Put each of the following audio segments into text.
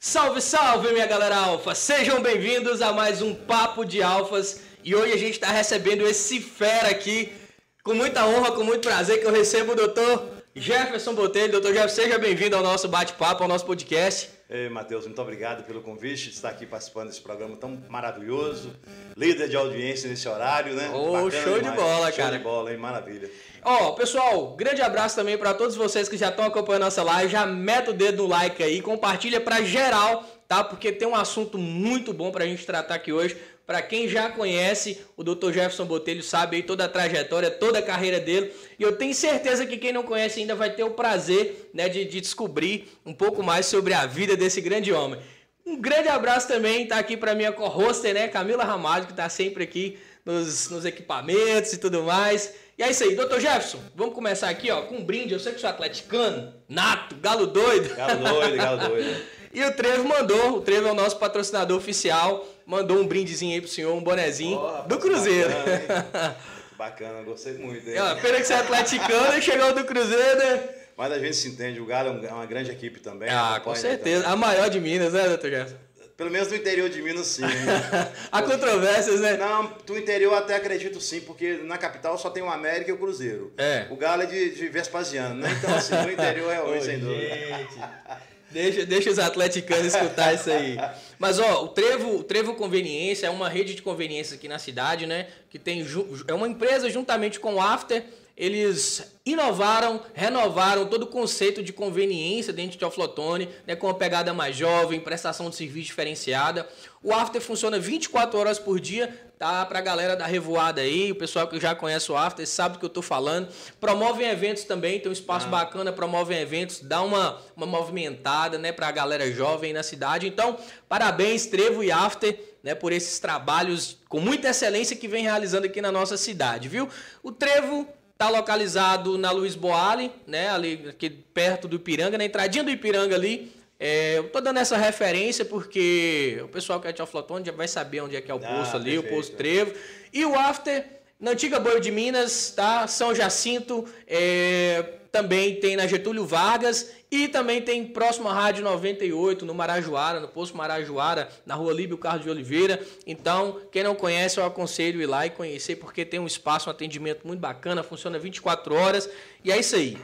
Salve, salve, minha galera alfa! Sejam bem-vindos a mais um Papo de Alfas. E hoje a gente está recebendo esse fera aqui, com muita honra, com muito prazer, que eu recebo o doutor Jefferson Botelho. Doutor Jefferson, seja bem-vindo ao nosso bate-papo, ao nosso podcast. Ei, Matheus, muito obrigado pelo convite de estar aqui participando desse programa tão maravilhoso. Líder de audiência nesse horário, né? Oh, show demais. de bola, show cara. Show de bola, hein? Maravilha. Ó, oh, pessoal, grande abraço também para todos vocês que já estão acompanhando nossa live. Já meta o dedo no like aí, compartilha para geral, tá? Porque tem um assunto muito bom para a gente tratar aqui hoje. Para quem já conhece o Dr. Jefferson Botelho, sabe aí toda a trajetória, toda a carreira dele. E eu tenho certeza que quem não conhece ainda vai ter o prazer né, de, de descobrir um pouco mais sobre a vida desse grande homem. Um grande abraço também, tá aqui para minha co-hoster, né, Camila Ramalho, que está sempre aqui nos, nos equipamentos e tudo mais. E é isso aí, doutor Jefferson, vamos começar aqui ó, com um brinde. Eu sei que sou atleticano, nato, galo doido. Galo doido, galo doido. e o Trevo mandou, o Trevo é o nosso patrocinador oficial, mandou um brindezinho aí pro senhor, um bonezinho oh, do Cruzeiro. Bacana, bacana, gostei muito. Hein? É, pena que você é atleticano e chegou do Cruzeiro, né? Mas a gente se entende, o Galo é uma grande equipe também. Ah, com certeza. A maior de Minas, né, doutor Jefferson? Pelo menos no interior de Minas, sim. Há controvérsias, né? Não, do interior até acredito sim, porque na capital só tem o América e o Cruzeiro. É. O Galo é de, de Vespasiano, né? Então, assim, no interior realmente, sem dúvida. Deixa, deixa os atleticanos escutar isso aí. Mas, ó, o Trevo, o Trevo Conveniência é uma rede de conveniência aqui na cidade, né? Que tem... É uma empresa juntamente com o After eles inovaram, renovaram todo o conceito de conveniência dentro de Oflotone, né, com uma pegada mais jovem, prestação de serviço diferenciada. O After funciona 24 horas por dia, tá? Pra galera da revoada aí, o pessoal que já conhece o After sabe do que eu tô falando. Promovem eventos também, tem um espaço ah. bacana, promovem eventos, dá uma, uma movimentada, né, pra galera jovem na cidade. Então, parabéns, Trevo e After, né, por esses trabalhos com muita excelência que vem realizando aqui na nossa cidade, viu? O Trevo Está localizado na Luiz Boali, né, ali aqui perto do Ipiranga, na entradinha do Ipiranga ali. É, eu tô dando essa referência porque o pessoal que é de Alflotone já vai saber onde é que é o ah, posto ali, perfeito. o posto Trevo. E o After, na antiga Boio de Minas, tá? São Jacinto, é, também tem na Getúlio Vargas e também tem próximo à Rádio 98, no Marajoara, no Posto Marajoara, na Rua Líbio Carlos de Oliveira. Então, quem não conhece, eu aconselho ir lá e conhecer, porque tem um espaço, um atendimento muito bacana, funciona 24 horas. E é isso aí.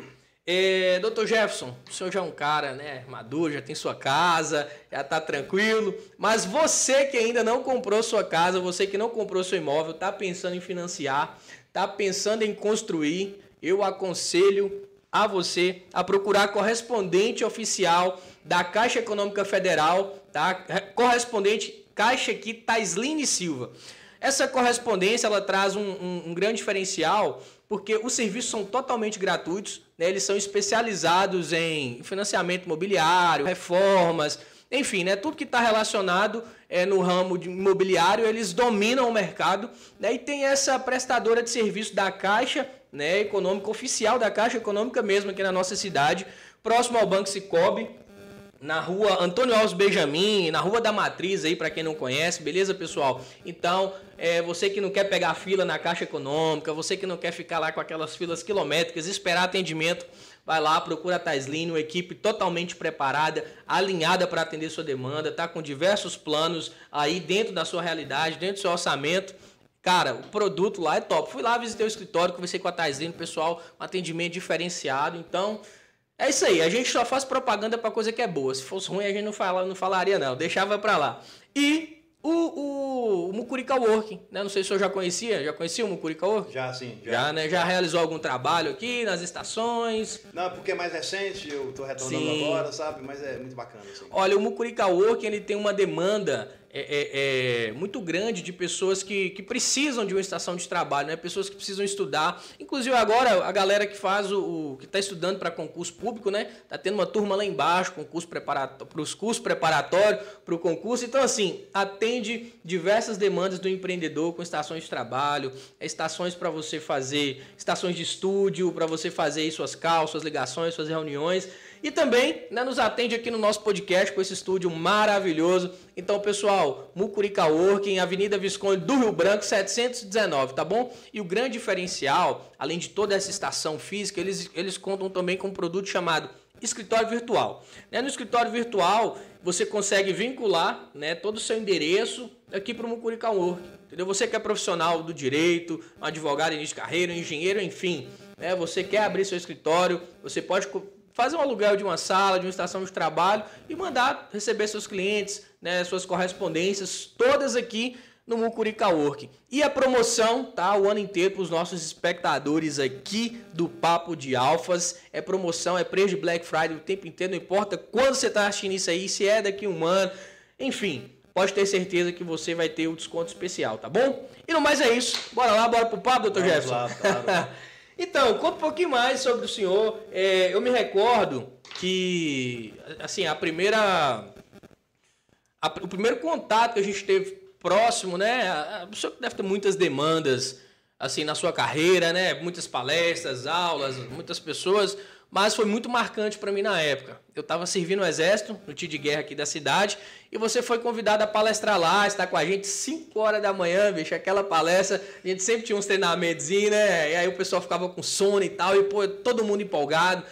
É, Doutor Jefferson, o senhor já é um cara né, maduro, já tem sua casa, já está tranquilo. Mas você que ainda não comprou sua casa, você que não comprou seu imóvel, está pensando em financiar, está pensando em construir, eu aconselho a você a procurar correspondente oficial da Caixa Econômica Federal, tá? Correspondente Caixa aqui Taisline Silva. Essa correspondência ela traz um, um, um, grande diferencial porque os serviços são totalmente gratuitos, né? eles são especializados em financiamento imobiliário, reformas, enfim, né? tudo que está relacionado é, no ramo de imobiliário, eles dominam o mercado né? e tem essa prestadora de serviço da Caixa né, econômica oficial da Caixa Econômica mesmo aqui na nossa cidade, próximo ao Banco Cicobi, na rua Antônio Alves Benjamin, na rua da Matriz aí para quem não conhece, beleza, pessoal? Então, é, você que não quer pegar fila na Caixa Econômica, você que não quer ficar lá com aquelas filas quilométricas, esperar atendimento, vai lá, procura a Taislin, uma equipe totalmente preparada, alinhada para atender sua demanda, tá com diversos planos aí dentro da sua realidade, dentro do seu orçamento. Cara, o produto lá é top. Fui lá, visitei o escritório, conversei com a Taizinho, pessoal, um atendimento diferenciado. Então, é isso aí. A gente só faz propaganda para coisa que é boa. Se fosse ruim, a gente não, fala, não falaria, não. Deixava para lá. E o, o, o Mucurica Working, né? Não sei se o senhor já conhecia, já conhecia o Mucurica Working? Já, sim. Já, já né? Já realizou algum trabalho aqui nas estações? Não, porque é mais recente, eu estou retornando sim. agora, sabe? Mas é muito bacana. Assim. Olha, o Mucurica Working, ele tem uma demanda é, é, é, muito grande de pessoas que, que precisam de uma estação de trabalho, né? pessoas que precisam estudar. Inclusive agora a galera que faz o, o que está estudando para concurso público, né? Tá tendo uma turma lá embaixo, concurso preparatório, para os cursos preparatórios para o concurso. Então assim atende diversas demandas do empreendedor com estações de trabalho, estações para você fazer, estações de estúdio para você fazer suas calças, suas ligações, suas reuniões. E também né, nos atende aqui no nosso podcast com esse estúdio maravilhoso. Então, pessoal, Mucurica Working, Avenida Visconde do Rio Branco, 719, tá bom? E o grande diferencial, além de toda essa estação física, eles, eles contam também com um produto chamado escritório virtual. Né? No escritório virtual, você consegue vincular né, todo o seu endereço aqui para o Mucurical Work. Entendeu? Você que é profissional do direito, um advogado início de carreira, um engenheiro, enfim, né? você quer abrir seu escritório, você pode fazer um aluguel de uma sala, de uma estação de trabalho e mandar receber seus clientes, né, suas correspondências, todas aqui no Mucurica Work. E a promoção, tá? O ano inteiro para os nossos espectadores aqui do Papo de Alfas. É promoção, é preço de Black Friday o tempo inteiro, não importa quando você está assistindo isso aí, se é daqui a um ano, enfim. Pode ter certeza que você vai ter o desconto especial, tá bom? E no mais é isso. Bora lá, bora pro papo, doutor Jefferson. Lá, claro. então, conta um pouquinho mais sobre o senhor. É, eu me recordo que, assim, a primeira... A, o primeiro contato que a gente teve próximo, né? A pessoa deve ter muitas demandas assim na sua carreira, né? Muitas palestras, aulas, muitas pessoas, mas foi muito marcante para mim na época. Eu estava servindo o exército no tiro de guerra aqui da cidade e você foi convidado a palestrar lá, estar com a gente 5 horas da manhã, bicho, aquela palestra, a gente sempre tinha uns treinamentos, né? E aí o pessoal ficava com sono e tal, e pô, todo mundo empolgado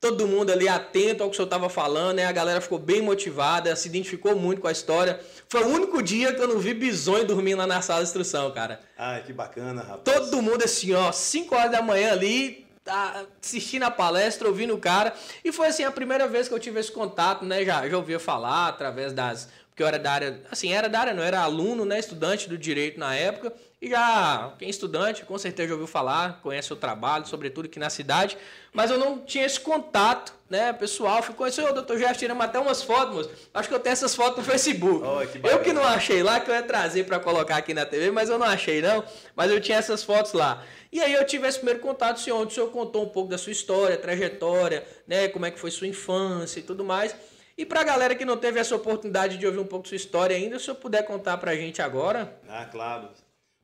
todo mundo ali atento ao que o senhor estava falando, né? A galera ficou bem motivada, se identificou muito com a história. Foi o único dia que eu não vi bisonho dormindo lá na sala de instrução, cara. Ah, que bacana, rapaz. Todo mundo assim, ó, 5 horas da manhã ali, assistindo a palestra, ouvindo o cara. E foi assim a primeira vez que eu tive esse contato, né? Já, já ouvia falar através das. Porque eu era da área. Assim, era da área, não, era aluno, né? Estudante do direito na época. E já, quem é estudante, com certeza já ouviu falar, conhece o trabalho, sobretudo aqui na cidade, mas eu não tinha esse contato, né, pessoal. Fui conhecer o Dr. Jeff, tiramos até umas fotos, moço. Acho que eu tenho essas fotos no Facebook. Oh, que eu que não achei lá, que eu ia trazer para colocar aqui na TV, mas eu não achei não, mas eu tinha essas fotos lá. E aí eu tive esse primeiro contato, o senhor, onde o senhor contou um pouco da sua história, trajetória, né, como é que foi sua infância e tudo mais. E para a galera que não teve essa oportunidade de ouvir um pouco sua história ainda, se o senhor puder contar para a gente agora. Ah, claro.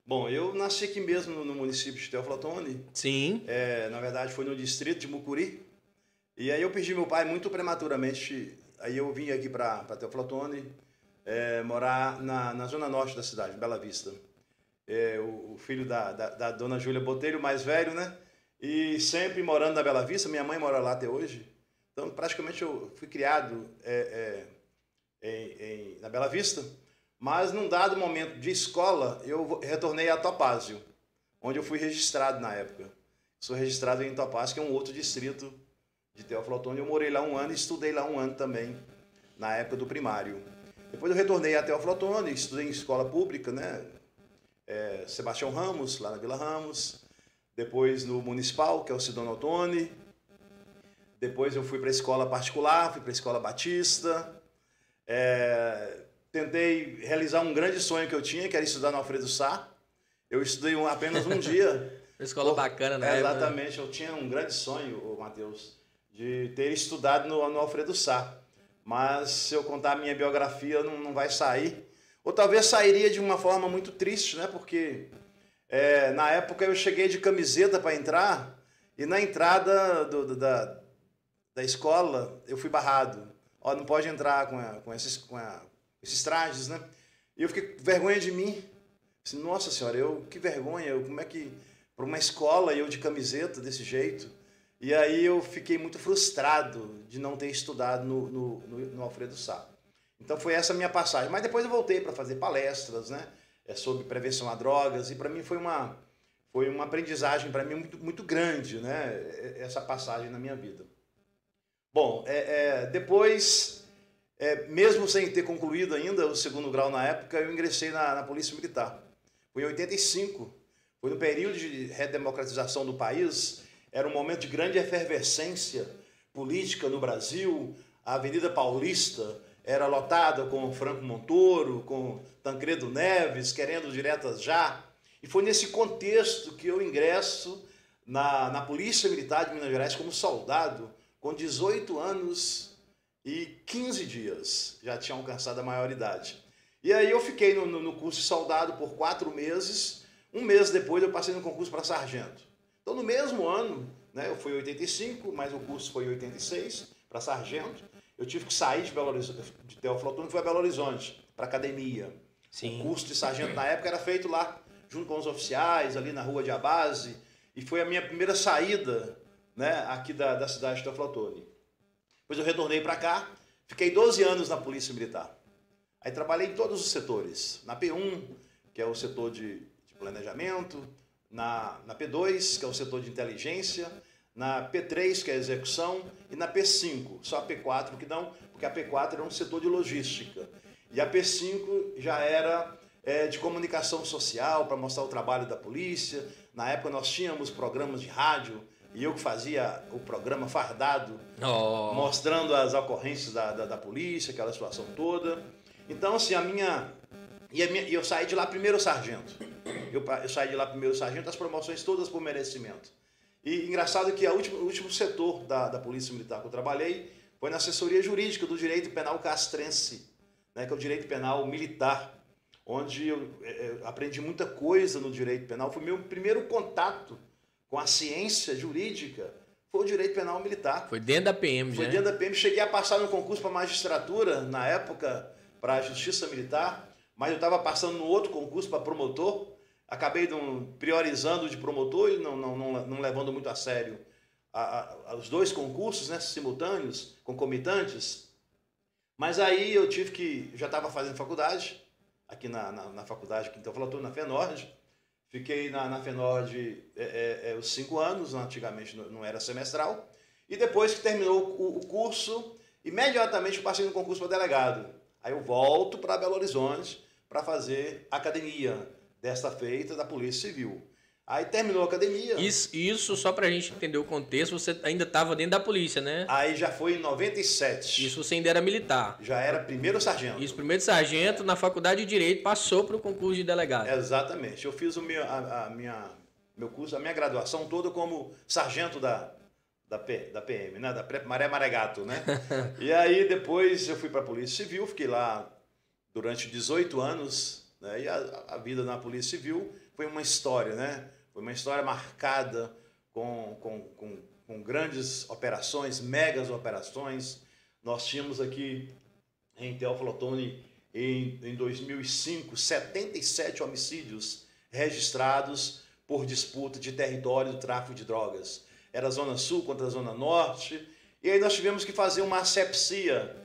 Bom, eu nasci aqui mesmo no município de Teófilo Otoni. Sim. É, na verdade, foi no distrito de Mucuri. E aí eu perdi meu pai muito prematuramente. Aí eu vim aqui para Teófilo Otoni, é, morar na, na zona norte da cidade, Bela Vista. É, o, o, filho da, da, da dona Júlia Botelho, mais velho, né? E sempre morando na Bela Vista. Minha mãe mora lá até hoje. Então, praticamente, eu fui criado é, é em, em, na Bela Vista. Mas num dado momento de escola, eu retornei a Topázio, onde eu fui registrado na época. Sou registrado em Topázio, que é um outro distrito de Teófilo Otoni. Eu morei lá um ano e estudei lá um ano também, na época do primário. Depois eu retornei a Teófilo Otoni, estudei em escola pública, né? É, Sebastião Ramos, lá na Vila Ramos. Depois no Municipal, que é o Sidono Otoni. Depois eu fui para a escola particular, fui para a escola Batista. É, tentei realizar um grande sonho que eu tinha, que era estudar no Alfredo Sá. Eu estudei um, apenas um dia. escola bacana, né? Exatamente, eu tinha um grande sonho, Matheus, de ter estudado no, no Alfredo Sá. Mas se eu contar a minha biografia, não, não vai sair. Ou talvez sairia de uma forma muito triste, né? Porque é, na época eu cheguei de camiseta para entrar e na entrada do, do, da, da escola eu fui barrado. Ó, não pode entrar com, a, com, esses, com, a, esses trajes, né? E eu fiquei com vergonha de mim. Nossa senhora, eu que vergonha, eu, como é que para uma escola eu de camiseta desse jeito? E aí eu fiquei muito frustrado de não ter estudado no, no, no, no Alfredo Sá. Então foi essa a minha passagem. Mas depois eu voltei para fazer palestras, né? É, sobre prevenção a drogas e para mim foi uma foi uma aprendizagem para mim muito, muito grande, né? Essa passagem na minha vida. Bom, é, é, depois é, mesmo sem ter concluído ainda o segundo grau na época, eu ingressei na, na Polícia Militar. Foi em 85. Foi no período de redemocratização do país. Era um momento de grande efervescência política no Brasil. A Avenida Paulista era lotada com Franco Montoro, com Tancredo Neves, querendo diretas já. E foi nesse contexto que eu ingresso na, na Polícia Militar de Minas Gerais como soldado, com 18 anos e 15 dias já tinha alcançado a maioridade. E aí eu fiquei no, no, curso de soldado por quatro meses. Um mês depois eu passei no concurso para sargento. Então no mesmo ano, né, eu fui em 85, mas o curso foi em 86 para sargento. Eu tive que sair de Belo Horizonte, de Teoflotone e fui a Belo Horizonte para academia. Sim. O curso de sargento na época era feito lá junto com os oficiais ali na rua de Abase e foi a minha primeira saída, né, aqui da, da cidade de Teoflotone. Depois eu retornei para cá, fiquei 12 anos na Polícia Militar. Aí trabalhei em todos os setores. Na P1, que é o setor de, de planejamento, na, na P2, que é o setor de inteligência, na P3, que é a execução, e na P5, só a P4 que não, porque a P4 era um setor de logística. E a P5 já era é, de comunicação social, para mostrar o trabalho da polícia. Na época nós tínhamos programas de rádio, e eu que fazia o programa fardado, oh. mostrando as ocorrências da, da, da, polícia, aquela situação toda. Então, assim, a minha. E a minha, eu saí de lá primeiro sargento. Eu, eu saí de lá primeiro sargento, as promoções todas por merecimento. E engraçado que a última, o último setor da, da Polícia Militar que eu trabalhei foi na assessoria jurídica do direito penal castrense, né, que é o direito penal militar, onde eu é, é aprendi muita coisa no direito penal. Foi meu primeiro contato com a ciência jurídica foi o direito penal militar. Foi dentro da PM, Foi né? dentro da PM. Cheguei a passar no concurso para magistratura, na época, para a justiça militar, mas eu estava passando no outro concurso para promotor. Acabei não, priorizando de promotor e não, não, não, não levando muito a sério a, a, os dois concursos né, simultâneos, concomitantes. Mas aí eu tive que. Já estava fazendo faculdade, aqui na, na, na faculdade, então falou na FENORD. Fiquei na, na FENORD é, é, é, os cinco anos, antigamente não era semestral. E depois que terminou o, o curso, imediatamente passei no concurso para delegado. Aí eu volto para Belo Horizonte para fazer academia, desta feita da Polícia Civil. Aí terminou a academia. Isso, isso só pra gente entender o contexto, você ainda estava dentro da polícia, né? Aí já foi em 97. Isso você ainda era militar. Já era primeiro sargento. Isso, primeiro sargento, na faculdade de Direito, passou para o concurso de delegado. Exatamente. Eu fiz o meu, a, a, minha, meu curso, a minha graduação toda como sargento da, da, P, da PM, né? Da Maré Maregato, né? e aí depois eu fui para a Polícia Civil, fiquei lá durante 18 anos, né? E a, a vida na Polícia Civil foi uma história, né? Foi uma história marcada com, com, com, com grandes operações, megas operações. Nós tínhamos aqui em Teófilo Otoni, em, em 2005, 77 homicídios registrados por disputa de território do tráfico de drogas. Era a Zona Sul contra a Zona Norte. E aí nós tivemos que fazer uma asepsia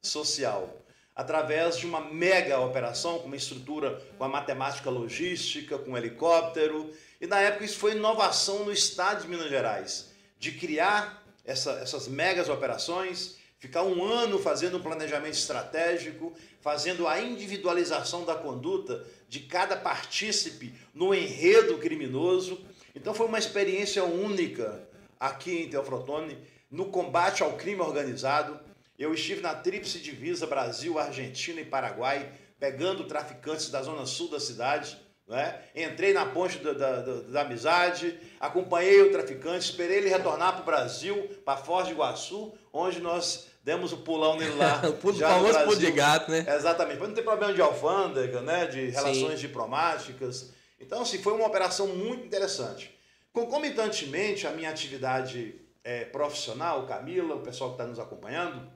social através de uma mega operação com uma estrutura com a matemática logística, com um helicóptero e na época isso foi inovação no estado de Minas Gerais, de criar essa, essas megas operações, ficar um ano fazendo um planejamento estratégico, fazendo a individualização da conduta de cada partícipe no enredo criminoso. Então foi uma experiência única aqui em Teofrotone no combate ao crime organizado. Eu estive na tríplice divisa Brasil, Argentina e Paraguai, pegando traficantes da zona sul da cidade né? Entrei na ponte da, da, da, amizade, acompanhei o traficante, esperei ele retornar para o Brasil, para Foz do Iguaçu, onde nós demos o pulão nele lá. o pulo, famoso pulo de gato, né? Exatamente, para não ter problema de alfândega, né? de relações Sim. diplomáticas. Então, assim, foi uma operação muito interessante. Concomitantemente, a minha atividade é, profissional, Camila, o pessoal que está nos acompanhando,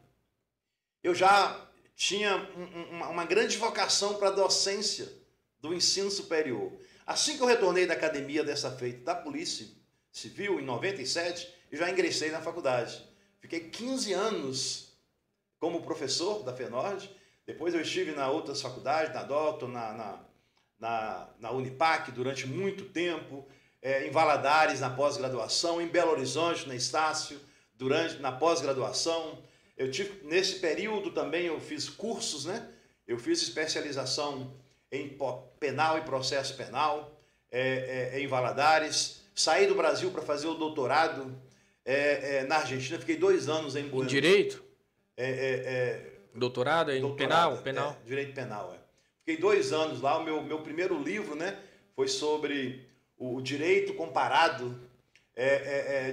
eu já tinha um, uma, uma grande vocação para a docência do ensino superior. Assim que eu retornei da academia dessa feita da Polícia Civil, em 97, eu já ingressei na faculdade. Fiquei 15 anos como professor da FENORD. Depois eu estive na outras faculdades, na Doutor, na, na, na, na Unipac durante muito tempo, é, em Valadares na pós-graduação, em Belo Horizonte, na Estácio, durante, na pós-graduação. Eu tive, nesse período também eu fiz cursos, né? Eu fiz especialização em penal e processo penal, é, é, em Valadares. Saí do Brasil para fazer o doutorado é, é, na Argentina. Fiquei dois anos em Buenos Direito? É, é, doutorado em doutorado, penal? penal. direito penal, Fiquei dois anos lá. O meu, meu primeiro livro né, foi sobre o, direito comparado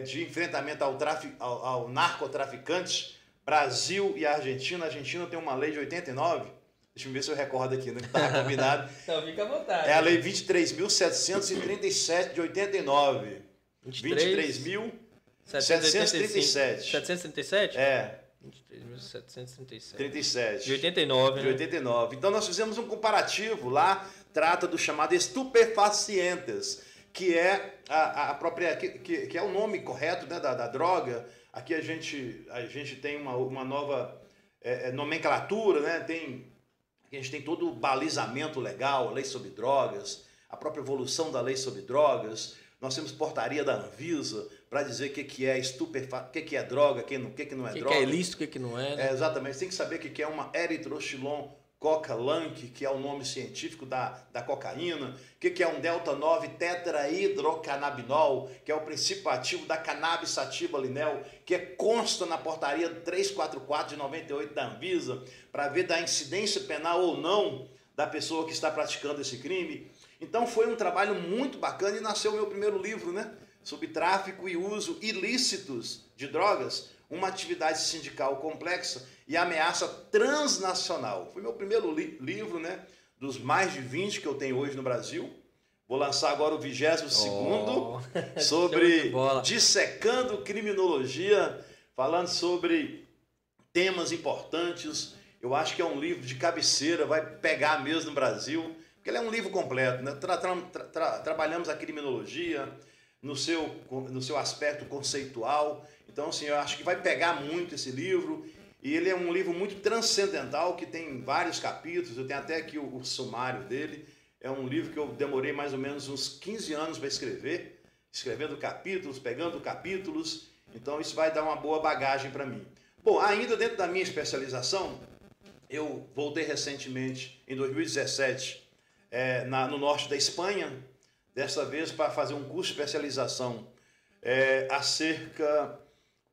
de enfrentamento ao, ao, ao narcotraficante Brasil e Argentina. A Argentina tem uma lei de 89 Deixa eu ver se eu recordo aqui, né? Que estava combinado. então fica à vontade. É a Lei 23.737 de 89. 23.737. 737? É. 23.737. 37. De 89. De 89. Né? Então nós fizemos um comparativo lá, trata do chamado estupefacientes, que é a, a própria. Que, que, que, é o nome correto né, da, da droga, Aqui a gente, a gente tem uma, uma nova é, é, nomenclatura, né? Tem, a gente tem todo o balizamento legal, a lei sobre drogas, a própria evolução da lei sobre drogas. Nós temos portaria da Anvisa para dizer o que, que é estupefato, o que, que é droga, o que, que, que não é que droga. O que é ilícito, o que, que não é. Né? é exatamente, tem que saber o que, que é uma eritroxilon Coca-Lank, que é o nome científico da, da cocaína, o que, que é um delta-9 tetrahidrocannabinol, que é o princípio ativo da cannabis sativa linel, que é, consta na portaria 344 de 98 da Anvisa, para ver da incidência penal ou não da pessoa que está praticando esse crime. Então foi um trabalho muito bacana e nasceu o meu primeiro livro, né? Sobre tráfico e uso ilícitos de drogas, uma atividade sindical complexa e ameaça transnacional. Foi meu primeiro li livro, né? Dos mais de 20 que eu tenho hoje no Brasil. Vou lançar agora o 22 oh, sobre dissecando criminologia, falando sobre temas importantes. Eu acho que é um livro de cabeceira, vai pegar mesmo no Brasil, porque ele é um livro completo. Né? Tra tra tra trabalhamos a criminologia no seu, no seu aspecto conceitual. Então, assim, eu acho que vai pegar muito esse livro e ele é um livro muito transcendental, que tem vários capítulos, eu tenho até aqui o, o sumário dele. É um livro que eu demorei mais ou menos uns 15 anos para escrever, escrevendo capítulos, pegando capítulos. Então isso vai dar uma boa bagagem para mim. Bom, ainda dentro da minha especialização, eu voltei recentemente, em 2017, é, na, no norte da Espanha, dessa vez para fazer um curso de especialização é, acerca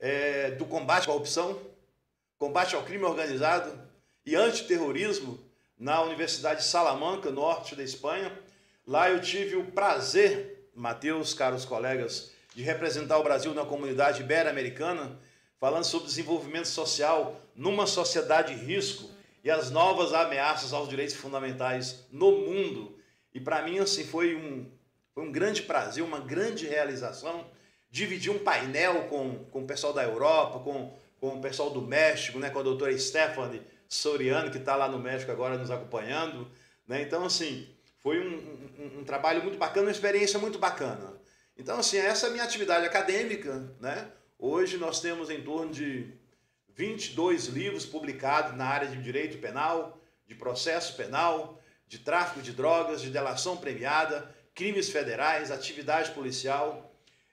é, do combate à corrupção combate ao crime organizado e antiterrorismo na Universidade de Salamanca, norte da Espanha. Lá eu tive o prazer, Mateus, caros colegas, de representar o Brasil na comunidade ibero-americana, falando sobre desenvolvimento social numa sociedade de risco e as novas ameaças aos direitos fundamentais no mundo. E para mim assim foi um, foi um grande prazer, uma grande realização dividir um painel com, com o pessoal da Europa, com com o pessoal do México, né, com a doutora Stephanie Soriano, que está lá no México agora nos acompanhando. Né? Então, assim, foi um, um, um, trabalho muito bacana, uma experiência muito bacana. Então, assim, essa é a minha atividade acadêmica. Né? Hoje nós temos em torno de 22 livros publicados na área de direito penal, de processo penal, de tráfico de drogas, de delação premiada, crimes federais, atividade policial,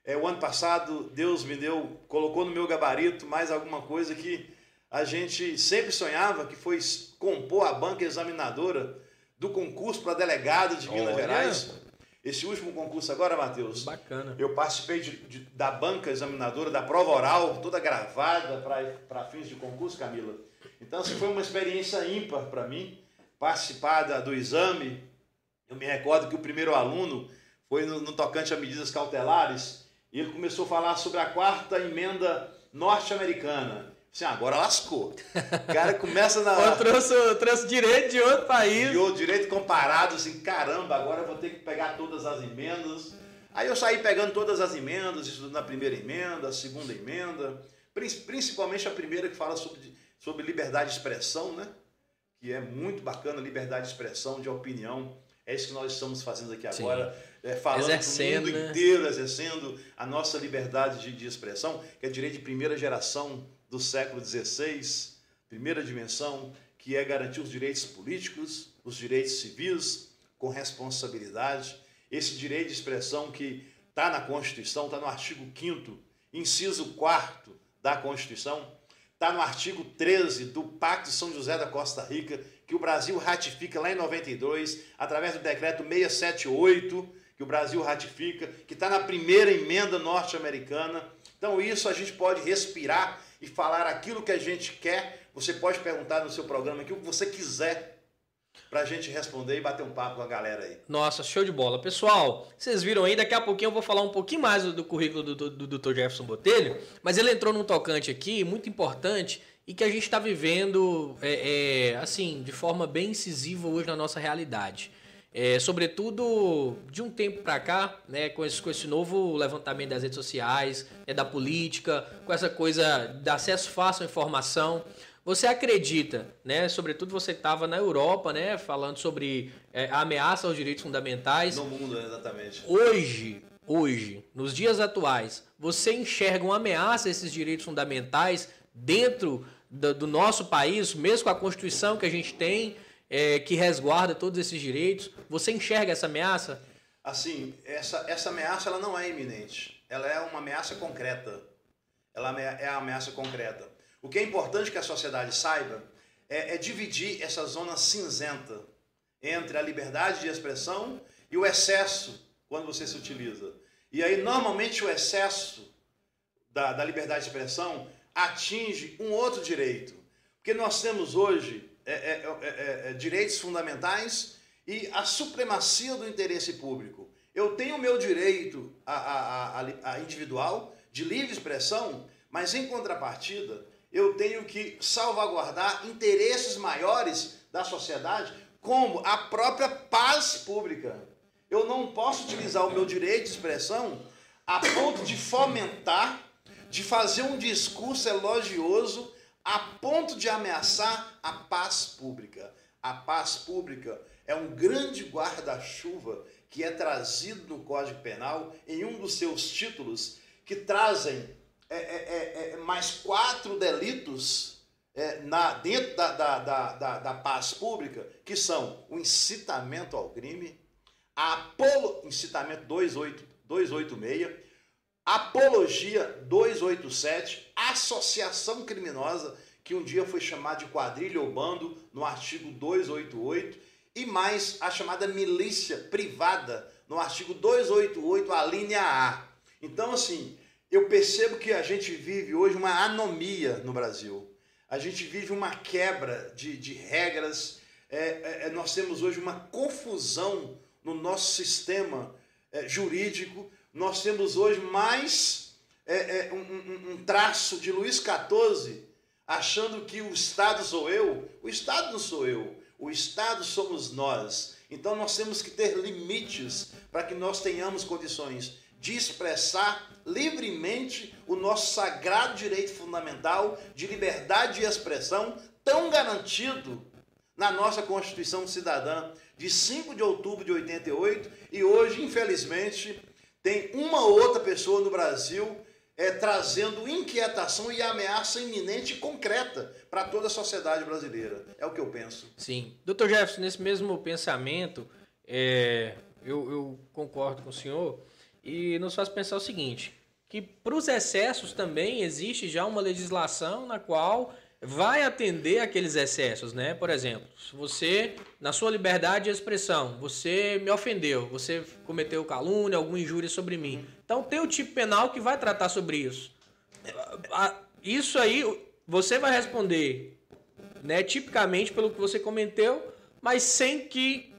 é, o ano passado, Deus me deu, colocou no meu gabarito mais alguma coisa que a gente sempre sonhava, que foi compor a banca examinadora do concurso para delegado de Minas Olha. Gerais. Esse último concurso agora, Matheus. Bacana. Eu participei de, de, da banca examinadora, da prova oral, toda gravada para fins de concurso, Camila. Então, assim, foi uma experiência ímpar para mim participar da, do exame. Eu me recordo que o primeiro aluno foi no, no tocante a medidas cautelares e ele começou a falar sobre a quarta emenda norte-americana. Assim, agora lascou. O cara começa na. Eu trouxe, trouxe direito de outro país. De outro direito comparado, assim, caramba, agora eu vou ter que pegar todas as emendas. Aí eu saí pegando todas as emendas, estudando a primeira emenda, a segunda emenda, principalmente a primeira que fala sobre, sobre liberdade de expressão, né? Que é muito bacana, liberdade de expressão, de opinião. É isso que nós estamos fazendo aqui agora. Sim é, falando exercendo, o mundo né? inteiro, exercendo a nossa liberdade de, de, expressão, que é direito de primeira geração do século XVI, primeira dimensão, que é garantir os direitos políticos, os direitos civis, com responsabilidade. Esse direito de expressão que está na Constituição, está no artigo 5 inciso 4 da Constituição, está no artigo 13 do Pacto de São José da Costa Rica, que o Brasil ratifica lá em 92, através do decreto 678, que o Brasil ratifica, que está na primeira emenda norte-americana. Então, isso a gente pode respirar e falar aquilo que a gente quer. Você pode perguntar no seu programa aquilo que você quiser para a gente responder e bater um papo com a galera aí. Nossa, show de bola. Pessoal, vocês viram aí, daqui a pouquinho eu vou falar um pouquinho mais do currículo do, do, do Dr. Jefferson Botelho, mas ele entrou num tocante aqui muito importante e que a gente está vivendo, é, é, assim, de forma bem incisiva hoje na nossa realidade. É, sobretudo de um tempo para cá, né, com, esse, com esse novo levantamento das redes sociais, né, da política, com essa coisa de acesso fácil à informação, Você acredita, né? Sobretudo você estava na Europa, né? Falando sobre é, a ameaça aos direitos fundamentais. No mundo, exatamente. Hoje, hoje, nos dias atuais, você enxerga uma ameaça a esses direitos fundamentais dentro do, do nosso país, mesmo com a Constituição que a gente tem, é, que resguarda todos esses direitos? Você enxerga essa ameaça? Assim, essa, essa ameaça ela não é iminente. Ela é uma ameaça concreta. Ela é a ameaça concreta. O que é importante que a sociedade saiba é, é dividir essa zona cinzenta entre a liberdade de expressão e o excesso quando você se utiliza. E aí, normalmente, o excesso da, da liberdade de expressão atinge um outro direito. Porque nós temos hoje é, é, é, é, direitos fundamentais e a supremacia do interesse público. Eu tenho o meu direito a, a, a, a individual de livre expressão, mas em contrapartida, eu tenho que salvaguardar interesses maiores da sociedade, como a própria paz pública. Eu não posso utilizar o meu direito de expressão a ponto de fomentar, de fazer um discurso elogioso a ponto de ameaçar a paz pública. A paz pública é um grande guarda-chuva que é trazido no Código Penal em um dos seus títulos, que trazem é, é, é, é mais quatro delitos é, na, dentro da, da, da, da, paz pública, que são o incitamento ao crime, a apolo, incitamento 28, 286, apologia 287, associação criminosa, que um dia foi chamada de quadrilha ou bando, no artigo 288, e mais a chamada milícia privada, no artigo 288, a linha A. Então, assim, eu percebo que a gente vive hoje uma anomia no Brasil. A gente vive uma quebra de, de regras. É, é, é nós temos hoje uma confusão no nosso sistema é, jurídico. Nós temos hoje mais é, é, um, um, um traço de Luís XIV achando que o Estado sou eu. O Estado não sou eu. O Estado somos nós. Então nós temos que ter limites para que nós tenhamos condições de expressar livremente o nosso sagrado direito fundamental de liberdade de expressão, tão garantido na nossa Constituição Cidadã de 5 de outubro de 88 e hoje, infelizmente, tem uma outra pessoa no Brasil é, trazendo inquietação e ameaça iminente e concreta para toda a sociedade brasileira. É o que eu penso. Sim. Doutor Jefferson, nesse mesmo pensamento, é, eu, eu concordo com o senhor e nos faz pensar o seguinte, que para os excessos também existe já uma legislação na qual vai atender aqueles excessos, né? Por exemplo, se você, na sua liberdade de expressão, você me ofendeu, você cometeu calúnia, alguma injúria sobre mim. Então tem o tipo penal que vai tratar sobre isso. Isso aí você vai responder, né, tipicamente pelo que você cometeu, mas sem que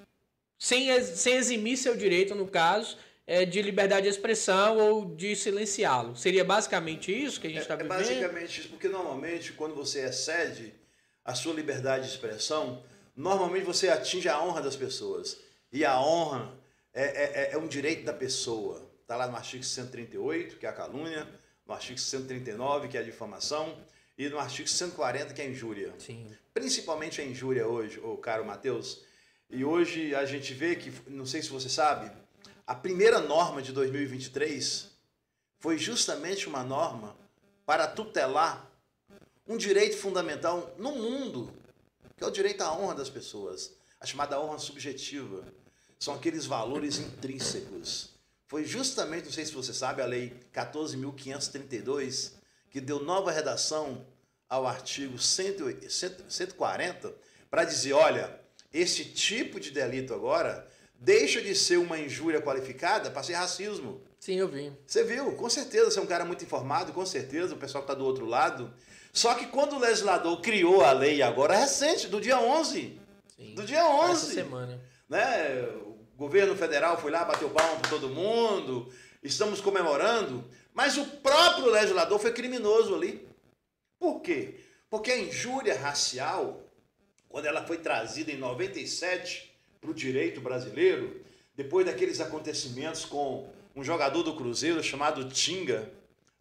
sem, sem eximir seu direito no caso é, de liberdade de expressão ou de silenciá-lo. Seria basicamente isso que a gente está é, é vivendo? É basicamente isso, porque normalmente quando você excede a sua liberdade de expressão, normalmente você atinge a honra das pessoas. E a honra é, é, é um direito da pessoa. Está lá no artigo 138, que é a calúnia, no artigo 139, que é a difamação, e no artigo 140, que é a injúria. Sim. Principalmente a injúria hoje, o caro Matheus. E hoje a gente vê que, não sei se você sabe, a primeira norma de 2023 foi justamente uma norma para tutelar um direito fundamental no mundo, que é o direito à honra das pessoas, a chamada honra subjetiva. São aqueles valores intrínsecos. Foi justamente, não sei se você sabe, a Lei 14.532, que deu nova redação ao artigo 140 para dizer: olha, esse tipo de delito agora deixa de ser uma injúria qualificada para ser racismo. Sim, eu vi. Você viu? Com certeza, você é um cara muito informado, com certeza, o pessoal que está do outro lado. Só que quando o legislador criou a lei agora, recente, do dia 11. Sim, do dia 11. Essa semana. Né? O governo federal foi lá, bateu palma para todo mundo, estamos comemorando, mas o próprio legislador foi criminoso ali. Por quê? Porque a injúria racial, quando ela foi trazida em 97, para o direito brasileiro, depois daqueles acontecimentos com um jogador do Cruzeiro chamado Tinga,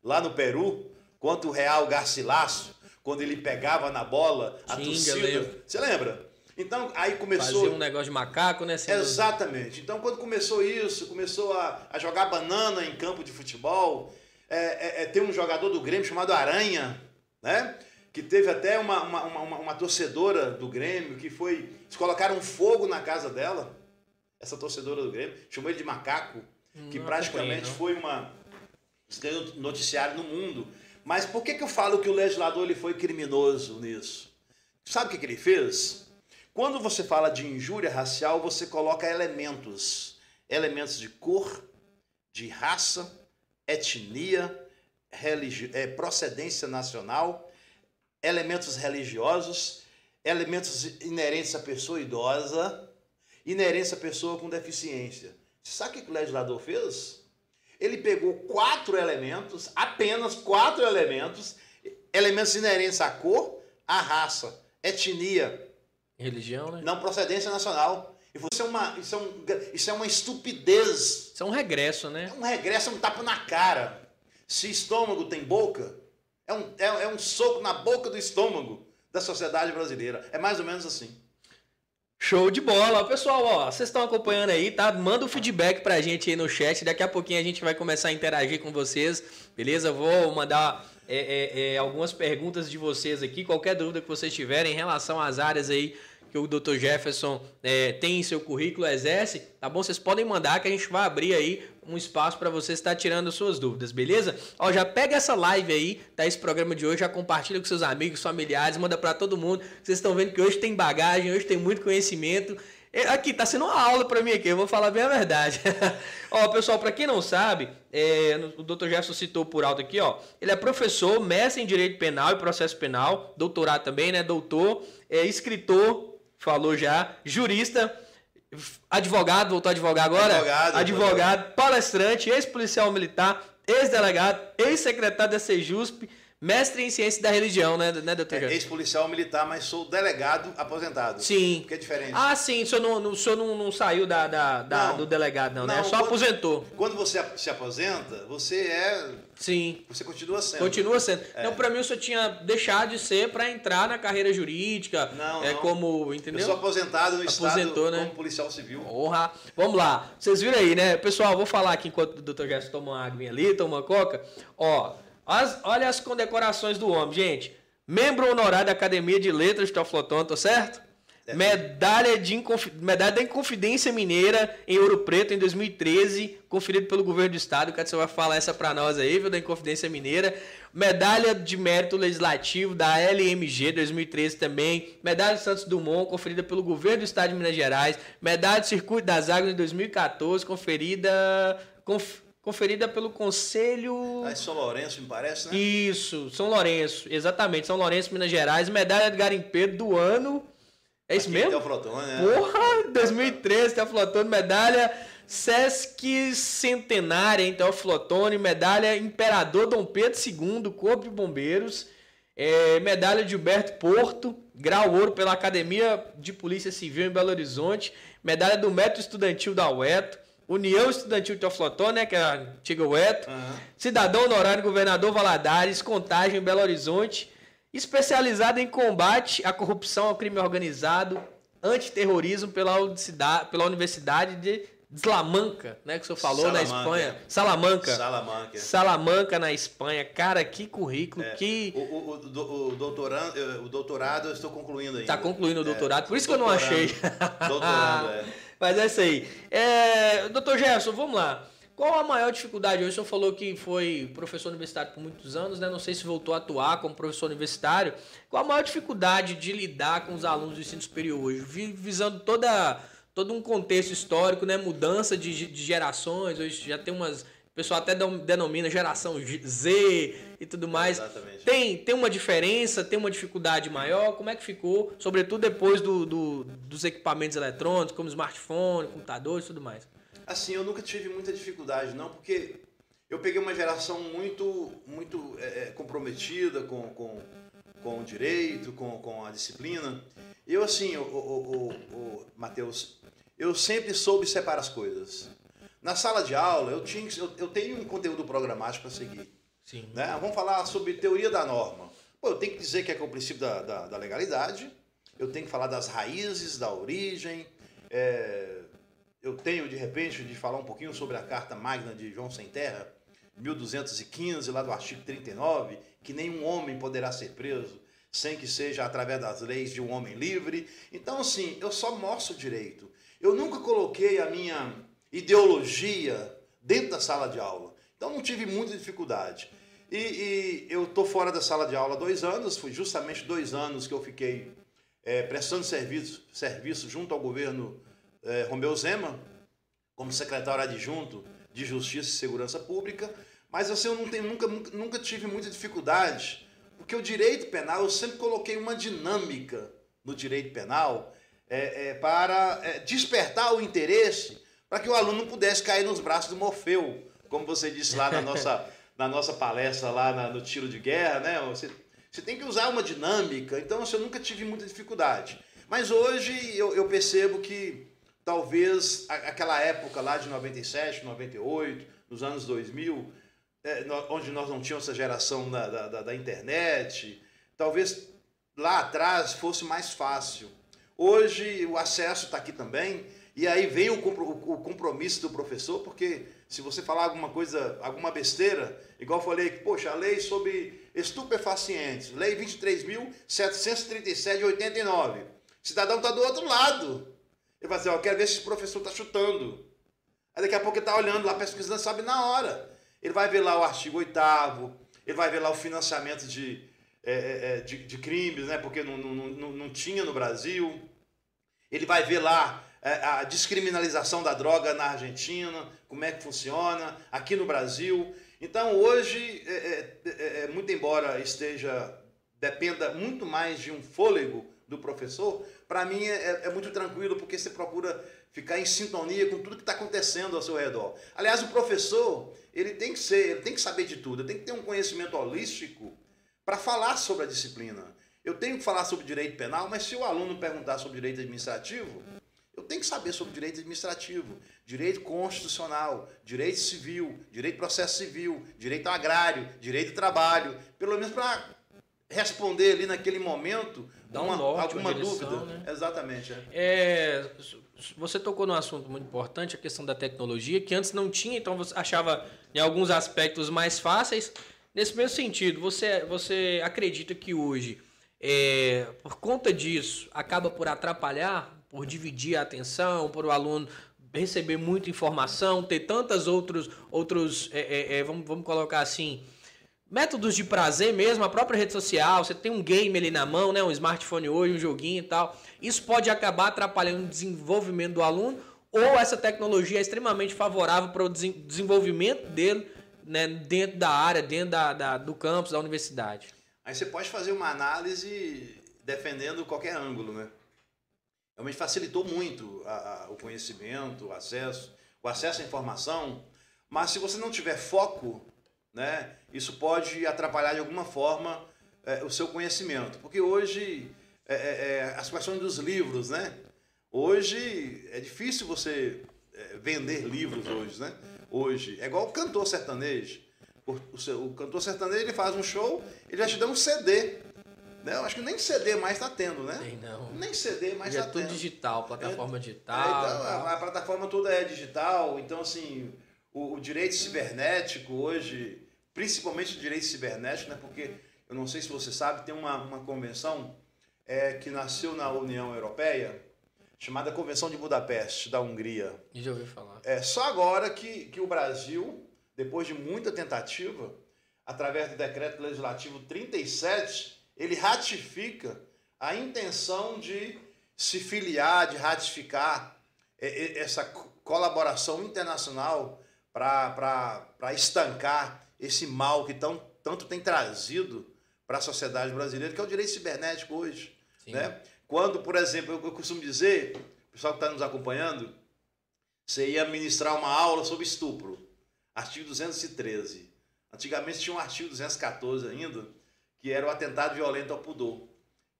lá no Peru, contra o Real Garcilasso, quando ele pegava na bola, a Xinga, torcida. lembro. Você lembra? Então, aí começou. Fazia um negócio de macaco, né? Sendo- Exatamente. Então, quando começou isso, começou a, a jogar banana em campo de futebol. É, é, é, tem um jogador do Grêmio chamado Aranha, né? Que teve até uma, uma, uma, uma- torcedora do Grêmio que foi. Eles colocaram fogo na casa dela. Essa torcedora do Grêmio. Chamou ele de macaco. Que Não praticamente acompanhei, não. foi uma. Isso ganhou noticiário no mundo. Mas por que, que eu falo que o legislador ele foi criminoso nisso? Sabe o que, que ele fez? Quando você fala de injúria racial, você coloca elementos. Elementos de cor, de raça, etnia, eh, procedência nacional, elementos religiosos, elementos inerentes à pessoa idosa, inerentes à pessoa com deficiência. Sabe o que o legislador fez? Ele pegou quatro elementos, apenas quatro elementos, elementos inerentes à cor, à raça, etnia, Religião, né? não procedência nacional. E isso é uma, isso é um, isso é uma estupidez. Isso é um regresso, É né? um regresso, é um tapa na cara. Se estômago tem boca, é um, é, é um soco na boca do estômago da sociedade brasileira. É mais ou menos assim. Show de bola. Pessoal, ó, vocês estão acompanhando aí, tá? Manda o feedback pra gente aí no chat. Daqui a pouquinho a gente vai começar a interagir com vocês, beleza? Vou mandar é, é, é, algumas perguntas de vocês aqui. Qualquer dúvida que vocês tiverem em relação às áreas aí que o Dr. Jefferson é, tem em seu currículo, exerce, tá bom? Vocês podem mandar que a gente vai abrir aí um espaço para você estar tirando suas dúvidas, beleza? Ó, já pega essa live aí, tá? Esse programa de hoje, já compartilha com seus amigos, familiares, manda para todo mundo. Vocês estão vendo que hoje tem bagagem, hoje tem muito conhecimento. É, Aqui, tá sendo uma aula para mim aqui, eu vou falar bem a verdade. ó, pessoal, para quem não sabe, é, o Dr. Jefferson citou por alto aqui, ó. Ele é professor, mestre em Direito Penal e Processo Penal, doutorado também, né? Doutor, é escritor, falou já, jurista, advogado, voltou a advogar agora? Advogado, advogado, palestrante, ex-policial militar, ex-delegado, ex-secretário da Sejusp, mestre em ciência da religião, né, né doutor É? Ex-policial militar, mas sou delegado aposentado. Sim. O que é diferente? Ah, sim, o senhor não, o senhor não, não saiu da, da- da- Não. do delegado, não, né? Não, Só quando- aposentou. Quando você se aposenta, você é. Sim. Você continua sendo. Continua sendo. É. Então, pra mim, o senhor tinha deixado de ser pra entrar na carreira jurídica. Não, é não. como, Eu entendeu? sou aposentado no Aposentou, estado né? como policial civil. Porra. Vamos lá. Vocês viram aí, né? Pessoal, vou falar aqui enquanto o Dr. Gerson toma uma aguinha ali, toma uma coca. Ó, as- olha as condecorações do homem, gente. Membro honorário da Academia de Letras de Teoflotão, tô certo? Medalha, de Medalha da Inconfidência Mineira em Ouro Preto em 2013, conferido pelo governo do estado. O você vai falar essa pra nós aí, viu, da Inconfidência Mineira. Medalha de Mérito Legislativo da LMG 2013 também. Medalha de Santos Dumont, conferida pelo governo do estado de Minas Gerais. Medalha de Circuito das Águas em 2014, conferida, conf- conferida pelo Conselho. Aí São Lourenço, me parece, né? Isso, São Lourenço, exatamente, São Lourenço, Minas Gerais. Medalha de garimpeiro do ano. É isso Aqui mesmo? Tem o Flotone, né? Porra, 2013, Teoflotone, medalha Sesc Centenária em Teoflotone, medalha Imperador Dom Pedro II, Corpo de Bombeiros, é, medalha de Gilberto Porto, grau ouro pela Academia de Polícia Civil em Belo Horizonte, medalha do Método Estudantil da UETO, União Estudantil de Teoflotone, né, que é a antiga UETO, Aham. Cidadão honorário Governador Valadares, Contagem em Belo Horizonte, especializado em combate à corrupção, ao crime organizado, antiterrorismo pela, Universidade- pela Universidade de Salamanca, né, que o senhor falou na Salamanca. Espanha. Salamanca. Salamanca. Salamanca na Espanha. Cara, que currículo, que O, o, o, o doutorando, eh, o doutorado eu estou concluindo ainda. tá concluindo o É, doutorado, por isso que eu não doutorando. achei. Doutorando, é. Mas é isso aí. É, doutor Gerson, vamos lá. Qual a maior dificuldade? O senhor falou que foi professor universitário por muitos anos, né? Não sei se voltou a atuar como professor universitário. Qual a maior dificuldade de lidar com os alunos do ensino superior hoje? Vi- Visando toda, todo um contexto histórico, né? Mudança de, de gerações. Hoje já tem umas. O pessoal até denomina geração Z e tudo mais. Exatamente. Tem, tem uma diferença, tem uma dificuldade maior? Como é que ficou? Sobretudo depois do, do- dos equipamentos eletrônicos, como smartphone, computadores e tudo mais. Assim, eu nunca tive muita dificuldade, não, porque eu peguei uma geração muito, muito é, é, comprometida com, com, com o direito, com, com a disciplina. Eu, assim, o, o, o, o Matheus, eu sempre soube separar as coisas. Na sala de aula, eu, tinha, eu, eu tenho um conteúdo programático para seguir. Sim. né? Vamos falar sobre teoria da norma. Pô, eu tenho que dizer que é com o princípio da, da, da legalidade, eu tenho que falar das raízes, da origem, é, eu tenho, de repente, de falar um pouquinho sobre a Carta Magna de João Sem Terra, 1215, lá do artigo 39, que nenhum homem poderá ser preso sem que seja através das leis de um homem livre. Então, assim, eu só mostro o direito. Eu nunca coloquei a minha ideologia dentro da sala de aula. Então, não tive muita dificuldade. E, e eu estou fora da sala de aula há dois anos, foi justamente dois anos que eu fiquei é, prestando serviço, serviço junto ao governo é, Romeu Zema, como secretário adjunto de Justiça e Segurança Pública, mas assim, eu não tenho, nunca, nunca tive muita dificuldade, porque o direito penal, eu sempre coloquei uma dinâmica no direito penal é, é, para é, despertar o interesse para que o aluno não pudesse cair nos braços do Morfeu, como você disse lá na nossa, na nossa palestra lá na, no tiro de guerra, né? Você, você tem que usar uma dinâmica, então assim, eu nunca tive muita dificuldade. Mas hoje eu, eu percebo que talvez aquela época lá de 97, 98, nos anos 2000, é, onde nós não tínhamos essa geração da, da, da internet, talvez lá atrás fosse mais fácil. Hoje o acesso está aqui também, e aí vem o compromisso do professor, porque se você falar alguma coisa, alguma besteira, igual eu falei, poxa, a lei sobre estupefacientes, lei 23.737 de 89, o cidadão está do outro lado. Ele vai dizer, ó, quero ver se esse professor está chutando. Aí daqui a pouco ele está olhando lá, pesquisando, sabe na hora. Ele vai ver lá o artigo 8 ele vai ver lá o financiamento de, é, é, é, de, de, crimes, né? porque não, não, não, não tinha no Brasil. Ele vai ver lá a descriminalização da droga na Argentina, como é que funciona, aqui no Brasil. Então hoje, é, é, muito embora esteja, dependa muito mais de um fôlego do professor, para mim é, é, muito tranquilo, porque você procura ficar em sintonia com tudo que está acontecendo ao seu redor. Aliás, o professor, ele tem que ser, ele tem que saber de tudo, ele tem que ter um conhecimento holístico para falar sobre a disciplina. Eu tenho que falar sobre direito penal, mas se o aluno perguntar sobre direito administrativo, eu tenho que saber sobre direito administrativo, direito constitucional, direito civil, direito processo civil, direito agrário, direito do trabalho, pelo menos para responder ali naquele momento Dá um uma, norte, alguma uma direção, dúvida. Né? Exatamente. É. É, você tocou num assunto muito importante, a questão da tecnologia, que antes não tinha, então você achava em alguns aspectos mais fáceis. Nesse mesmo sentido, você, você acredita que hoje, é, por conta disso, acaba por atrapalhar, por dividir a atenção, por o aluno receber muita informação, ter tantas outros, outros é, é, é vamos, vamos colocar assim, métodos de prazer mesmo, a própria rede social, você tem um game ali na mão, né, um smartphone hoje, um joguinho e tal. Isso pode acabar atrapalhando o desenvolvimento do aluno ou essa tecnologia é extremamente favorável para o desenvolvimento dele né, dentro da área, dentro da, da, do campus, da universidade. Aí você pode fazer uma análise defendendo qualquer ângulo, né? Realmente facilitou muito a, a, o conhecimento, o acesso, o acesso à informação, mas se você não tiver foco né? Isso pode atrapalhar de alguma forma é, o seu conhecimento, porque hoje é, é, é as questões dos livros, né? Hoje é difícil você é, vender livros hoje, né? Hoje é igual o cantor sertanejo. O, seu, o cantor sertanejo ele faz um show, ele já te dá um CD. Eu acho que nem CD mais está tendo, né? Tem não. Nem CD mais está é tendo. É tudo digital, plataforma é, digital. É, então, a, a, plataforma toda é digital, então assim, o, o direito cibernético hoje principalmente direito cibernético, né? porque eu não sei se você sabe, tem uma, uma convenção é, que nasceu na União Europeia, chamada Convenção de Budapeste, da Hungria. Já ouvi falar. É só agora que, que o Brasil, depois de muita tentativa, através do decreto legislativo 37, ele ratifica a intenção de se filiar, de ratificar é, é, essa colaboração internacional para estancar esse mal que tão, tanto tem trazido para a sociedade brasileira, que é o direito cibernético hoje. Né? Quando, por exemplo, eu, eu costumo dizer, o pessoal que está nos acompanhando, você ia ministrar uma aula sobre estupro, artigo 213. Antigamente tinha um artigo 214 ainda, que era o atentado violento ao pudor,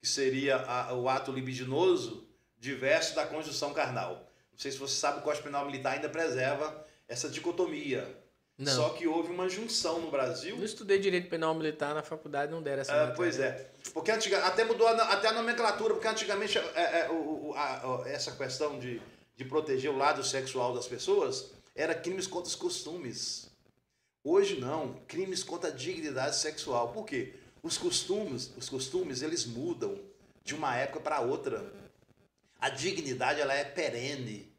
que seria a, o ato libidinoso diverso da conjunção carnal. Não sei se você sabe, o Código Penal Militar ainda preserva essa dicotomia Não. Só que houve uma junção no Brasil. Eu estudei direito penal militar na faculdade, não deram essa é, Pois é. Porque antiga, até mudou a, até a nomenclatura, porque antigamente é, é, o, a, a, essa questão de, de proteger o lado sexual das pessoas era crimes contra os costumes. Hoje não, crimes contra a dignidade sexual. Por quê? Os costumes, os costumes, eles mudam de uma época para outra. A dignidade ela é perene.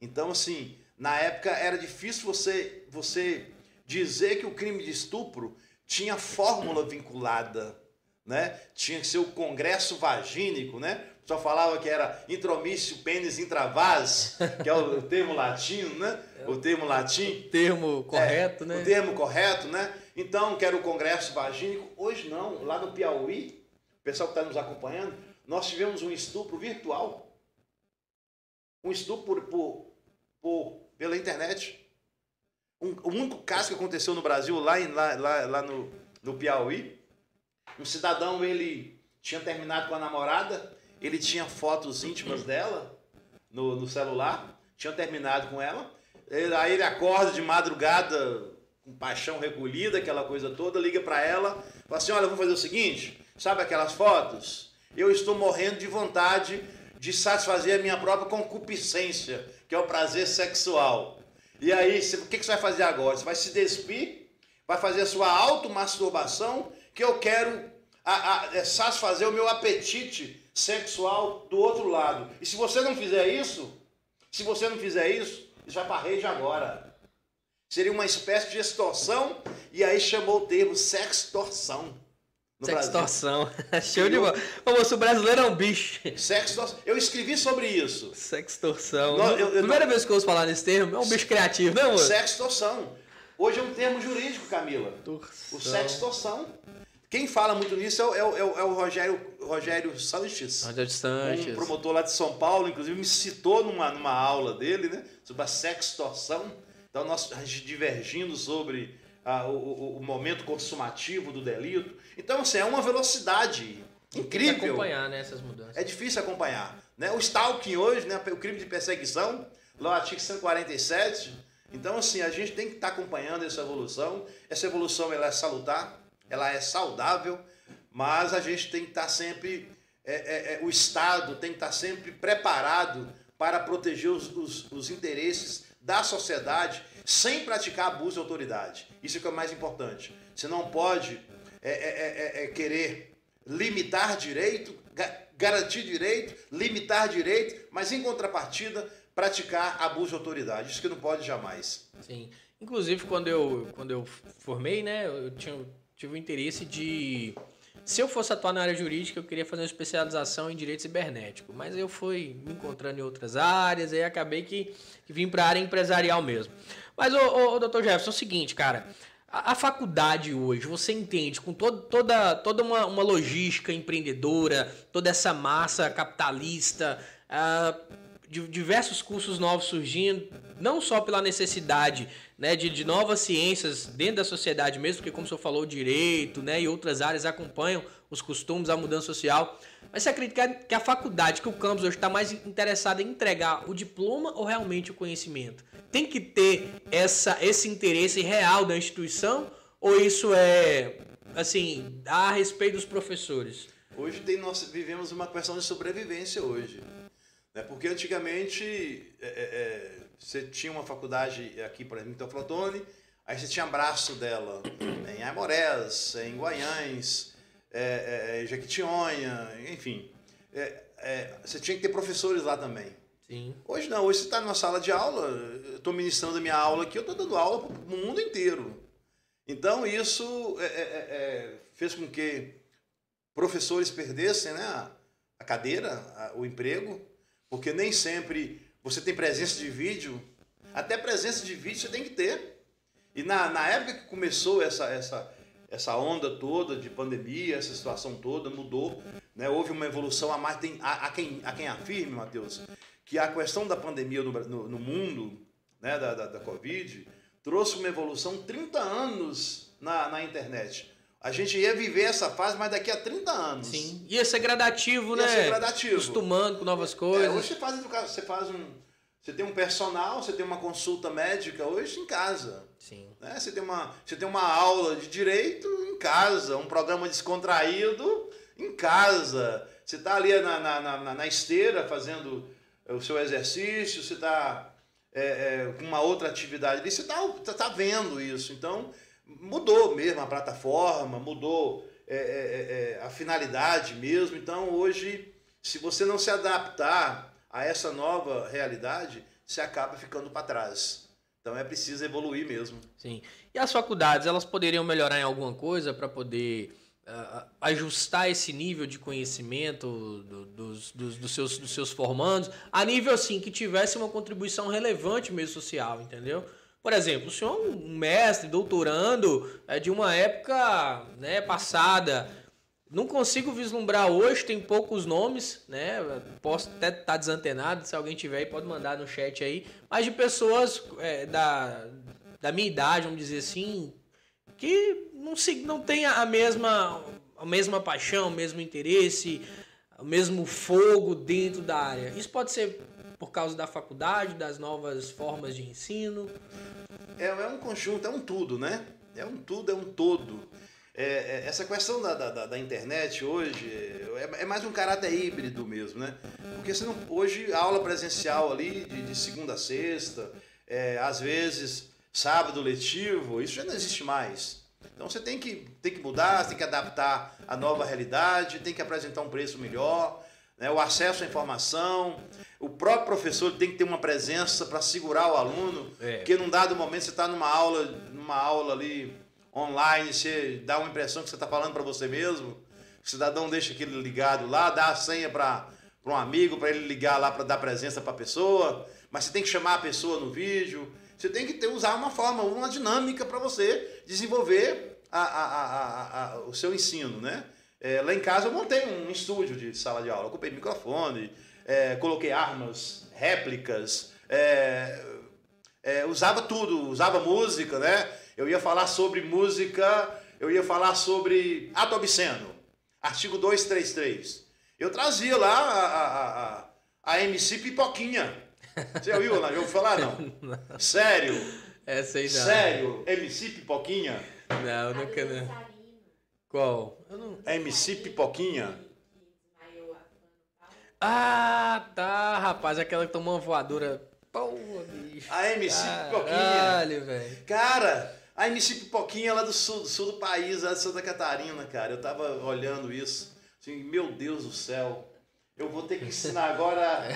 Então assim, na época era difícil você, você dizer que o crime de estupro tinha fórmula vinculada, né? Tinha que ser o congresso vagínico, né? Só falava que era intromissio pênis intravas, que é o termo latino, né? É o termo latim. O termo correto, é, né? O termo correto, né? Então, que era o congresso vagínico. Hoje não, lá no Piauí, o pessoal que está nos acompanhando, nós tivemos um estupro virtual. Um estupro por, por, por pela internet. Um, o único caso que aconteceu no Brasil, lá, em, lá, lá, lá no, no Piauí, um cidadão, ele tinha terminado com a namorada, ele tinha fotos íntimas dela no, no celular, tinha terminado com ela, ele, aí ele acorda de madrugada, com paixão recolhida, aquela coisa toda, liga para ela, fala assim, olha, vamos fazer o seguinte, sabe aquelas fotos? Eu estou morrendo de vontade de satisfazer a minha própria concupiscência que é o prazer sexual. E aí, o que, que você vai fazer agora? Você vai se despir, vai fazer a sua automasturbação, que eu quero a, a, é, satisfazer o meu apetite sexual do outro lado. E se você não fizer isso, se você não fizer isso, isso vai para rede agora. Seria uma espécie de extorsão, e aí chamou o termo sextorção. Sextorção. Show de bola. Ô, moço, o brasileiro é um bicho. Sextorção. Eu escrevi sobre isso. Sextorção. Não, eu, eu, Primeira não... vez que eu ouço falar nesse termo, é um bicho criativo, não, moço? Sextorção. Hoje é um termo jurídico, Camila. Torção. O sextorção. Quem fala muito nisso é o, é o, é o é Rogério, Rogério Sanches. Rogério Sanches. Um promotor lá de São Paulo, inclusive me citou numa, numa aula dele, né? Sobre a sextorção. Então, nós divergindo sobre ah, o, o, momento consumativo do delito. Então, assim, é uma velocidade incrível. Tem acompanhar né, essas mudanças. É difícil acompanhar. Né? O stalking hoje, né, o crime de perseguição, lá o artigo 147. Então, assim, a gente tem que estar acompanhando essa evolução. Essa evolução ela é salutar, ela é saudável, mas a gente tem que estar sempre. É, é, é, o Estado tem que estar sempre preparado para proteger os, os, os interesses da sociedade sem praticar abuso de autoridade. Isso é o que é mais importante. Você não pode é, é, é, é, é querer limitar direito, garantir direito, limitar direito, mas em contrapartida praticar abuso de autoridade. Isso que não pode jamais. Sim. Inclusive, quando eu, quando eu formei, né, eu tinha, tive o interesse de. Se eu fosse atuar na área jurídica, eu queria fazer uma especialização em direito cibernético. Mas eu fui me encontrando em outras áreas, e acabei que, que vim para a área empresarial mesmo. Mas, ô doutor Jefferson, é o seguinte, cara. A, faculdade hoje, você entende, com todo, toda, toda uma, uma logística empreendedora, toda essa massa capitalista, de, diversos cursos novos surgindo, não só pela necessidade né, de, de novas ciências dentro da sociedade mesmo, porque como o senhor falou, o direito né, e outras áreas acompanham os costumes, a mudança social. Mas você acredita que a faculdade, que o campus hoje está mais interessado em entregar o diploma ou realmente o conhecimento? tem que ter essa, esse interesse real da instituição ou isso é assim a respeito dos professores? Hoje tem, nós vivemos uma questão de sobrevivência hoje. Né? Porque antigamente é, é, é você tinha uma faculdade aqui, por exemplo, em Teoflotone, aí você tinha abraço dela em Aimorés, em Guanhães, é, é, Jequitinhonha, enfim. É, você tinha que ter professores lá também. Sim. Hoje não, hoje você está numa sala de aula, eu estou ministrando a minha aula aqui, eu estou dando aula para o mundo inteiro. Então isso é, é, é, é, fez com que professores perdessem né, a, a cadeira, a, o emprego, porque nem sempre você tem presença de vídeo, até presença de vídeo você tem que ter. E na, na época que começou essa, essa, essa onda toda de pandemia, essa situação toda mudou, né? houve uma evolução a mais. Tem, a, a, quem, a quem afirme, Mateus, que a questão da pandemia no, no, no mundo, né, da, da, da, Covid, trouxe uma evolução 30 anos na, na internet. A gente ia viver essa fase, mas daqui a 30 anos. Sim. Ia ser gradativo, ia né? Ia ser gradativo. Acostumando com novas coisas. É, hoje você faz, você faz um. Você tem um personal, você tem uma consulta médica hoje em casa. Sim. Né? Você, tem uma, você tem uma aula de direito em casa, um programa descontraído em casa. Você está ali na, na, na, na, esteira fazendo o seu exercício, você está é, é, com uma outra atividade ali, você está tá, tá vendo isso. Então, mudou mesmo a plataforma, mudou é, é, é, é, a finalidade mesmo. Então, hoje, se você não se adaptar a essa nova realidade, você acaba ficando para trás. Então é preciso evoluir mesmo. Sim. E as faculdades, elas poderiam melhorar em alguma coisa para poder uh, ajustar esse nível de conhecimento do, dos, dos, dos, seus, dos seus formandos, a nível assim que tivesse uma contribuição relevante mesmo social, entendeu? Por exemplo, o senhor é um mestre, doutorando é de uma época né, passada. Não consigo vislumbrar hoje, tem poucos nomes, né? Posso até estar tá desantenado, se alguém tiver aí pode mandar no chat aí. Mas de pessoas é, da, da minha idade, vamos dizer assim, que não, se, não tem a mesma, a mesma paixão, o mesmo interesse, o mesmo fogo dentro da área. Isso pode ser por causa da faculdade, das novas formas de ensino? É, é um conjunto, é um tudo, né? É um tudo, é um todo. É, é, essa questão da, da, da, internet hoje é, é, mais um caráter híbrido mesmo, né? Porque senão, hoje a aula presencial ali, de, de segunda a sexta, é, às vezes sábado letivo, isso já não existe mais. Então você tem que, tem que mudar, tem que adaptar a nova realidade, tem que apresentar um preço melhor né, o acesso à informação. O próprio professor tem que ter uma presença para segurar o aluno, é. porque num dado momento você está numa aula, numa aula ali online, você dá uma impressão que você está falando para você mesmo. O cidadão deixa aquilo ligado lá, dá a senha para um amigo, para ele ligar lá para dar presença para a pessoa, mas você tem que chamar a pessoa no vídeo. Você tem que ter, usar uma forma, uma dinâmica para você desenvolver a, a, a, o seu ensino, né? É, lá em casa eu montei um estúdio de sala de aula, ocupei microfone, é, coloquei armas, réplicas, é, é, usava tudo, usava música, né? Eu ia falar sobre música, eu ia falar sobre ato obsceno, artigo 233. Eu trazia lá a, a, a, a MC Pipoquinha. Você já ouviu lá? Já ouviu falar? Não. Sério? Essa aí não. Sério? MC Pipoquinha? Não, nunca não. Qual? Não... MC Pipoquinha. Ah, tá, rapaz. Aquela que tomou uma voadora. Porra, bicho. A MC Caralho, Pipoquinha. Caralho, velho. Cara, a MC Pipoquinha lá do sul, do sul do país, lá de Santa Catarina, cara. Eu tava olhando isso. Assim, meu Deus do céu. Eu vou ter que ensinar agora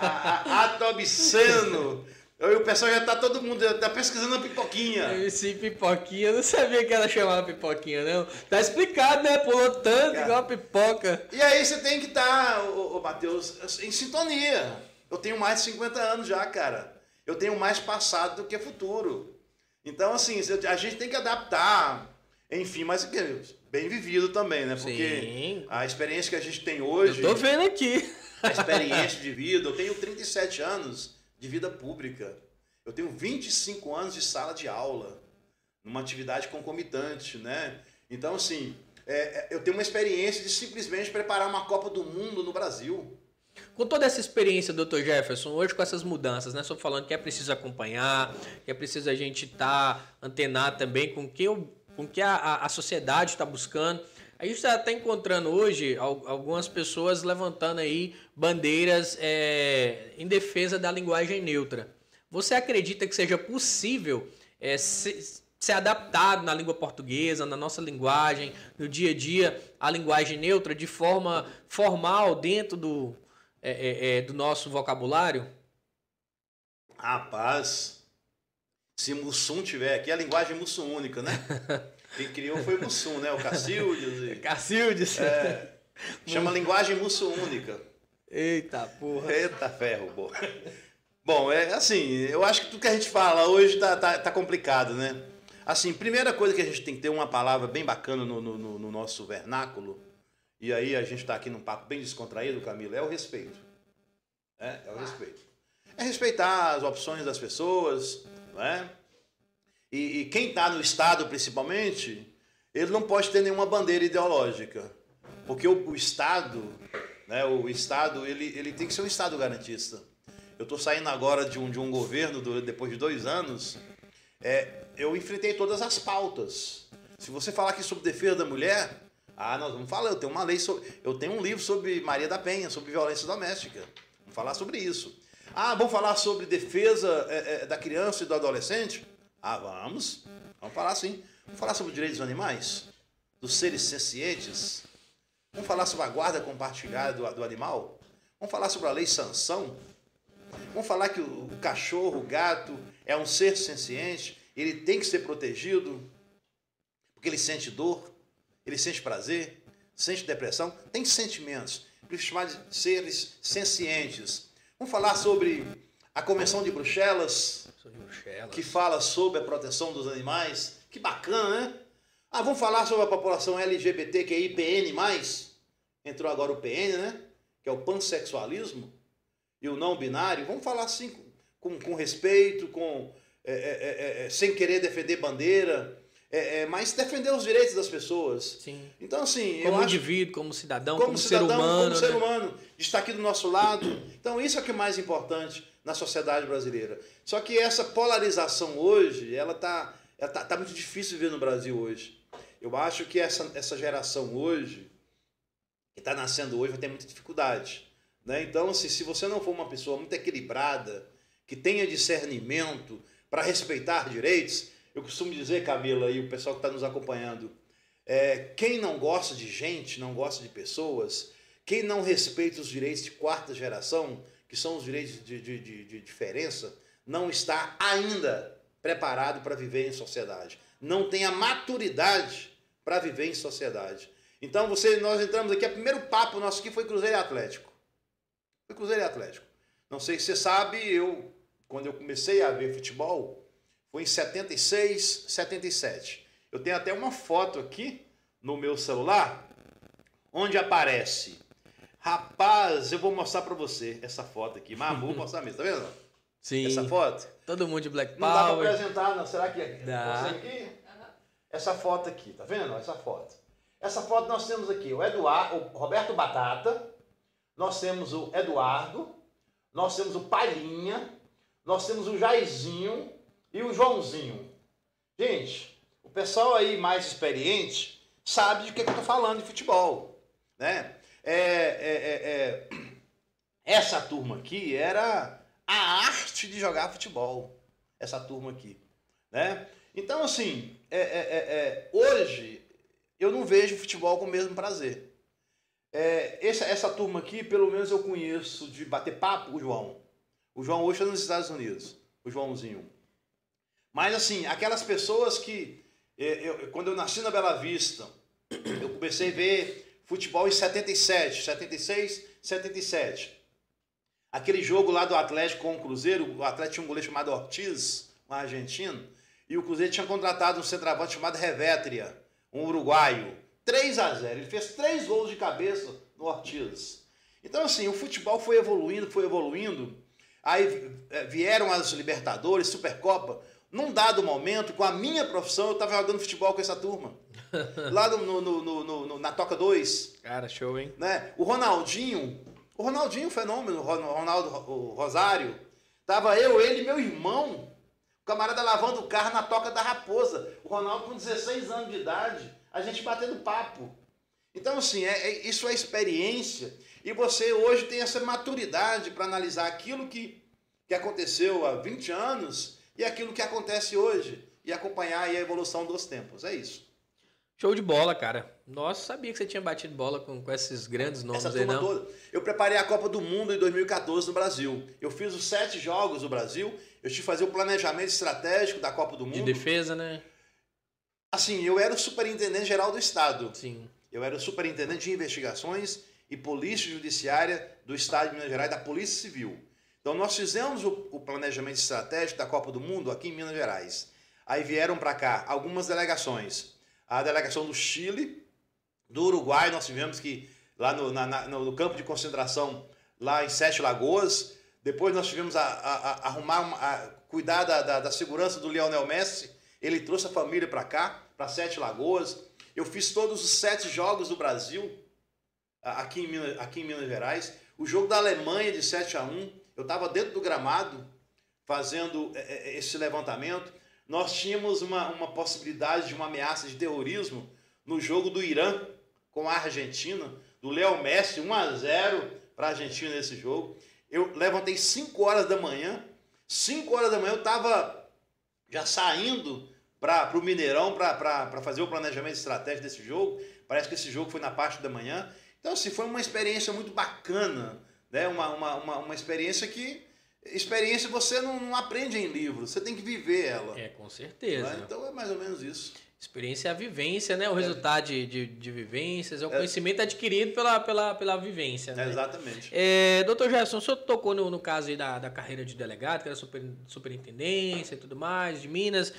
a, a, obsceno eu, o pessoal já tá todo mundo tá pesquisando a pipoquinha. MC Pipoquinha, eu não sabia que ela chamava pipoquinha, não. Tá explicado, né? Pulou tanto Cara. igual a pipoca. E aí você tem que estar, tá, ô, ô Matheus, em sintonia. Eu tenho mais de 50 anos já, cara. Eu tenho mais passado do que futuro. Então, assim, a gente tem que adaptar. Enfim, mas bem vivido também, né? Porque Sim. a experiência que a gente tem hoje. Eu tô vendo aqui. A experiência de vida. Eu tenho 37 anos de vida pública. Eu tenho 25 anos de sala de aula, numa atividade concomitante, né? Então, assim, é, é eu tenho uma experiência de simplesmente preparar uma Copa do Mundo no Brasil. Com toda essa experiência, doutor Jefferson, hoje com essas mudanças, né? Só falando que é preciso acompanhar, que é preciso a gente estar tá antenado também com que o com que a, a sociedade está buscando. A gente está até encontrando hoje algumas pessoas levantando aí bandeiras é, em defesa da linguagem neutra. Você acredita que seja possível é, se, ser adaptado na língua portuguesa, na nossa linguagem, no dia a dia, a linguagem neutra de forma formal dentro do, é, é, é do nosso vocabulário? Rapaz, se Mussum tiver aqui, é a linguagem mussúnica, né? Quem criou foi o Mussum, né? O Cacildes. E... Cacildes. É, chama linguagem mussúnica. Eita porra. Eita ferro, boa. Bom, é assim, eu acho que tudo que a gente fala hoje tá, tá, tá complicado, né? Assim, primeira coisa que a gente tem que ter uma palavra bem bacana no, no, no nosso vernáculo, e aí a gente está aqui num papo bem descontraído, Camila, é o respeito. É, é o respeito. É respeitar as opções das pessoas, não é? E, e quem está no Estado, principalmente, ele não pode ter nenhuma bandeira ideológica. Porque o, o Estado, né, o Estado, ele, ele tem que ser um Estado garantista. eu estou saindo agora de um, de um governo, do, depois de dois anos, é, eu enfrentei todas as pautas. Se você falar aqui sobre defesa da mulher, ah, nós vamos falar, eu tenho uma lei sobre, eu tenho um livro sobre Maria da Penha, sobre violência doméstica. Vamos falar sobre isso. Ah, vamos falar sobre defesa é, é, da criança e do adolescente? Ah, vamos. Vamos falar sim. Vamos falar sobre direitos dos animais, dos seres sencientes. Vamos falar sobre a guarda compartilhada do, do animal. Vamos falar sobre a lei sanção. Vamos falar que o, o cachorro, o gato é um ser senciente, ele tem que ser protegido, porque ele sente dor, ele sente prazer, sente depressão, tem sentimentos, chamados de seres sencientes. Vamos falar sobre a Convenção de Bruxelas, Bruxelas, que fala sobre a proteção dos animais. Que bacana, né? Ah, vamos falar sobre a população LGBT, que é IPN+. Entrou agora o PN, né? Que é o pansexualismo. E o não binário. Vamos falar assim, com, com respeito, com, é, é, é, sem querer defender bandeira. É, é, mas defender os direitos das pessoas. Sim. Então, assim. Como indivíduo, como cidadão, como, como cidadão, ser humano. Como ser né? humano, está aqui do nosso lado. Então, isso é o que é mais importante na sociedade brasileira. Só que essa polarização hoje, ela está ela tá, tá muito difícil de ver no Brasil hoje. Eu acho que essa, essa geração hoje, que está nascendo hoje, vai ter muita dificuldade. Né? Então, assim, se você não for uma pessoa muito equilibrada, que tenha discernimento para respeitar direitos, eu costumo dizer, Camila, e o pessoal que está nos acompanhando, é, quem não gosta de gente, não gosta de pessoas, quem não respeita os direitos de quarta geração, que são os direitos de, de, de, de diferença, não está ainda preparado para viver em sociedade. Não tem a maturidade para viver em sociedade. Então você, nós entramos aqui, o primeiro papo nosso aqui foi Cruzeiro e Atlético. Foi Cruzeiro e Atlético. Não sei se você sabe, eu, quando eu comecei a ver futebol, foi em 76, 77. Eu tenho até uma foto aqui no meu celular, onde aparece. Rapaz, eu vou mostrar para você essa foto aqui. Mas vou mostrar mesmo, tá vendo? Sim. Essa foto. Todo mundo de Black Não Power. dá para apresentar, não. Será que é? Dá. Você aqui? Essa foto aqui, tá vendo? Essa foto. Essa foto nós temos aqui o Eduardo, o Roberto Batata, nós temos o Eduardo, nós temos o Palhinha, nós temos o Jairzinho, e o Joãozinho. Gente, o pessoal aí mais experiente sabe de que, que eu estou falando de futebol. Né? É, é, é, é, essa turma aqui era a arte de jogar futebol. Essa turma aqui. Né? Então, assim, é, hoje eu não vejo futebol com o mesmo prazer. essa, essa turma aqui, pelo menos eu conheço de bater papo, o João. O João hoje está nos Estados Unidos, o Joãozinho. Mas assim, aquelas pessoas que. Eu, quando eu nasci na Bela Vista, eu comecei a ver futebol em 77, 76, 77. Aquele jogo lá do Atlético com o Cruzeiro, o Atlético tinha um goleiro chamado Ortiz, um argentino, e o Cruzeiro tinha contratado um centroavante chamado Revétria, um uruguaio. 3 a 0 Ele fez três gols de cabeça no Ortiz. Então, assim, o futebol foi evoluindo, foi evoluindo. Aí eh, vieram as Libertadores, Supercopa. Num dado momento, com a minha profissão, eu estava jogando futebol com essa turma. Lá no, no, no, no na Toca 2. Cara, show, hein? Né? O Ronaldinho, o Ronaldinho, fenômeno, o Ronaldo o Rosário. Tava eu, ele e meu irmão. O camarada lavando o carro na Toca da Raposa. O Ronaldo com 16 anos de idade. A gente batendo papo. Então, assim, é, é isso é experiência. E você hoje tem essa maturidade para analisar aquilo que, que aconteceu há 20 anos e aquilo que acontece hoje e acompanhar a evolução dos tempos. É isso. Show de bola, cara. Nossa, sabia que você tinha batido bola com, com esses grandes nomes Essa aí, não? Toda. Eu preparei a Copa do Mundo em 2014 no Brasil. Eu fiz os sete jogos do Brasil. Eu tive que fazer o planejamento estratégico da Copa do Mundo. De defesa, né? Assim, eu era o superintendente geral do Estado. Sim. Eu era o superintendente de investigações e polícia judiciária do Estado de Minas Gerais, da Polícia Civil. Então nós fizemos o, o planejamento estratégico da Copa do Mundo aqui em Minas Gerais. Aí vieram para cá algumas delegações. A delegação do Chile, do Uruguai, nós tivemos que lá no, na, no campo de concentração lá em Sete Lagoas. Depois nós tivemos a, a, a arrumar, a, cuidar da, da, da, segurança do Lionel Messi. Ele trouxe a família para cá, para Sete Lagoas. Eu fiz todos os sete jogos do Brasil aqui em, Minas, aqui em Minas Gerais. O jogo da Alemanha de 7 a 1 eu estava dentro do gramado fazendo é, é, esse levantamento. Nós tínhamos uma, uma possibilidade de uma ameaça de terrorismo no jogo do Irã com a Argentina, do Léo Messi, 1 a 0 para a Argentina nesse jogo. Eu levantei 5 horas da manhã, 5 horas da manhã eu estava já saindo para o Mineirão para fazer o planejamento estratégico desse jogo. Parece que esse jogo foi na parte da manhã. Então, assim, foi uma experiência muito bacana, né? uma, uma, uma, uma experiência que. Experiência você não, não, aprende em livro, você tem que viver ela. É, com certeza. Né? Então é mais ou menos isso. Experiência é a vivência, né? O resultado de, de, de, vivências, é o é. conhecimento adquirido pela, pela, pela vivência. Né? É, exatamente. É, doutor Gerson, o senhor tocou no, no caso aí da, da carreira de delegado, que era super, superintendência e tudo mais, de Minas.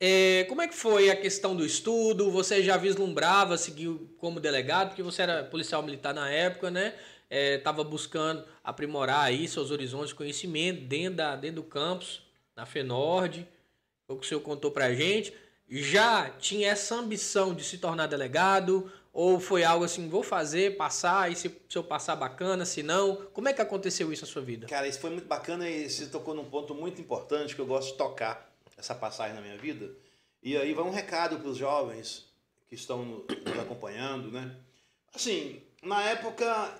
É, como é que foi a questão do estudo? Você já vislumbrava seguir como delegado, porque você era policial militar na época, né? Estava é, buscando aprimorar aí seus horizontes de conhecimento dentro, da, dentro do campus, na FENORD, foi o que o senhor contou pra gente. Já tinha essa ambição de se tornar delegado? Ou foi algo assim, vou fazer, passar, e se, se eu passar bacana, se não? Como é que aconteceu isso na sua vida? Cara, isso foi muito bacana e você tocou num ponto muito importante que eu gosto de tocar essa passagem na minha vida. E aí vai um recado para os jovens que estão nos acompanhando, né? Assim, na época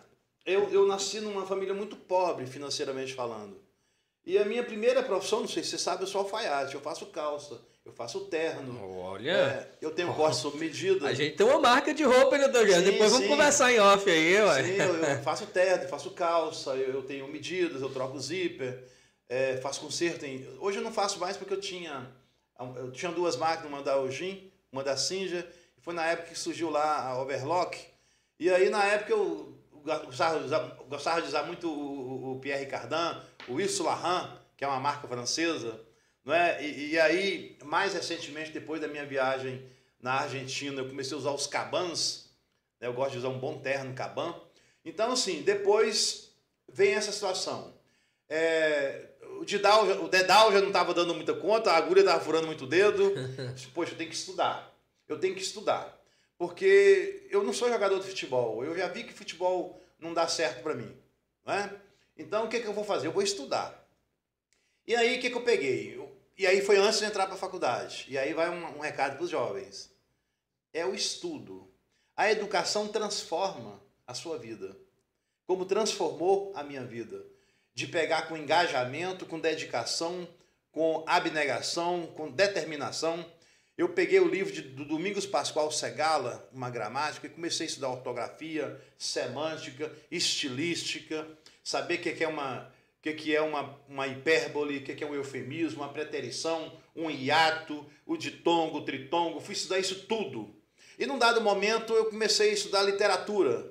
eu, eu nasci numa família muito pobre, financeiramente falando. E a minha primeira profissão, não sei se você sabe, eu sou alfaiate, eu faço calça, eu faço terno. Olha! É, eu tenho corte sob medida. A gente tem uma marca de roupa, né, doutor Depois vamos conversar em off aí, ué. Sim, eu, eu faço terno, faço calça, eu, eu tenho medidas, eu troco zíper é, faço conserto em. Hoje eu não faço mais porque eu tinha. Eu tinha duas máquinas, uma da Ogin, uma da Singer, foi na época que surgiu lá a Overlock. E aí na época eu gostava de usar, gostava de usar muito o, o Pierre Cardin, o Yves Laurent, que é uma marca francesa, não é? E, e, aí, mais recentemente, depois da minha viagem na Argentina, eu comecei a usar os Cabans, né? eu gosto de usar um bom terno Caban. Então, assim, depois vem essa situação. É, o, Didal, o Dedal já não estava dando muita conta, a agulha estava furando muito o dedo. Poxa, eu tenho que estudar. Eu tenho que estudar. Porque eu não sou jogador de futebol. Eu já vi que futebol não dá certo para mim. Né? Então, o que, que eu vou fazer? Eu vou estudar. E aí, o que, que eu peguei? Eu, e aí foi antes de entrar para a faculdade. E aí vai um, um recado para os jovens. É o estudo. A educação transforma a sua vida. Como transformou a minha vida de pegar com engajamento, com dedicação, com abnegação, com determinação. Eu peguei o livro de, do Domingos Pascoal Segala, uma gramática, e comecei a estudar ortografia, semântica, estilística, saber o que é uma, o que é uma, uma hipérbole, o que é um eufemismo, uma preterição, um hiato, o ditongo, o tritongo. Fui estudar isso tudo. E num dado momento eu comecei a estudar literatura.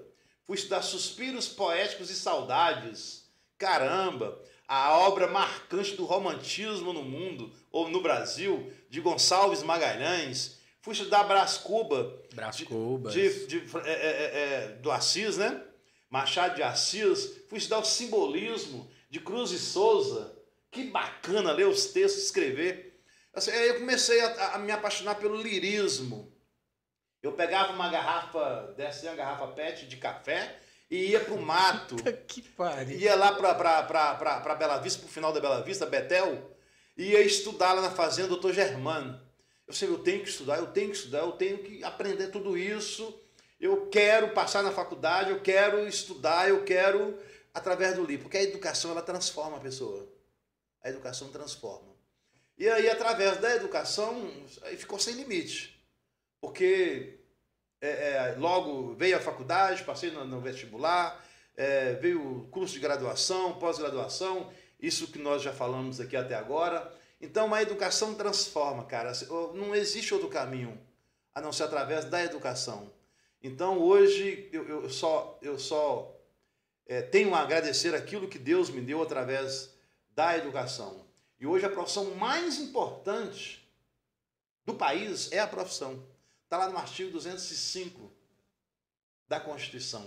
Fui estudar suspiros poéticos e saudades Caramba, a obra marcante do romantismo no mundo, ou no Brasil, de Gonçalves Magalhães. Fui estudar Brás Cuba. Brás Cubas. De, de, de é, é, é, do Assis, né? Machado de Assis. Fui estudar o simbolismo de Cruz e Souza. Que bacana ler os textos, escrever. Assim, aí eu comecei a, a me apaixonar pelo lirismo. Eu pegava uma garrafa, dessa uma garrafa PET de café, e ia pro mato. que pariu. Ia lá pra, pra, pra, pra, pra Bela Vista, pro final da Bela Vista, Betel, e ia estudar lá na fazenda doutor Germano. Eu sei, eu tenho que estudar, eu tenho que estudar, eu tenho que aprender tudo isso. Eu quero passar na faculdade, eu quero estudar, eu quero através do livro, porque a educação ela transforma a pessoa. A educação transforma. E aí, através da educação, aí ficou sem limite. Porque é, é, logo veio a faculdade, passei no, no vestibular, é, veio o curso de graduação, pós-graduação, isso que nós já falamos aqui até agora. Então, a educação transforma, cara. Não existe outro caminho a não ser através da educação. Então, hoje, eu, eu só, eu só é, tenho a agradecer aquilo que Deus me deu através da educação. E hoje, a profissão mais importante do país é a profissão. Está lá no artigo 205 da Constituição,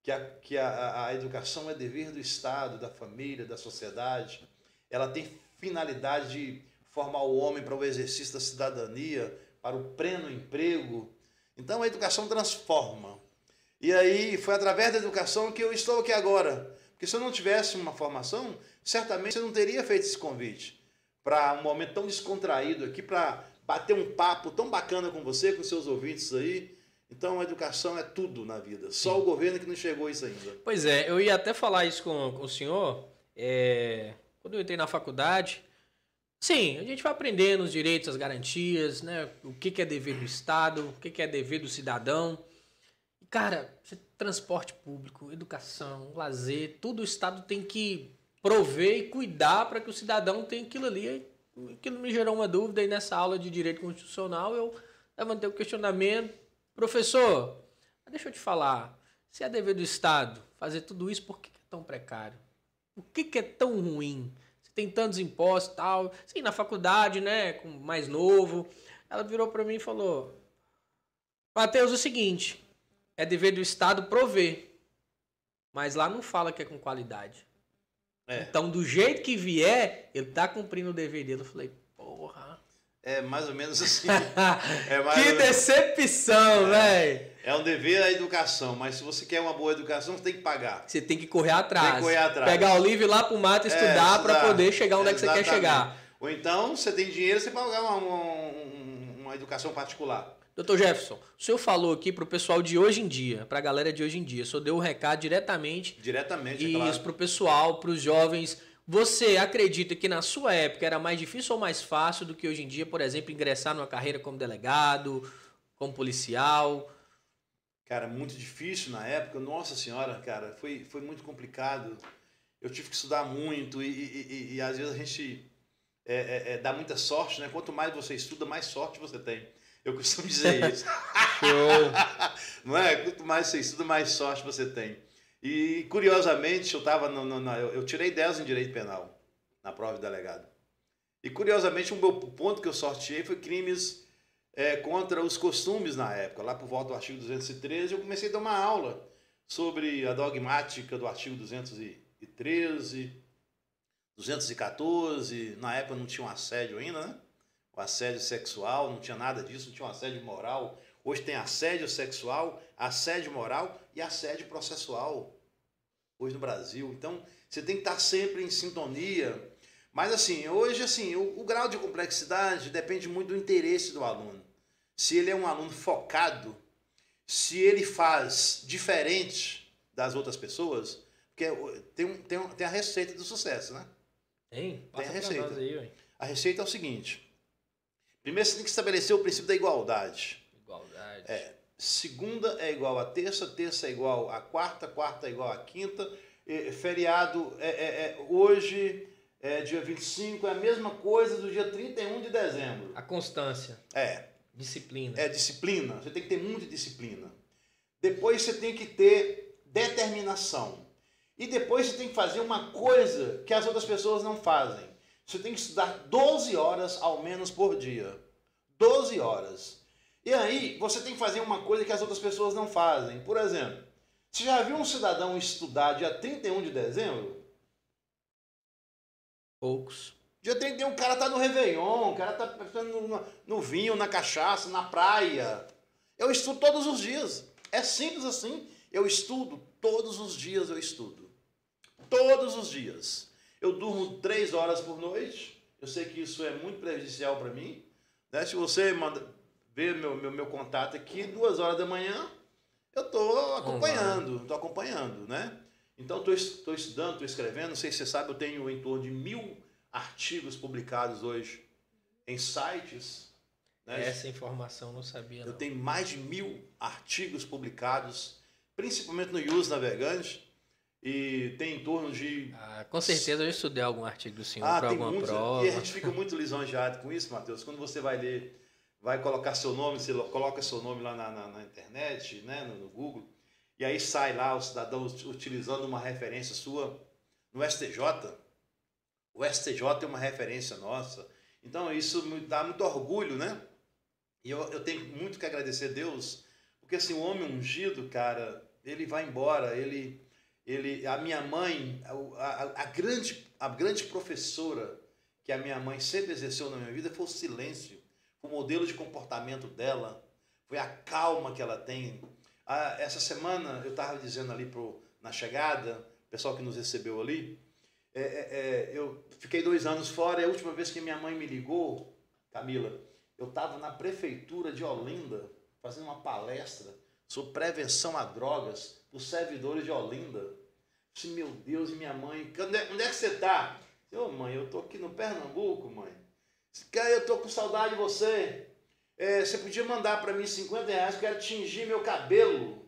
que, a, que a, a educação é dever do Estado, da família, da sociedade. Ela tem finalidade de formar o homem para o exercício da cidadania, para o pleno emprego. Então a educação transforma. E aí foi através da educação que eu estou aqui agora. Porque se eu não tivesse uma formação, certamente você não teria feito esse convite para um momento tão descontraído aqui, para bater um papo tão bacana com você, com seus ouvintes aí. Então, a educação é tudo na vida. Só Sim. o governo que não chegou a isso ainda. Pois é, eu ia até falar isso com, com o senhor. É, quando eu entrei na faculdade, sim, a gente vai aprendendo os direitos, as garantias, né? O que, que é dever do Estado, o que, que é dever do cidadão. E, cara, transporte público, educação, lazer, tudo o Estado tem que prover e cuidar para que o cidadão tenha aquilo ali. Aquilo me gerou uma dúvida e nessa aula de direito constitucional eu levantei o questionamento Professor, deixa eu te falar. Se é dever do Estado fazer tudo isso, por que é tão precário? Por que é tão ruim? Você tem tantos impostos tal. Sim, na faculdade, né? Com mais novo. Ela virou para mim e falou: Mateus, o seguinte: é dever do Estado prover. Mas lá não fala que é com qualidade. É. Então, do jeito que vier, ele tá cumprindo o dever dele. Eu falei, é mais ou menos assim. É que decepção, é, velho! É um dever a educação, mas se você quer uma boa educação, você tem que pagar. Você tem que correr atrás. Tem que correr atrás. Pegar o livro lá pro mato estudar é, para poder chegar onde é que você quer chegar. Ou então, você tem dinheiro, você pagar uma, uma, uma educação particular. Doutor Jefferson, o senhor falou aqui para o pessoal de hoje em dia, para a galera de hoje em dia, o senhor deu o um recado diretamente. Diretamente, e é claro. Isso para o pessoal, para os jovens você acredita que na sua época era mais difícil ou mais fácil do que hoje em dia, por exemplo, ingressar numa carreira como delegado, como policial? Cara, muito difícil na época. Nossa senhora, cara, foi, foi muito complicado. Eu tive que estudar muito e, e, e, e às vezes a gente é, é, é, dá muita sorte, né? Quanto mais você estuda, mais sorte você tem. Eu costumo dizer isso. Não é? Quanto mais você estuda, mais sorte você tem. E curiosamente, eu estava eu, eu, tirei 10 em direito penal na prova de delegado. E curiosamente, o meu ponto que eu sorteei foi crimes é, contra os costumes na época. Lá por volta do artigo 213, eu comecei a dar uma aula sobre a dogmática do artigo 213, 214. Na época não tinha um assédio ainda, né? Assédio sexual, não tinha nada disso, não tinha um assédio moral. Hoje tem assédio sexual, assédio moral e assédio processual. Hoje no Brasil. Então, você tem que estar sempre em sintonia. Mas assim, hoje assim, o, o grau de complexidade depende muito do interesse do aluno. Se ele é um aluno focado, se ele faz diferente das outras pessoas, porque tem, tem, tem a receita do sucesso, né? Tem? Tem a receita. Aí, a receita é o seguinte: primeiro você tem que estabelecer o princípio da igualdade. Igualdade. É. Segunda é igual a terça, terça é igual a quarta, quarta é igual a quinta. E, feriado é, é, é, hoje, é, dia 25, é a mesma coisa do dia 31 de dezembro. A constância. É. Disciplina. É disciplina. Você tem que ter muita disciplina. Depois você tem que ter determinação. E depois você tem que fazer uma coisa que as outras pessoas não fazem. Você tem que estudar 12 horas ao menos por dia. 12 horas. E aí, você tem que fazer uma coisa que as outras pessoas não fazem. Por exemplo, você já viu um cidadão estudar dia 31 de dezembro? Poucos. Dia 31 o cara tá no Réveillon, o cara tá no, no vinho, na cachaça, na praia. Eu estudo todos os dias. É simples assim. Eu estudo todos os dias, eu estudo. Todos os dias. Eu durmo três horas por noite. Eu sei que isso é muito prejudicial para mim. Né? Se você manda, ver meu, meu, meu contato aqui, duas horas da manhã, eu estou acompanhando, estou acompanhando, né? Então, estou estudando, estou escrevendo, não sei se você sabe, eu tenho em torno de mil artigos publicados hoje em sites. Né? Essa informação não sabia. Eu tenho mais de mil artigos publicados, principalmente no Use Navegante, e tem em torno de. Ah, com certeza eu estudei algum artigo do senhor ah, para alguma prova. E a gente fica muito lisonjeado com isso, Matheus, quando você vai ler vai colocar seu nome, você coloca seu nome lá na, na, na internet, né, no, no, Google, e aí sai lá o cidadão utilizando uma referência sua no STJ. O STJ é uma referência nossa. Então isso me dá muito orgulho, né? E eu, eu tenho muito que agradecer a Deus, porque assim, o homem ungido, cara, ele vai embora, ele, ele a minha mãe, a, a, a grande, a grande professora que a minha mãe sempre exerceu na minha vida foi o silêncio o modelo de comportamento dela, foi a calma que ela tem. Ah, essa semana eu estava dizendo ali pro, na chegada pessoal que nos recebeu ali. É, é, é, eu fiquei dois anos fora e a última vez que minha mãe me ligou, Camila, eu estava na prefeitura de Olinda fazendo uma palestra sobre prevenção a drogas os servidores de Olinda. Disse, meu Deus, e minha mãe, onde é, onde é que você está? Ô oh, mãe, eu estou aqui no Pernambuco, mãe. Cara, eu estou com saudade de você. É, você podia mandar para mim 50 reais, eu quero tingir meu cabelo.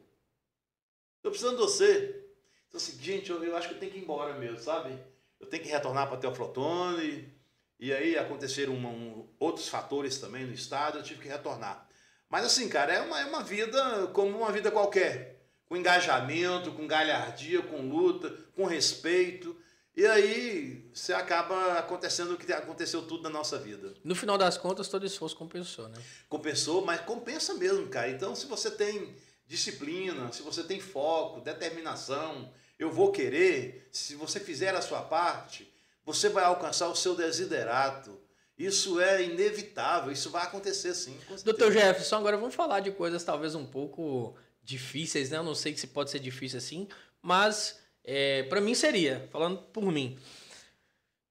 Estou precisando de você. Então, assim, gente, eu, eu, acho que eu tenho que ir embora mesmo, sabe? Eu tenho que retornar para Teoflotone. E aí aconteceram uma, um, outros fatores também no estado, eu tive que retornar. Mas assim, cara, é uma, é uma vida como uma vida qualquer. Com engajamento, com galhardia, com luta, com respeito. E aí você acaba acontecendo o que aconteceu tudo na nossa vida. No final das contas, todo esforço compensou, né? Compensou, mas compensa mesmo, cara. Então, se você tem disciplina, se você tem foco, determinação, eu vou querer, se você fizer a sua parte, você vai alcançar o seu desiderato. Isso é inevitável, isso vai acontecer sim. Doutor Jefferson, agora vamos falar de coisas talvez um pouco difíceis, né? Eu não sei se pode ser difícil assim, mas é, para mim seria, falando por mim.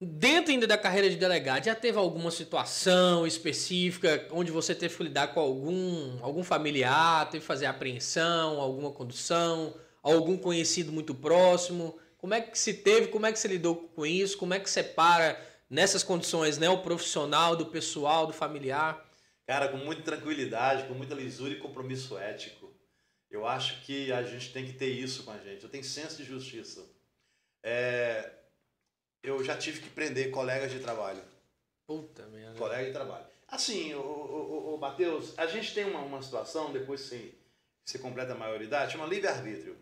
Dentro ainda da carreira de delegado, já teve alguma situação específica onde você teve que lidar com algum, algum familiar, teve que fazer apreensão, alguma condução, algum conhecido muito próximo? Como é que se teve, como é que você lidou com isso? Como é que separa nessas condições, né, o profissional do pessoal, do familiar? Cara, com muita tranquilidade, com muita lisura e compromisso ético. Eu acho que a gente tem que ter isso com a gente. Eu tenho senso de justiça. É, eu já tive que prender colegas de trabalho. Puta merda. Colega de trabalho. Assim, o, o, o, Matheus, a gente tem uma, uma situação, depois que você completa a maioridade, chama livre-arbítrio.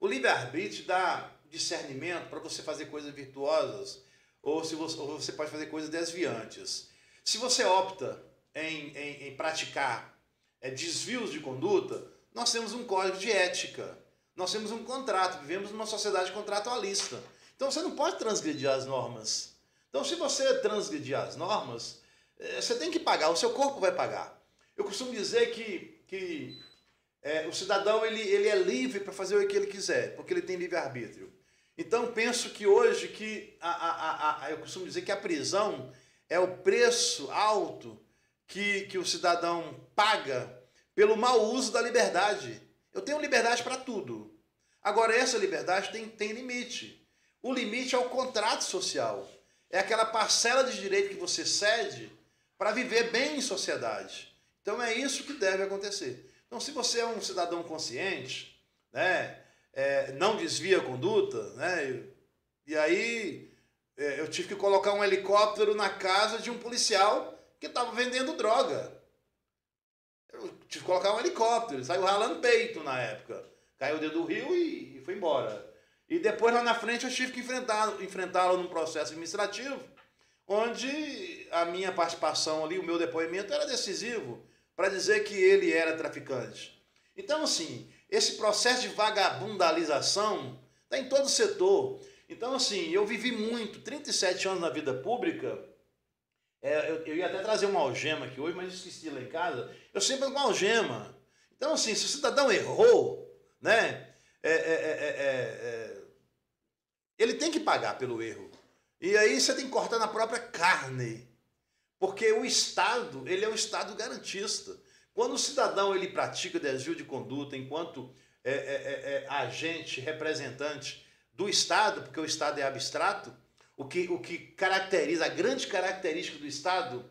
O livre-arbítrio dá discernimento para você fazer coisas virtuosas ou, se você, ou você pode fazer coisas desviantes. Se você opta em, em, em praticar é, desvios de conduta, nós temos um código de ética. Nós temos um contrato, vivemos numa sociedade contratualista. Então você não pode transgredir as normas. Então, se você transgredir as normas, eh, você tem que pagar, o seu corpo vai pagar. Eu costumo dizer que, que é, o cidadão ele, ele é livre para fazer o que ele quiser, porque ele tem livre-arbítrio. Então, penso que hoje que a, a, a, eu costumo dizer que a prisão é o preço alto que, que o cidadão paga pelo mau uso da liberdade. Eu tenho liberdade para tudo. Agora, essa liberdade tem, tem limite. O limite é o contrato social. É aquela parcela de direito que você cede para viver bem em sociedade. Então, é isso que deve acontecer. Então, se você é um cidadão consciente, né, é, não desvia a conduta, né, e aí é, eu tive que colocar um helicóptero na casa de um policial que estava vendendo droga. Tive que colocar um helicóptero, ele saiu ralando peito na época. Caiu dentro do rio e, e foi embora. E depois lá na frente eu tive que enfrentá-lo enfrentá num processo administrativo, onde a minha participação ali, o meu depoimento era decisivo para dizer que ele era traficante. Então, assim, esse processo de vagabundalização está em todo o setor. Então, assim, eu vivi muito, 37 anos na vida pública, é, eu, eu, ia até trazer uma algema aqui hoje, mas esqueci lá em casa. Eu sempre com algema. Então, assim, se o cidadão errou, né? É, é, é, é, é ele tem que pagar pelo erro. E aí você tem que cortar na própria carne. Porque o Estado, ele é um Estado garantista. Quando o cidadão ele pratica desvio de conduta enquanto agente, representante do Estado, porque o Estado é abstrato, o que, o que caracteriza, a grande característica do Estado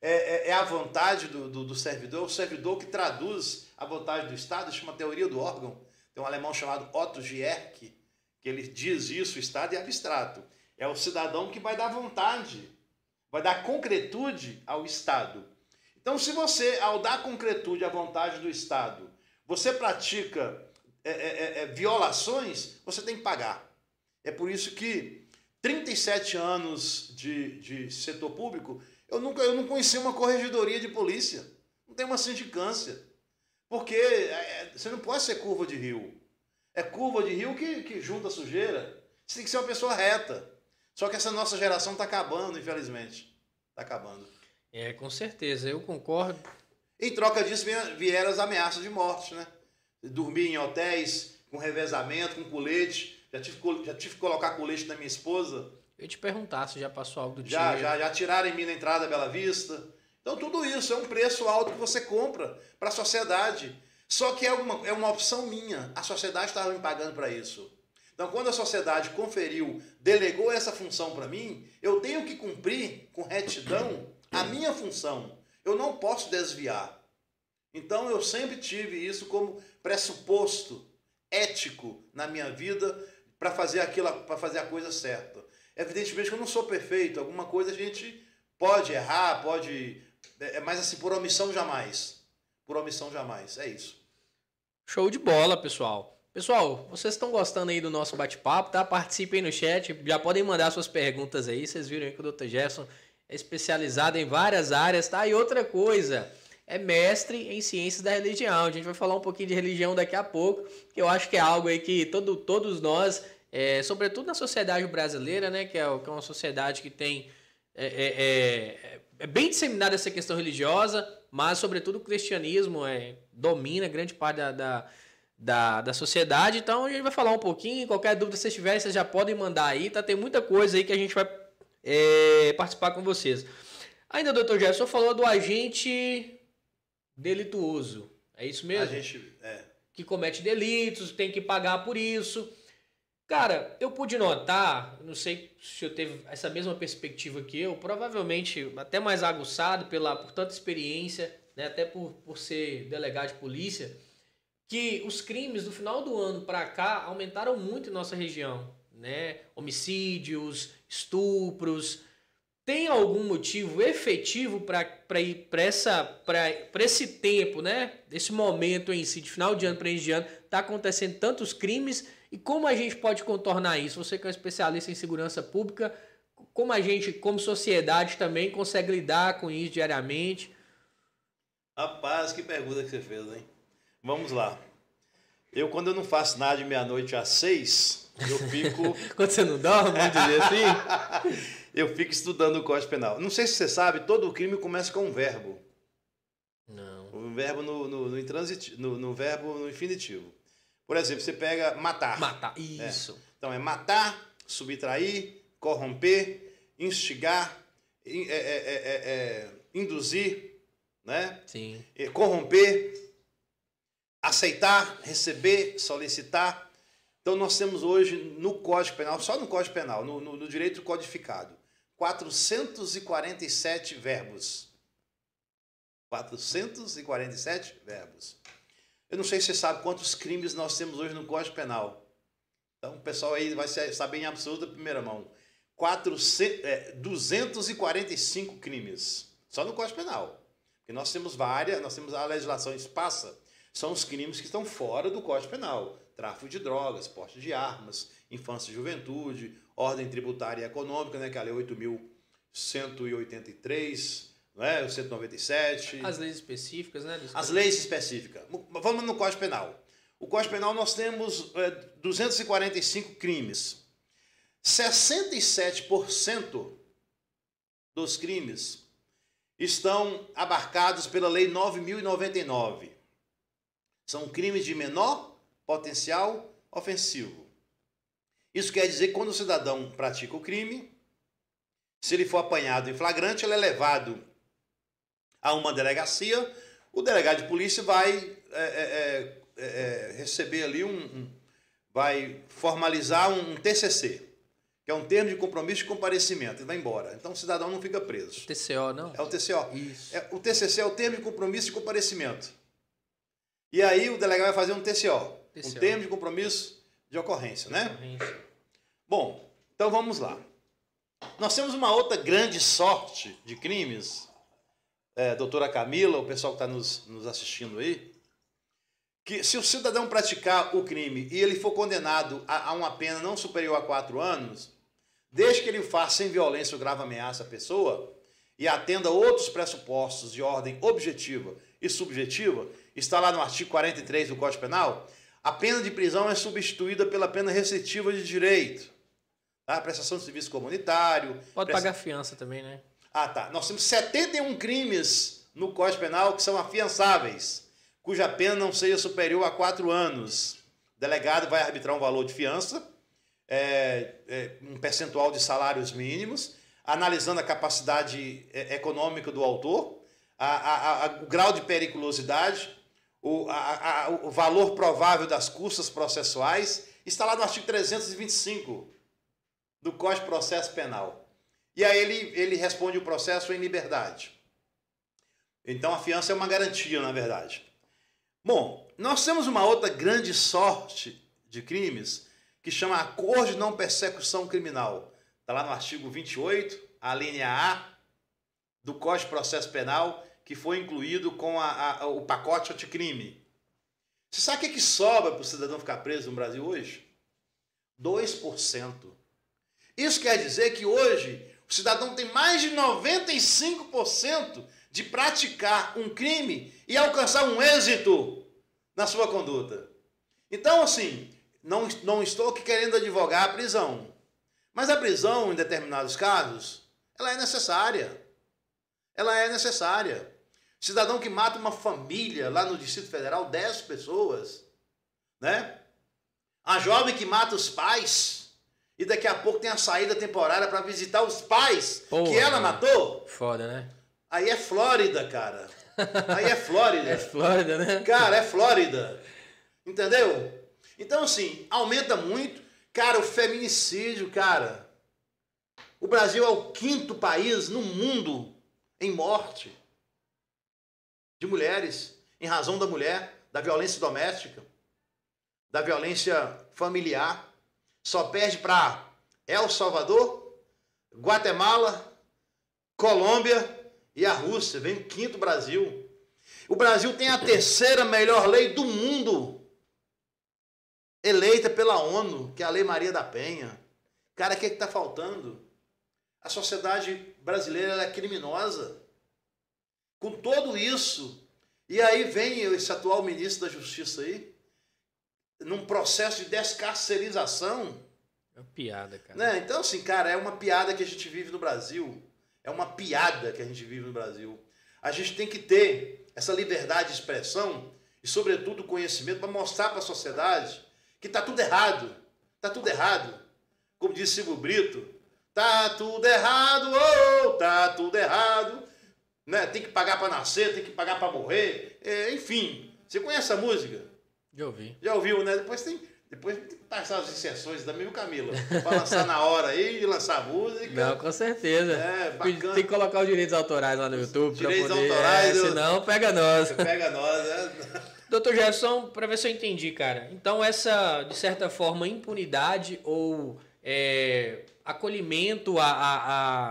é, é, é a vontade do, do, do, servidor, o servidor que traduz a vontade do Estado, chama teoria do órgão. Tem um alemão chamado Otto Gierke, que ele diz isso, o Estado é abstrato. É o cidadão que vai dar vontade, vai dar concretude ao Estado. Então, se você, ao dar concretude à vontade do Estado, você pratica é, é, é, é violações, você tem que pagar. É por isso que 37 anos de, de setor público, eu nunca eu não conheci uma corregedoria de polícia. Não tem uma sindicância. Porque é, é, você não pode ser curva de rio. É curva de rio que, que junta sujeira. Você tem que ser uma pessoa reta. Só que essa nossa geração está acabando, infelizmente. Está acabando. É, com certeza, eu concordo. Em troca disso vieram as ameaças de morte, né? Dormir em hotéis com revezamento, com colete, já tive, já tive que colocar colete na minha esposa. Eu te perguntar se já passou algo do já, tipo. Já, já tiraram em mim na entrada da Bela Vista. Então tudo isso é um preço alto que você compra para a sociedade. Só que é uma, é uma opção minha. A sociedade estava me pagando para isso. Então, quando a sociedade conferiu, delegou essa função para mim, eu tenho que cumprir com retidão a minha função. Eu não posso desviar. Então, eu sempre tive isso como pressuposto ético na minha vida para fazer aquilo, para fazer a coisa certa. Evidentemente que eu não sou perfeito, alguma coisa a gente pode errar, pode, é, é, mas assim por omissão jamais. Por omissão jamais, é isso. Show de bola, pessoal. Pessoal, vocês estão gostando aí do nosso bate-papo, tá? Participem no chat, já podem mandar suas perguntas aí. Vocês viram aí que o Dr. Gerson é especializado em várias áreas, tá? E outra coisa, é mestre em ciências da religião. A gente vai falar um pouquinho de religião daqui a pouco, que eu acho que é algo aí que todo, todos nós, é, sobretudo na sociedade brasileira, né? Que é, que é uma sociedade que tem. É, é, é, é bem disseminada essa questão religiosa, mas sobretudo o cristianismo é, domina grande parte da, da da, da sociedade. Então a gente vai falar um pouquinho. Qualquer dúvida que vocês tiverem, vocês já podem mandar aí, tá? Tem muita coisa aí que a gente vai é, participar com vocês. Ainda, doutor Gerson, falou do agente delituoso. É isso mesmo? Agente, é. Que comete delitos, tem que pagar por isso. Cara, eu pude notar, não sei se eu teve essa mesma perspectiva que eu, provavelmente até mais aguçado pela, por tanta experiência, né, até por, por ser delegado de polícia, que os crimes do final do ano para cá aumentaram muito em nossa região, né? Homicídios, estupros. Tem algum motivo efetivo para essa para esse tempo, né? Desse momento em si, de final de ano para início de ano, tá acontecendo tantos crimes e como a gente pode contornar isso? Você que é um especialista em segurança pública, como a gente, como sociedade também consegue lidar com isso diariamente? Rapaz, que pergunta que você fez, hein? Vamos lá. Eu, quando eu não faço nada de meia-noite às seis, eu fico. quando você não dorme, vamos dizer assim? eu fico estudando o Código Penal. Não sei se você sabe, todo crime começa com um verbo. Não. Um verbo no, no, no, intransitivo, no, no verbo no infinitivo. Por exemplo, você pega matar. Matar, isso. É. Então é matar, subtrair, corromper, instigar, é, é, é, é, induzir, né? Sim. corromper, aceitar, receber, solicitar. Então nós temos hoje no Código Penal, só no Código Penal, no, no, no direito codificado, 447 verbos. 447 verbos. Eu não sei se você sabe quantos crimes nós temos hoje no Código Penal. Então o pessoal aí vai saber em absoluta primeira mão. 400, é, 245 crimes. Só no Código Penal. Porque nós temos várias, nós temos a legislação esparsa são os crimes que estão fora do Código Penal. Tráfico de drogas, porte de armas, infância e juventude, ordem tributária e econômica, né, que é a Lei 8.183, não é? o 197. As leis específicas, né? As leis específicas. Vamos no Código Penal. O Código Penal nós temos é, 245 crimes. 67% dos crimes estão abarcados pela Lei 9099. São crimes de menor potencial ofensivo. Isso quer dizer que quando o cidadão pratica o crime, se ele for apanhado em flagrante, ele é levado a uma delegacia, o delegado de polícia vai é, é, é, é receber ali um, um, vai formalizar um, um TCC, que é um termo de compromisso de comparecimento, ele vai embora. Então o cidadão não fica preso. TCO, não? É o TCO. Isso. É, o TCC é o termo de compromisso de comparecimento. E aí o delegado vai fazer um TCO, TCO. um termo de compromisso de ocorrência, né? Ocorrência. Bom, então vamos lá. Nós temos uma outra grande sorte de crimes, é, doutora Camila, o pessoal que está nos, nos assistindo aí, que se o cidadão praticar o crime e ele for condenado a, a uma pena não superior a quatro anos, desde que ele faça sem violência ou grave ameaça à pessoa e atenda outros pressupostos de ordem objetiva e subjetiva, está lá no artigo 43 do Código Penal, a pena de prisão é substituída pela pena restritiva de direito. Tá? Prestação de serviço comunitário. Pode pagar fiança também, né? Ah, tá. Nós temos 71 crimes no Código Penal que são afiançáveis, cuja pena não seja superior a quatro anos. O delegado vai arbitrar um valor de fiança é, é, um percentual de salários mínimos, analisando a capacidade é, econômica do autor, a, a, a, o grau de periculosidade, o, o valor provável das custas processuais, está lá no artigo 325 do Código de Processo Penal. E aí ele, ele responde o processo em liberdade. Então a fiança é uma garantia, na verdade. Bom, nós temos uma outra grande sorte de crimes que chama acordo de não persecução criminal. Está lá no artigo 28, a linha A do Código de Processo Penal, que foi incluído com a, a, o pacote anticrime. Você sabe o que, sobra para o cidadão ficar preso no Brasil hoje? 2%. Isso quer dizer que hoje o cidadão tem mais de 95% de praticar um crime e alcançar um êxito na sua conduta. Então, assim, não, não estou aqui querendo advogar a prisão. Mas a prisão, em determinados casos, ela é necessária. Ela é necessária. Cidadão que mata uma família lá no Distrito Federal, 10 pessoas, né? A jovem que mata os pais, e daqui a pouco tem a saída temporária para visitar os pais Porra, que ela matou. Foda, né? Aí é Flórida, cara. Aí é Flórida. é Flórida, né? Cara, é Flórida. Entendeu? Então, assim, aumenta muito. Cara, o feminicídio, cara. O Brasil é o quinto país no mundo em morte de mulheres, em razão da mulher, da violência doméstica, da violência familiar. Só perde para El Salvador, Guatemala, Colômbia e a Rússia. Vem o quinto Brasil. O Brasil tem a terceira melhor lei do mundo, eleita pela ONU, que é a Lei Maria da Penha. Cara, o que é está faltando? A sociedade brasileira é criminosa. Com tudo isso, e aí vem esse atual ministro da Justiça aí, num processo de descarcerização. É uma piada, cara. Né? Então, assim, cara, é uma piada que a gente vive no Brasil. É uma piada que a gente vive no Brasil. A gente tem que ter essa liberdade de expressão e, sobretudo, conhecimento para mostrar para a sociedade que está tudo errado. Está tudo errado. Como disse Silvio Brito, tá tudo errado, oh, tá tudo errado. Né? Tem que pagar para nascer, tem que pagar para morrer. É, enfim, você conhece a música? Já ouvi. Já ouviu, né? Depois tem, depois tem que passar as inserções também, o Camila? Para lançar na hora aí, lançar música. Não, com certeza. É, bacana. Tem que colocar os direitos autorais lá no YouTube. Direitos poder, autorais. É, senão, pega nós. Pega nós, né? Doutor Gerson, para ver se eu entendi, cara. Então, essa, de certa forma, impunidade ou é, acolhimento a, a,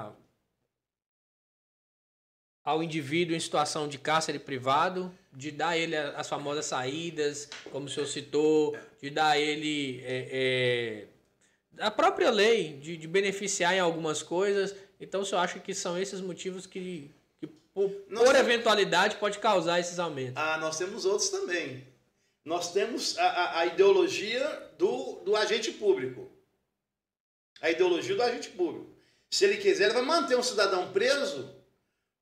a, ao indivíduo em situação de cárcere privado de dar ele as famosas saídas, como o senhor citou, de dar ele é, é, a própria lei de, de, beneficiar em algumas coisas. Então, o senhor acha que são esses motivos que, que por, por eventualidade, pode causar esses aumentos? Ah, nós temos outros também. Nós temos a, a, a ideologia do, do agente público. A ideologia do agente público. Se ele quiser, ele vai manter um cidadão preso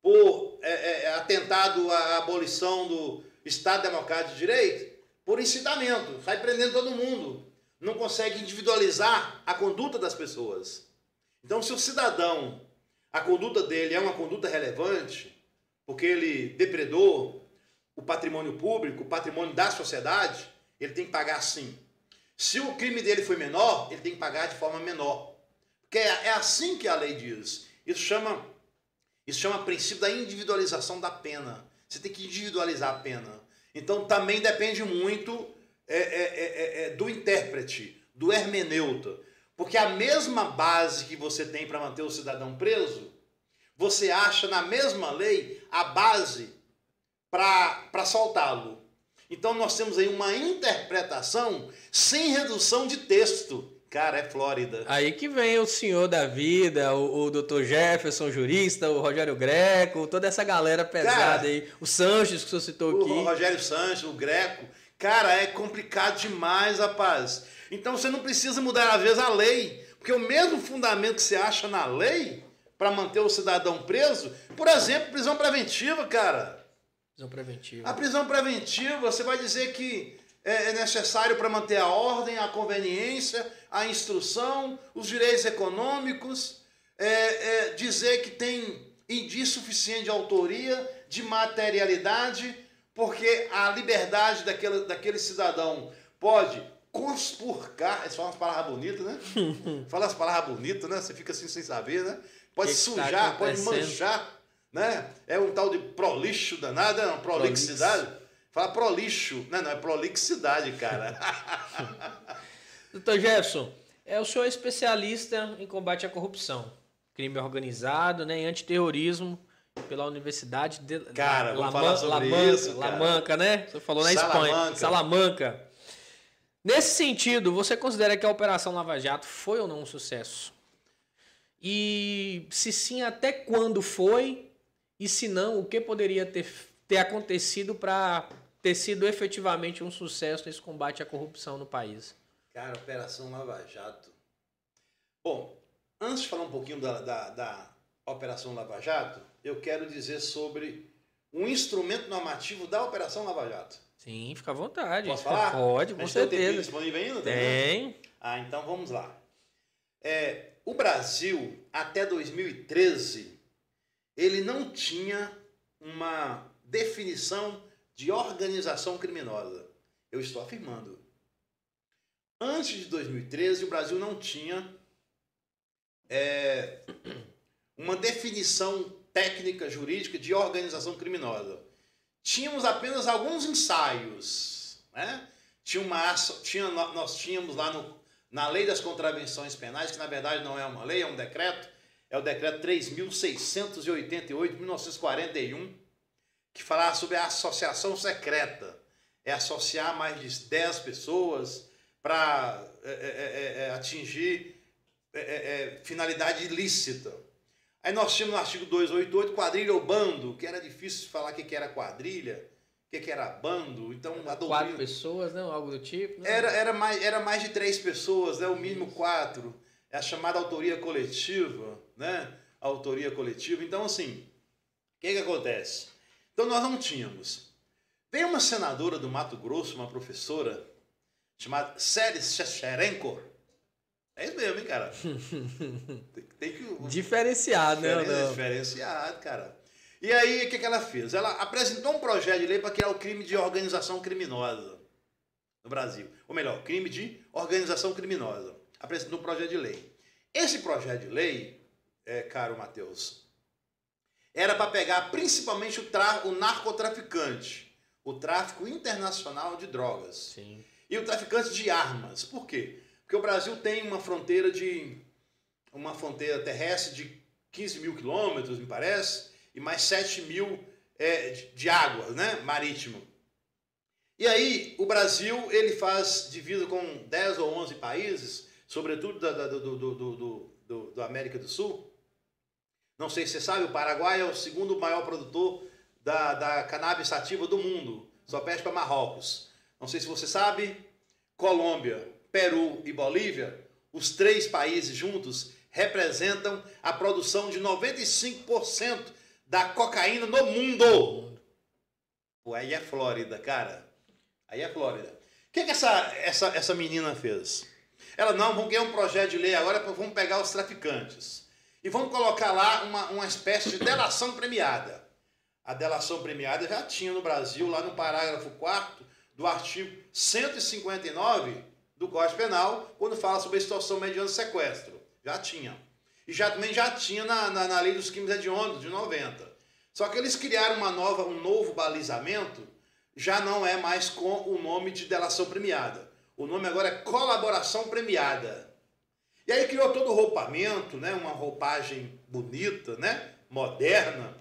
por é, é, é, atentado à abolição do Estado Democrático de Direito, por incitamento, sai prendendo todo mundo. Não consegue individualizar a conduta das pessoas. Então, se o cidadão, a conduta dele é uma conduta relevante, porque ele depredou o patrimônio público, o patrimônio da sociedade, ele tem que pagar sim. Se o crime dele foi menor, ele tem que pagar de forma menor. Porque é, é assim que a lei diz. Isso chama isso chama princípio da individualização da pena. Você tem que individualizar a pena. Então também depende muito é, é, é, é do intérprete, do hermeneuta. Porque a mesma base que você tem para manter o cidadão preso, você acha na mesma lei a base para soltá-lo. Então nós temos aí uma interpretação sem redução de texto. Cara, é Flórida. Aí que vem o senhor da vida, o, o Dr. Jefferson, jurista, o Rogério Greco, toda essa galera pesada Cara, aí. O Sanches, que o senhor citou aqui. O Rogério Sanches, o Greco. Cara, é complicado demais, rapaz. Então você não precisa mudar, às vezes, a lei. Porque o mesmo fundamento que você acha na lei para manter o cidadão preso, por exemplo, prisão preventiva, cara. Prisão preventiva. A prisão preventiva, você vai dizer que é, é necessário para manter a ordem, a conveniência, a instrução, os direitos econômicos, é, é, dizer que tem indício suficiente de autoria, de materialidade, porque a liberdade daquele, daquele cidadão pode conspurcar, eles falam umas palavras bonitas, né? Fala as palavras bonitas, né? Você fica assim sem saber, né? Pode que sujar, que tá pode manchar, né? É um tal de prolixo danado, é uma prolixidade. Fala prolixo, né? Não, é prolixidade, cara. Doutor Jefferson, é, o senhor é especialista em combate à corrupção, crime organizado, né, em antiterrorismo pela Universidade de cara, La, falar sobre isso, Manca, né? Você falou na Salamanca. Espanha. Salamanca. Nesse sentido, você considera que a Operação Lava Jato foi ou não um sucesso? E se sim, até quando foi? E se não, o que poderia ter, ter acontecido para ter sido efetivamente um sucesso nesse combate à corrupção no país? Cara, Operação Lava Jato. Bom, antes de falar um pouquinho da, da, da Operação Lava Jato, eu quero dizer sobre um instrumento normativo da Operação Lava Jato. Sim, fica à vontade. Posso falar? Pode, com certeza. Tem disponível ainda? Tem. Ah, então vamos lá. É, o Brasil, até 2013, ele não tinha uma definição de organização criminosa. Eu estou afirmando. Antes de 2013, o Brasil não tinha é, uma definição técnica jurídica de organização criminosa tínhamos apenas alguns ensaios. Né? Tinha uma, tinha, nós tínhamos lá no, na Lei das Contravenções Penais, que na verdade não é uma lei, é um decreto, é o decreto 3.688 de 1941, que falava sobre a associação secreta. É associar mais de 10 pessoas para é, é, é, atingir finalidade ilícita. Aí nós tínhamos no artigo 288 quadrilha ou bando, que era difícil falar o que era quadrilha, o que era bando. Então, a doutrina... Quatro pessoas, não? Algo do tipo? Né? Era, era, mais, era mais de três pessoas, né? o mínimo quatro. É a chamada autoria coletiva, né? A autoria coletiva. Então, assim, o que, que acontece? Então, nós não tínhamos. Veio uma senadora do Mato Grosso, uma professora, chamada Séries Checherenko, é isso mesmo, hein, cara? Tem que. Diferenciado, né? Não. Diferenciado, cara. E aí, o que, que ela fez? Ela apresentou um projeto de lei para criar o crime de organização criminosa no Brasil. Ou melhor, crime de organização criminosa. Apresentou um projeto de lei. Esse projeto de lei, é, caro Matheus, era para pegar principalmente o, o narcotraficante, o tráfico internacional de drogas. Sim. E o traficante de armas. Por quê? Porque o Brasil tem uma fronteira de uma fronteira terrestre de 15 mil quilômetros, me parece, e mais 7 mil é, de, de água, né, marítimo. E aí o Brasil ele faz divisa com 10 ou 11 países, sobretudo da, da, do, do, do, do, do América do Sul. Não sei se você sabe, o Paraguai é o segundo maior produtor da, da cannabis sativa do mundo. Só perde para Marrocos. Não sei se você sabe, Colômbia, Peru e Bolívia, os três países juntos representam a produção de 95% da cocaína no mundo. Pô, aí é Flórida, cara. Aí é Flórida. O que, que essa, essa, essa menina fez? Ela, não, vamos ganhar um projeto de lei agora, vamos pegar os traficantes. E vamos colocar lá uma, uma espécie de delação premiada. A delação premiada já tinha no Brasil, lá no parágrafo 4 do artigo 159 do Código Penal quando fala sobre extorsão mediante sequestro. Já tinha. E já, também já tinha na, na, na lei dos crimes hediondos, de 90. Só que eles criaram uma nova, um novo balizamento, já não é mais com o nome de delação premiada. O nome agora é colaboração premiada. E aí criou todo o roupamento, né? uma roupagem bonita, né? moderna.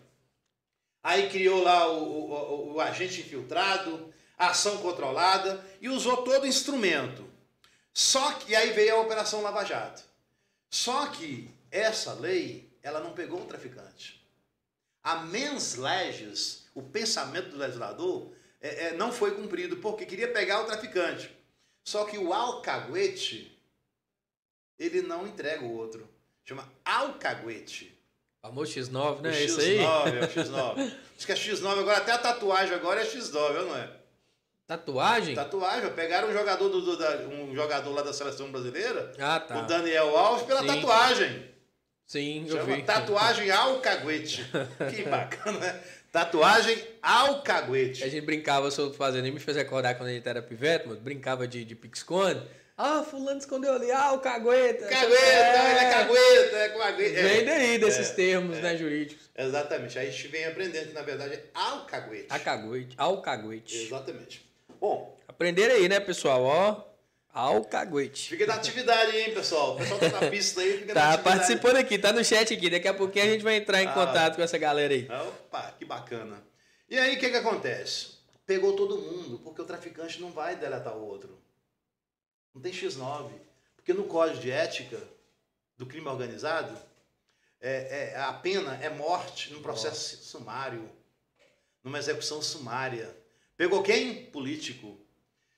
Aí criou lá o, o, o agente infiltrado, ação controlada e usou todo o instrumento. Só que aí veio a Operação Lava Jato. Só que essa lei, ela não pegou o traficante. A mens legis, o pensamento do legislador, é, é, não foi cumprido, porque queria pegar o traficante. Só que o alcaguete, ele não entrega o outro. Chama alcaguete. Famoso X9, né? O X9, é o X9. Diz que é X9 agora, até a tatuagem agora é X9, não é? Tatuagem? Tatuagem. Pegaram um jogador, do, do- da- um jogador lá da seleção brasileira, Ah, tá. o Daniel Alves, pela Sim. tatuagem. Sim, eu Chama vi. tatuagem ao caguete. que bacana, né? Tatuagem ao A gente brincava sobre fazendo, e me fez recordar quando a gente era pivete, mas brincava de, de pique-esconde. Ah, fulano escondeu ali, ah, o cagueta. Cagueta, É. ele é cagueta, é cagueta. Vem É, daí desses termos, né, jurídicos. Exatamente. Aí a gente vem aprendendo que, na verdade, é ao caguete. A caguete, ao caguete. Exatamente. Bom, Aprenderam aí, né, pessoal? Ó, ao caguete. fica da atividade hein, pessoal. O pessoal tá na pista aí, fica na Tá participando aqui, tá no chat aqui. Daqui a pouquinho a gente vai entrar em Ah. contato com essa galera aí. Opa, que bacana. E aí, o que que acontece? Pegou todo mundo, porque o traficante não vai deletar o outro. Não tem X9. Porque no código de ética do crime organizado, é, é- a pena é morte num processo sumário, numa execução sumária. Pegou quem? Político.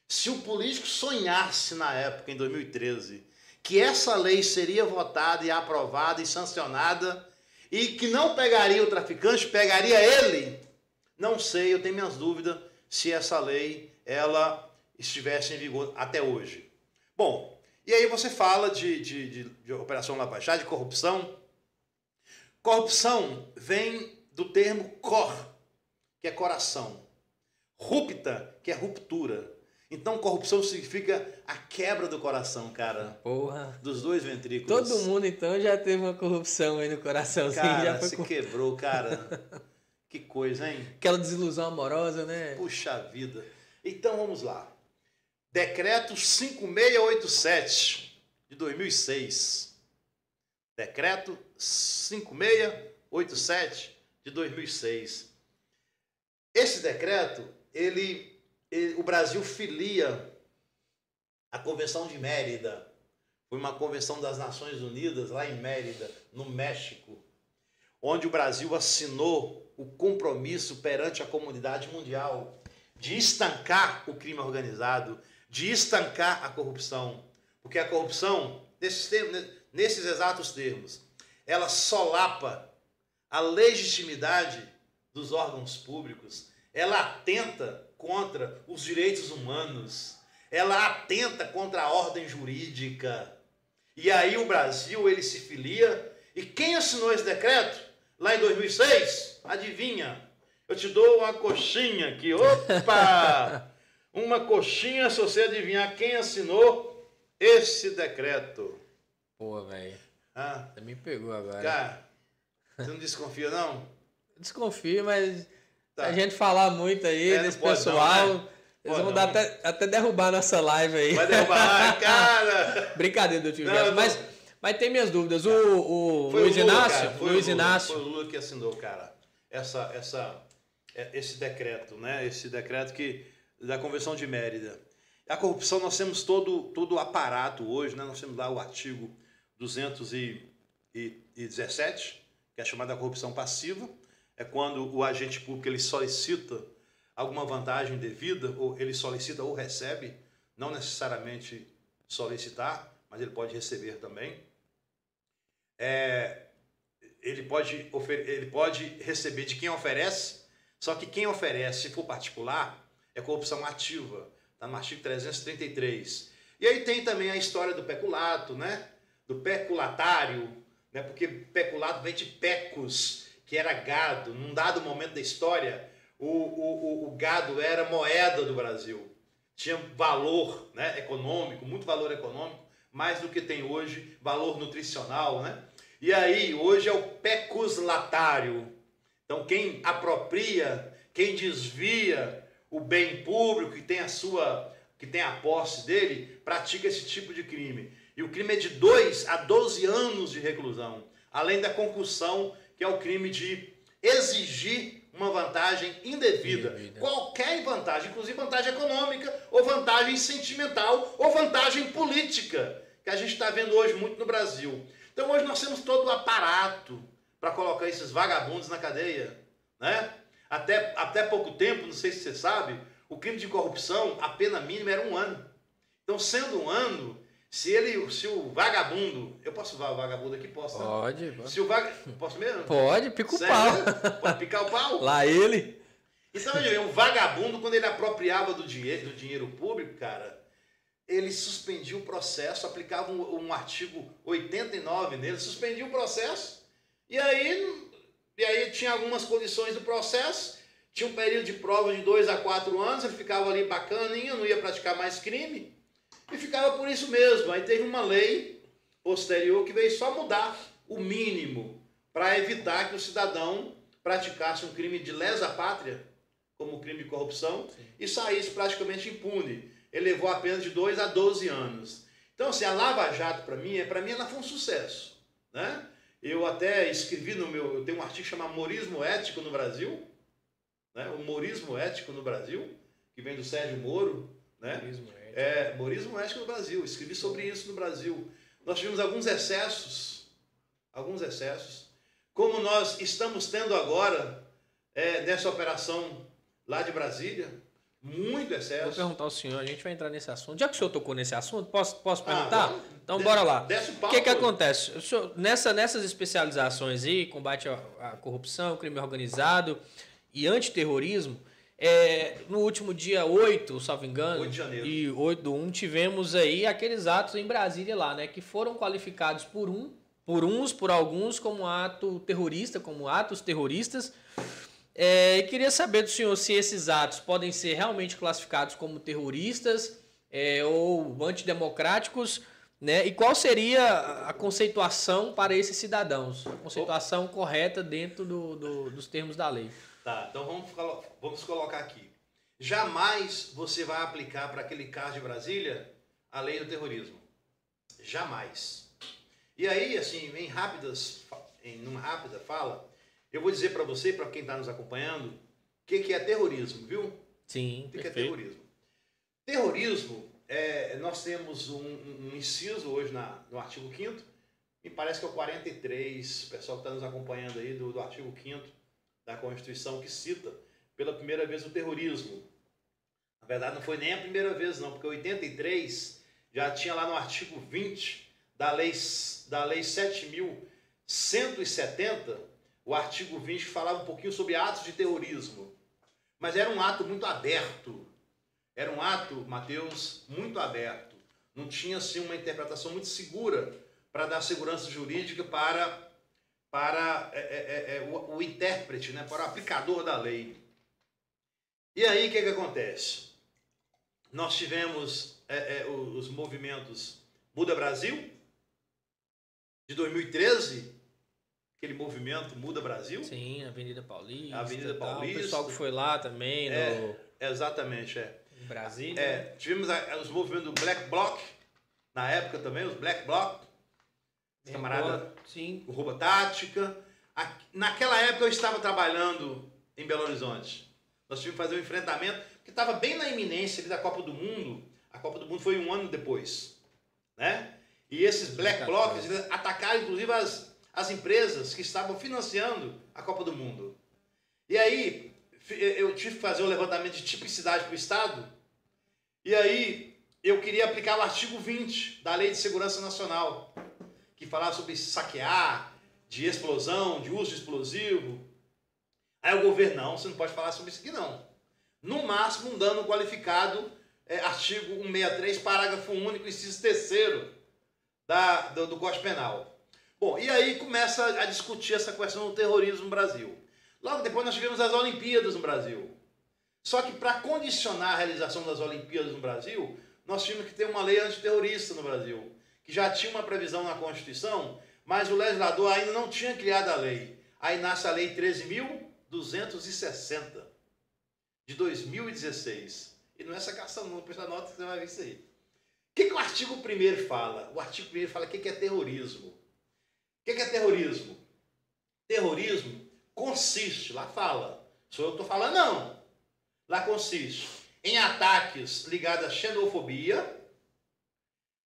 Se o político sonhasse na época, em 2013, que essa lei seria votada e aprovada e sancionada e que não pegaria o traficante, pegaria ele, não sei, eu tenho minhas dúvidas se essa lei ela estivesse em vigor até hoje. Bom, e aí você fala de, de, de, de Operação Lava Jato, de corrupção. Corrupção vem do termo cor, que é coração. Rupta, que é ruptura. Então, corrupção significa a quebra do coração, cara. Porra. Dos dois ventrículos. Todo mundo, então, já teve uma corrupção aí no coraçãozinho. Cara, já foi se com... quebrou, cara. que coisa, hein? Aquela desilusão amorosa, né? Puxa vida. Então vamos lá. Decreto 5687 de 2006. Decreto 5687 de 2006. Esse decreto, ele, ele- o Brasil filia a Convenção de Mérida. Foi uma convenção das Nações Unidas lá em Mérida, no México, onde o Brasil assinou o compromisso perante a comunidade mundial de estancar o crime organizado, de estancar a corrupção. Porque a corrupção, nesses, termos, nesses exatos termos, ela solapa a legitimidade dos órgãos públicos, ela atenta contra os direitos humanos, ela atenta contra a ordem jurídica. E aí o Brasil, ele se filia, e quem assinou esse decreto? Lá em 2006, adivinha? Eu te dou uma coxinha aqui. Opa! Uma coxinha se você adivinhar quem assinou esse decreto. Pô, velho. Ah, Você me pegou agora. cara, você não desconfia, não? Desconfio, mas Tá. a gente falar muito aí É, desse pode não, pessoal, né? eles vão dar até, até derrubar nossa live aí. Vai derrubar, cara! Brincadeira do tio Não, Gerson, não. mas, mas tem minhas dúvidas. O, o Luiz o Lula, Inácio, foi Luiz o Lula, Inácio, Foi o Lula que assinou, cara, essa, essa, é, esse decreto, né? Esse decreto que, da Convenção de Mérida. A corrupção, nós temos todo, todo o aparato hoje, né? Nós temos lá o artigo 217, que é chamada corrupção passiva. É quando o agente público ele solicita alguma vantagem devida, ou ele solicita ou recebe, não necessariamente solicitar, mas ele pode receber também. É, ele pode, ele pode receber de quem oferece, só que quem oferece, se for particular, é corrupção ativa. Está no artigo 333. E aí tem também a história do peculato, né? Do peculatário, né? porque peculato vem de pecus, que era gado. Num dado momento da história, o, o, o- o gado era moeda do Brasil. Tinha valor né, econômico, muito valor econômico, mais do que tem hoje, valor nutricional, né? E aí, hoje é o pecuslatário. Então, quem apropria, quem desvia o bem público, que tem a sua, que tem a posse dele, pratica esse tipo de crime. E o crime é de 2 a 12 anos de reclusão, além da concussão, que é o crime de exigir uma vantagem indevida. Indevida. Qualquer vantagem, inclusive vantagem econômica, ou vantagem sentimental, ou vantagem política, que a gente está vendo hoje muito no Brasil. Então hoje nós temos todo o aparato para colocar esses vagabundos na cadeia, né? Até, até pouco tempo, não sei se você sabe, o crime de corrupção, a pena mínima era um ano. Então, sendo um ano, se ele, se o vagabundo, eu posso falar o vagabundo aqui, posso? Né? pode, pode. Se o vagabundo, posso mesmo? Pode, pica o Sério? pau. Pode picar o pau? Lá ele. Então, um vagabundo, quando ele apropriava do dinheiro, do dinheiro público, cara, ele suspendia o processo, aplicava um, um artigo 89 nele, suspendia o processo, e aí, e aí tinha algumas condições do processo, tinha um período de prova de dois a quatro anos, ele ficava ali bacaninho, não ia praticar mais crime, e ficava por isso mesmo. Aí teve uma lei posterior que veio só mudar o mínimo para evitar que o cidadão praticasse um crime de lesa pátria, como crime de corrupção, Sim. e saísse praticamente impune. Ele levou apenas de 2 a 12 anos. Então, assim, a Lava Jato, para mim, é, para mim ela foi um sucesso. Né? Eu até escrevi no meu. Eu tenho um artigo chamado Morismo Ético no Brasil. Né? O Morismo Ético no Brasil, que vem do Sérgio Moro. Né? Morismo ético. É, Morismo Ético no Brasil. Escrevi sobre isso no Brasil. Nós tivemos alguns excessos. Alguns excessos. Como nós estamos tendo agora é, nessa operação lá de Brasília, muito excesso. Vou perguntar ao senhor, a gente vai entrar nesse assunto. Já que o senhor tocou nesse assunto, posso, posso ah, perguntar? Ah, então, desce, bora lá. O que, que acontece? O senhor, nessa, nessas especializações aí, combate à corrupção, crime organizado e antiterrorismo, é, no último dia 8, salvo engano, 8 de janeiro. e 8 do 1, tivemos aí aqueles atos em Brasília lá, né? Que foram qualificados por um, por uns, por alguns, como ato terrorista, como atos terroristas. É, queria saber do senhor se esses atos podem ser realmente classificados como terroristas é, ou antidemocráticos, né? E qual seria a conceituação para esses cidadãos? A conceituação correta dentro do, do, dos termos da lei. Tá, então vamos, vamos colocar aqui. Jamais você vai aplicar para aquele caso de Brasília a lei do terrorismo. Jamais. E aí, assim, em rápidas, em uma rápida fala, eu vou dizer para você, para quem está nos acompanhando, o que, que é terrorismo, viu? Sim. O que, que é terrorismo? Terrorismo, é, nós temos um, um, inciso hoje na, no artigo 5 me parece que é o 43, o pessoal que está nos acompanhando aí, do, do artigo 5 da Constituição, que cita pela primeira vez o terrorismo. Na verdade, não foi nem a primeira vez, não, porque 83 já tinha lá no artigo 20 da Lei, da lei 7.170 o artigo 20 falava um pouquinho sobre atos de terrorismo. Mas era um ato muito aberto. Era um ato, Mateus, muito aberto. Não tinha assim uma interpretação muito segura para dar segurança jurídica para, para é, é, é, é o, o, intérprete, né, para o aplicador da lei. E aí o que, que acontece? Nós tivemos é, é, os movimentos Muda Brasil, de 2013, aquele movimento Muda Brasil. Sim, Avenida Paulista. Avenida Paulista. O pessoal que foi lá também. É, exatamente, é. Em Brasília. É, tivemos os movimentos do Black Bloc, na época também, os Black Bloc. Camarada Sim. o Rouba Tática. Naquela época eu estava trabalhando em Belo Horizonte. Nós tivemos que fazer um enfrentamento que estava bem na iminência da Copa do Mundo. A Copa do Mundo foi um ano depois. Né? E esses Black Blocs atacaram inclusive as, as empresas que estavam financiando a Copa do Mundo. E aí eu tive que fazer o um levantamento de tipicidade para o Estado. E aí eu queria aplicar o artigo 20 da Lei de Segurança Nacional, que falava sobre saquear, de explosão, de uso de explosivo. Aí o governo, não, você não pode falar sobre isso aqui não. No máximo um dano qualificado, é, artigo 163, parágrafo único, inciso terceiro da, do, do Código Penal. Bom, e aí começa a discutir essa questão do terrorismo no Brasil. Logo depois nós tivemos as Olimpíadas no Brasil. Só que para condicionar a realização das Olimpíadas no Brasil, nós tínhamos que ter uma lei antiterrorista no Brasil, que já tinha uma previsão na Constituição, mas o legislador ainda não tinha criado a lei. Aí nasce a Lei 13.260, de 2016. E não é essa caça não, depois nota que você vai ver isso aí. O que, que o artigo 1 fala? O artigo 1 fala o que, que é terrorismo que é terrorismo? Terrorismo consiste, lá fala, sou eu estou falando, não. Lá consiste em ataques ligados à xenofobia,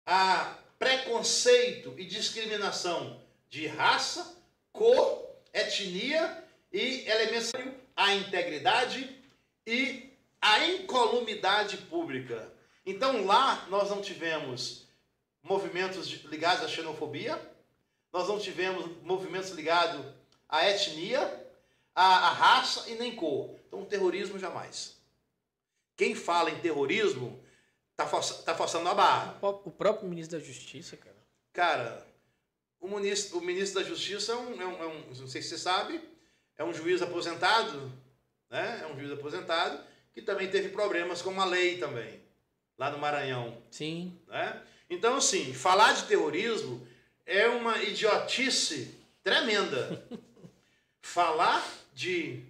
a preconceito e discriminação de raça, cor, etnia e elementos à integridade e à incolumidade pública. Então lá nós não tivemos movimentos ligados à xenofobia, nós não tivemos movimentos ligados à etnia, à, à raça e nem cor. Então terrorismo jamais. Quem fala em terrorismo tá, força, tá forçando a barra. O próprio ministro da Justiça, cara. Cara, o ministro, o ministro da Justiça é um, é um, é um, não sei se você sabe, é um juiz aposentado, né? É um juiz aposentado que também teve problemas com a lei também, lá no Maranhão. Sim. Né? Então, assim, falar de terrorismo é uma idiotice tremenda. falar de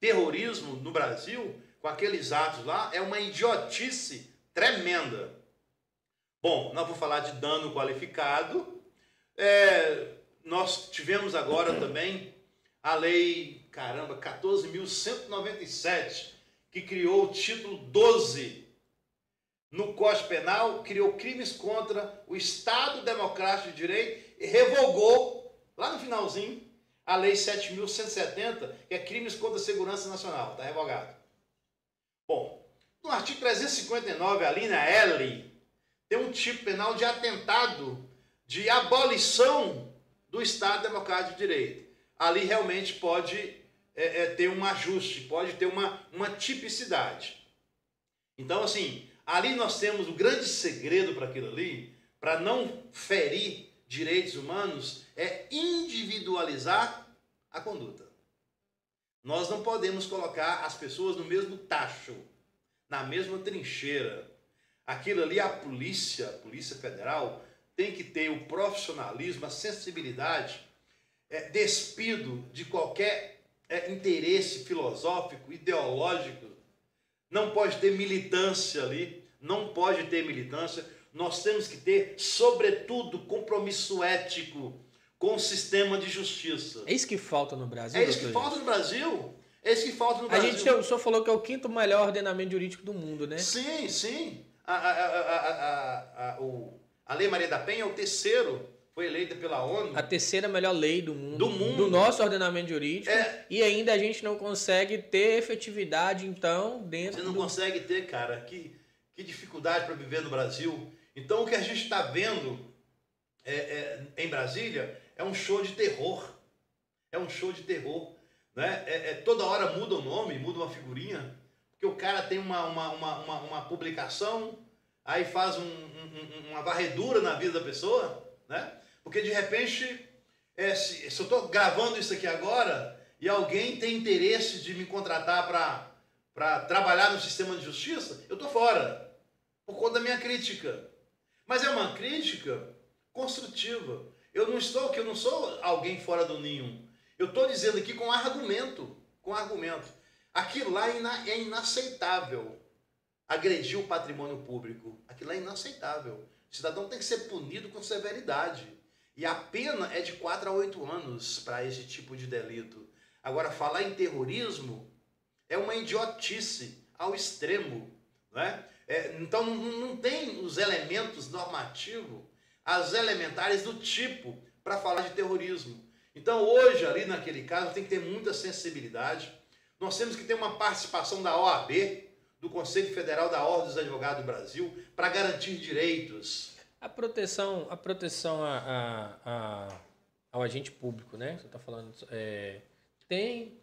terrorismo no Brasil, com aqueles atos lá, é uma idiotice tremenda. Bom, não vou falar de dano qualificado. É, nós tivemos agora também a lei, caramba, 14.197, que criou o título 12 no Código Penal, criou crimes contra o Estado Democrático de Direito e revogou, lá no finalzinho, a Lei 7.170, que é crimes contra a segurança nacional. Está revogado. Bom, no artigo 359, a linha L, tem um tipo penal de atentado de abolição do Estado Democrático de Direito. Ali realmente pode é, é, ter um ajuste, pode ter uma, uma tipicidade. Então, assim, ali nós temos o grande segredo para aquilo ali, para não ferir direitos humanos é individualizar a conduta. Nós não podemos colocar as pessoas no mesmo tacho, na mesma trincheira. Aquilo ali, a polícia, a Polícia Federal, tem que ter o profissionalismo, a sensibilidade, é, despido de qualquer é, interesse filosófico, ideológico. Não pode ter militância ali, não pode ter militância nós temos que ter, sobretudo, compromisso ético com o sistema de justiça. É isso que falta no Brasil? É isso que falta no Brasil. É isso que falta no Brasil. A gente, o senhor falou que é o quinto melhor ordenamento jurídico do mundo, né? Sim, sim. A, a, a, a, o, a Lei Maria da Penha é o terceiro, foi eleita pela ONU. A terceira melhor lei do mundo. Do mundo. Do nosso ordenamento jurídico. É. E ainda a gente não consegue ter efetividade, então, dentro. Você não do... consegue ter, cara. Que, que dificuldade para viver no Brasil. Então, o que a gente está vendo é, é, em Brasília é um show de terror. É um show de terror. Né? É, é, toda hora muda o nome, muda uma figurinha, porque o cara tem uma, uma, uma, uma, uma publicação, aí faz um, um, uma varredura na vida da pessoa, né? Porque de repente, é, se, se eu estou gravando isso aqui agora e alguém tem interesse de me contratar para trabalhar no sistema de justiça, eu estou fora, por conta da minha crítica. Mas é uma crítica construtiva. Eu não estou que eu não sou alguém fora do ninho. Eu estou dizendo aqui com argumento, com argumento. Aquilo lá é, é inaceitável. Agredir o patrimônio público. Aquilo é inaceitável. O cidadão tem que ser punido com severidade. E a pena é de 4 a 8 anos para esse tipo de delito. Agora, falar em terrorismo é uma idiotice ao extremo. Não é? É, então não, não tem os elementos normativos, as elementares do tipo para falar de terrorismo. Então hoje, ali naquele caso, tem que ter muita sensibilidade. Nós temos que ter uma participação da OAB, do Conselho Federal da Ordem dos Advogados do Brasil, para garantir direitos. A proteção, a proteção a, a, a ao agente público, né? Você está falando. É, tem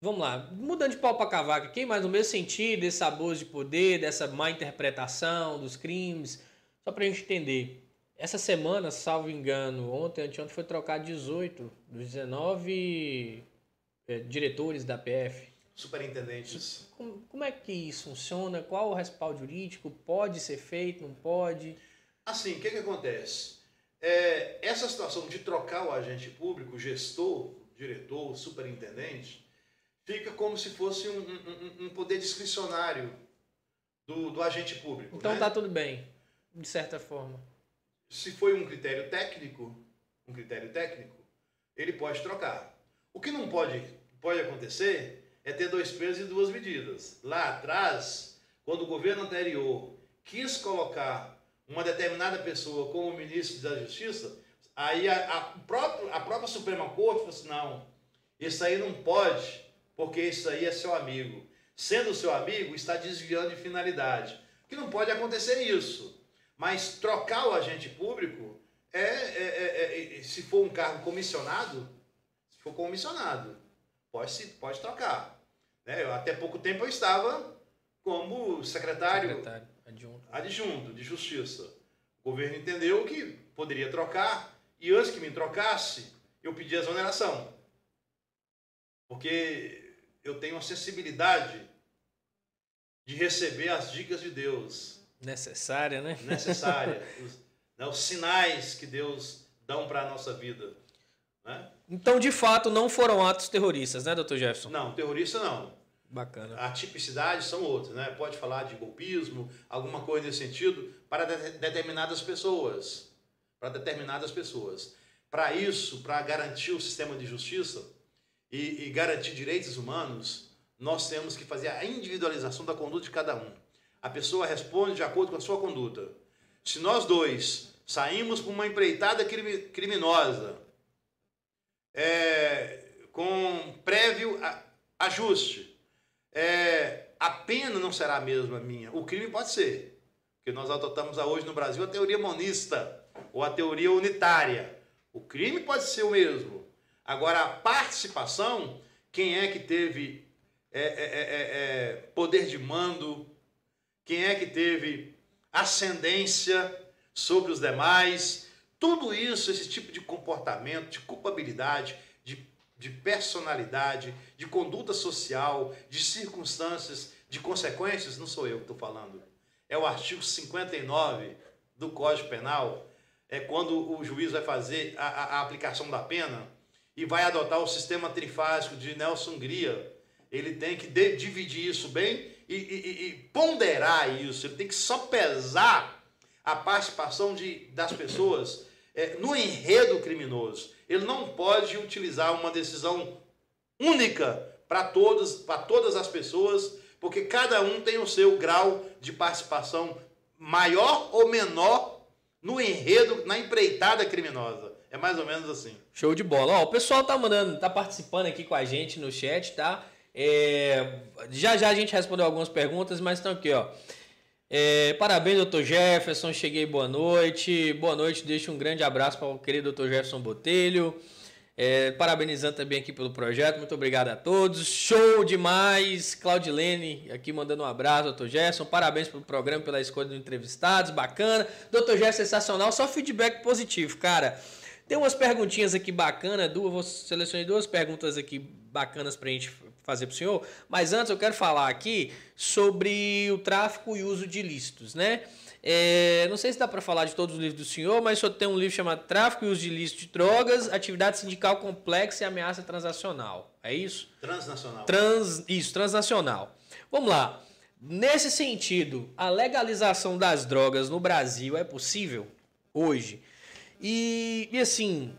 Vamos lá, mudando de pau para cavaca, quem mais no mesmo sentido desse abuso de poder, dessa má interpretação dos crimes, só para a gente entender. Essa semana, salvo engano, ontem, anteontem foi trocar 18 dos 19 é, diretores da PF. Superintendentes. Como, como, é que isso funciona? Qual o respaldo jurídico? Pode ser feito, não pode? Assim, o que, que acontece? É, essa situação de trocar o agente público, gestor, diretor, superintendente, fica como se fosse um, um, um poder discricionário do, do, agente público. Então né? tá tudo bem, de certa forma. Se foi um critério técnico, um critério técnico, ele pode trocar. O que não pode, pode acontecer é ter dois pesos e duas medidas. Lá atrás, quando o governo anterior quis colocar uma determinada pessoa como ministro da Justiça, aí a, a, própria, a própria Suprema Corte falou assim, não, isso aí não pode, porque isso aí é seu amigo. Sendo seu amigo, está desviando de finalidade. Que não pode acontecer isso. Mas trocar o agente público é, é, é, é se for um cargo comissionado, se for comissionado, pode, pode trocar. Né? Até pouco tempo eu estava como secretário, Secretário, adjunto. adjunto de justiça. O governo entendeu que poderia trocar e antes que me trocasse, eu pedi a exoneração. Porque eu tenho a sensibilidade de receber as dicas de Deus Necessária, né? necessárias, os, né, os sinais que Deus dão para a nossa vida. Né? Então, de fato, não foram atos terroristas, né, doutor Jefferson? Não, terrorista não. Bacana. A tipicidade são outras, né? Pode falar de golpismo, alguma coisa nesse sentido, para de- determinadas pessoas. Para determinadas pessoas. Para isso, para garantir o sistema de justiça e, e garantir direitos humanos, nós temos que fazer a individualização da conduta de cada um. A pessoa responde de acordo com a sua conduta. Se nós dois saímos para uma empreitada criminosa, é, com prévio ajuste, é, a pena não será a mesma minha. O crime pode ser. Porque nós adotamos hoje no Brasil a teoria monista ou a teoria unitária. O crime pode ser o mesmo. Agora, a participação, quem é que teve é, é, é, é, poder de mando, quem é que teve ascendência sobre os demais, tudo isso, esse tipo de comportamento, de culpabilidade, de, de personalidade, de conduta social, de circunstâncias, de consequências, não sou eu que estou falando. É o artigo 59 do Código Penal, é quando o juiz vai fazer a, a- aplicação da pena e vai adotar o sistema trifásico de Nelson Hungria. Ele tem que de- dividir isso bem e, e- e- e ponderar isso. Ele tem que só pesar a participação de, das pessoas é, no enredo criminoso. Ele não pode utilizar uma decisão única para todas, para todas as pessoas, porque cada um tem o seu grau de participação maior ou menor no enredo, na empreitada criminosa. É mais ou menos assim. Show de bola. Ó, o pessoal tá mandando, tá participando aqui com a gente no chat, tá? É, já já a gente respondeu algumas perguntas, mas estão aqui, ó. É, parabéns, doutor Jefferson. Cheguei, boa noite. Boa noite, deixo um grande abraço para o querido doutor Jefferson Botelho. É, parabenizando também aqui pelo projeto. Muito obrigado a todos. Show demais. Claudilene aqui mandando um abraço, doutor Gerson. Parabéns pelo programa, pela escolha dos entrevistados. Bacana. Doutor Gerson, sensacional. Só feedback positivo, cara. Tem umas perguntinhas aqui bacanas. Duas, vou selecionei duas perguntas aqui bacanas pra gente fazer pro senhor. Mas antes eu quero falar aqui sobre o tráfico e uso de ilícitos, né? É, não sei se dá para falar de todos os livros do senhor, mas só tem um livro chamado Tráfico e Uso de Ilícito de Drogas, Atividade Sindical Complexa e Ameaça Transacional. É isso? Transnacional. Trans, isso, transnacional. Vamos lá. Nesse sentido, a legalização das drogas no Brasil é possível hoje? E, e assim,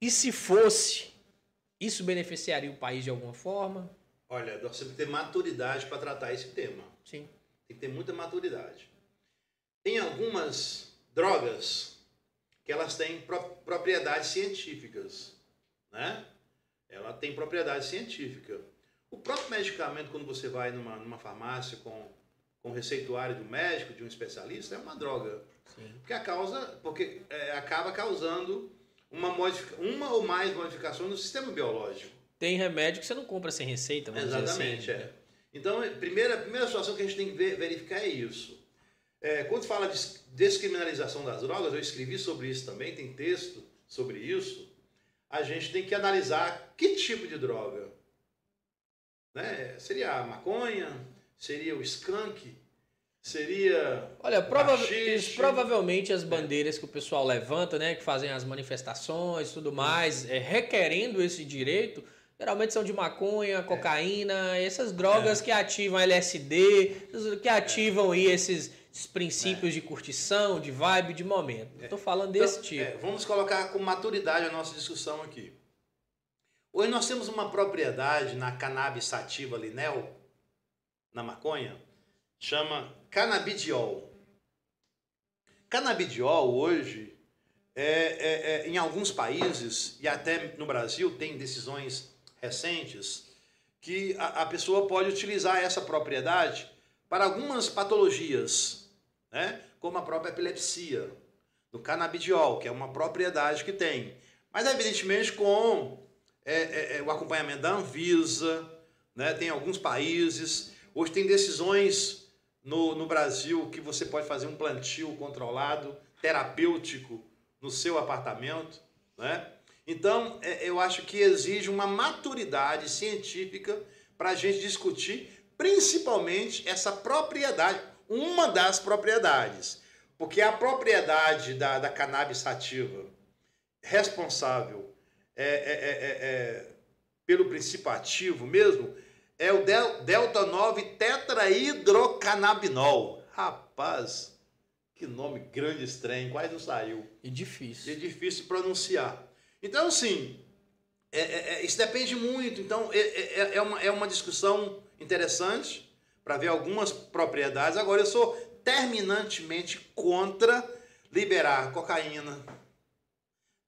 e se fosse, isso beneficiaria o país de alguma forma? Olha, nós temos que ter maturidade para tratar esse tema. Sim. Tem que ter muita maturidade. Tem algumas drogas que elas têm pro- propriedades científicas, né? Ela tem propriedade científica. O próprio medicamento, quando você vai numa, numa farmácia com, com o receituário do médico, de um especialista, é uma droga. Sim. Porque, a causa, porque é, acaba causando uma, uma ou mais modificações no sistema biológico. Tem remédio que você não compra sem receita, vamos Exatamente, dizer assim. é. Então, a primeira, primeira situação que a gente tem que ver- verificar é isso. É, quando fala de des- descriminalização das drogas, eu escrevi sobre isso também, tem texto sobre isso. A gente tem que analisar que tipo de droga. Né? Seria a maconha? Seria o skunk? Seria. Olha, prova isso, provavelmente as bandeiras que o pessoal levanta, né, que fazem as manifestações e tudo mais, é, requerendo esse direito, geralmente são de maconha, cocaína, essas drogas que ativam LSD, que ativam aí esses, esses princípios de curtição, de vibe, de momento. Tô falando desse Então, tipo. é, vamos colocar com maturidade a nossa discussão aqui. Hoje nós temos uma propriedade na cannabis sativa linel, na maconha, chama canabidiol. Canabidiol hoje, é, é, é, em alguns países, e até no Brasil, tem decisões recentes, que a, a pessoa pode utilizar essa propriedade para algumas patologias, né? como a própria epilepsia, do canabidiol, que é uma propriedade que tem. Mas, evidentemente, com é, é, é, o acompanhamento da Anvisa, né? tem alguns países. Hoje tem decisões no, no Brasil que você pode fazer um plantio controlado, terapêutico, no seu apartamento. Né? Então, é, eu acho que exige uma maturidade científica para a gente discutir, principalmente essa propriedade, uma das propriedades. Porque a propriedade da, da cannabis sativa responsável é, é, é, é pelo princípio ativo mesmo é o del, delta 9 tetrahidrocannabinol. Rapaz, que nome grande estranho, quase não saiu. E difícil. E difícil pronunciar. Então, assim, é, é, é, isso depende muito. Então, é, é, é, uma, é uma discussão interessante para ver algumas propriedades. Agora, eu sou terminantemente contra liberar cocaína,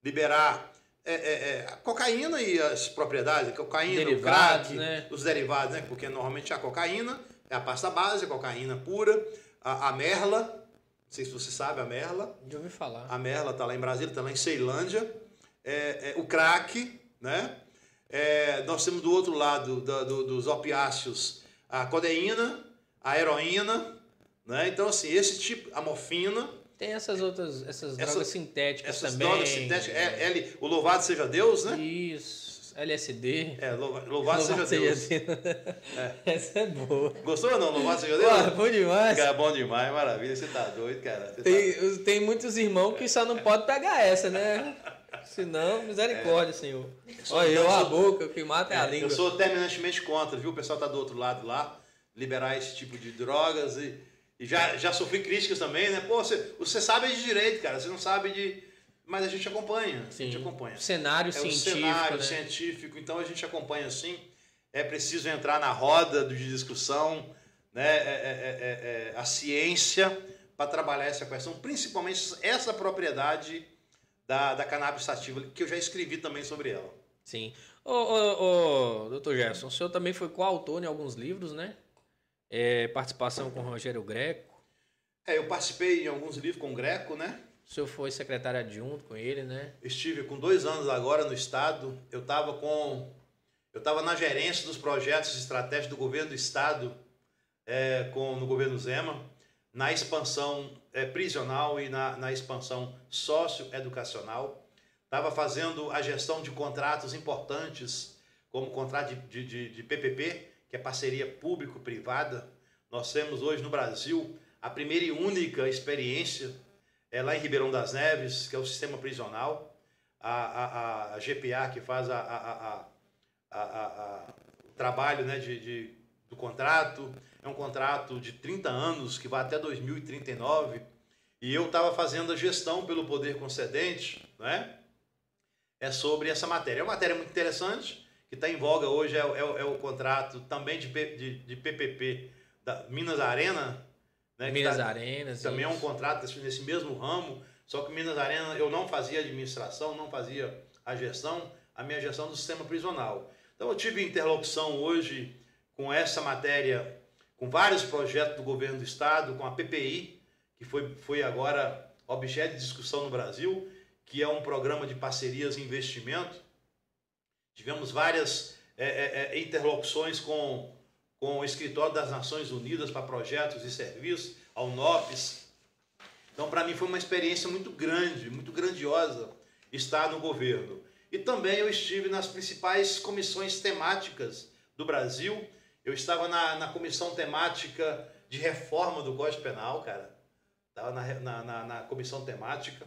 liberar é, é, é, a cocaína e as propriedades, cocaína, derivados, o crack, né? os derivados, né? Porque normalmente a cocaína é a pasta base, a cocaína pura, a, a merla, não sei se você sabe a merla. Já ouvi falar. A merla está lá em Brasília, está lá em Ceilândia. É, é, o crack, né? É, nós temos do outro lado do, do, dos opiáceos a codeína, a heroína, né? Então, assim, esse tipo, a morfina. Tem essas outras, essas drogas Essa, sintéticas essas também. drogas sintéticas, é, L, o louvado seja Deus, né? Isso, LSD. É, louvado, louvado seja Deus. é. Essa é boa. Gostou ou não? Louvado seja Deus? Pô, bom demais. Cara, bom demais, maravilha, você tá doido, cara. Você tem, tá... tem muitos irmãos que só não podem pegar essa, né? Senão, misericórdia, é. Senhor. Olha, eu, a boca, o que mata é, é, a língua. Eu sou terminantemente contra, viu? O pessoal tá do outro lado lá, liberar esse tipo de drogas e, e já, já sofri críticas também, né? Pô, você, você sabe de direito, cara, você não sabe de. Mas a gente acompanha. Sim. A gente acompanha. Cenário é científico. O cenário né? científico, então a gente acompanha sim. É preciso entrar na roda de discussão, né? É, é, é, é a ciência para trabalhar essa questão, principalmente essa propriedade da, da cannabis sativa, que eu já escrevi também sobre ela. Sim. Ô, ô, ô, doutor Gerson, o senhor também foi coautor em alguns livros, né? É, participação com Rogério Greco. É, eu participei em alguns livros com o Greco, né? O senhor foi secretário adjunto com ele, né? Estive com dois anos agora no Estado. Eu estava com. Eu estava na gerência dos projetos estratégicos do governo do Estado é, com, no governo Zema na expansão é, prisional e na, na expansão socioeducacional. Estava fazendo a gestão de contratos importantes, como contrato de, de, de PPP, que é parceria público-privada. Nós temos hoje no Brasil a primeira e única experiência é lá em Ribeirão das Neves, que é o sistema prisional, a, a, a GPA, que faz a, a, o trabalho né, de, de, do contrato, é um contrato de 30 anos que vai até 2039 e eu estava fazendo a gestão pelo poder concedente, né? É sobre essa matéria. É uma matéria muito interessante que está em voga hoje, é, é, é, o contrato também de, de, de PPP da Minas Arena. Né, Minas tá, Arenas. Também isso. é um contrato nesse mesmo ramo, só que Minas Arena eu não fazia administração, não fazia a gestão, a minha gestão do sistema prisional. Então eu tive interlocução hoje com essa matéria com vários projetos do governo do estado, com a PPI, que foi, foi agora objeto de discussão no Brasil, que é um programa de parcerias e investimento. Tivemos várias é, é, é interlocuções com, com o Escritório das Nações Unidas para projetos e serviços, a UNOPS. Então, para mim, foi uma experiência muito grande, muito grandiosa estar no governo. E também eu estive nas principais comissões temáticas do Brasil, eu estava na, na comissão temática de reforma do Código Penal, cara. Estava na, na, na, comissão temática.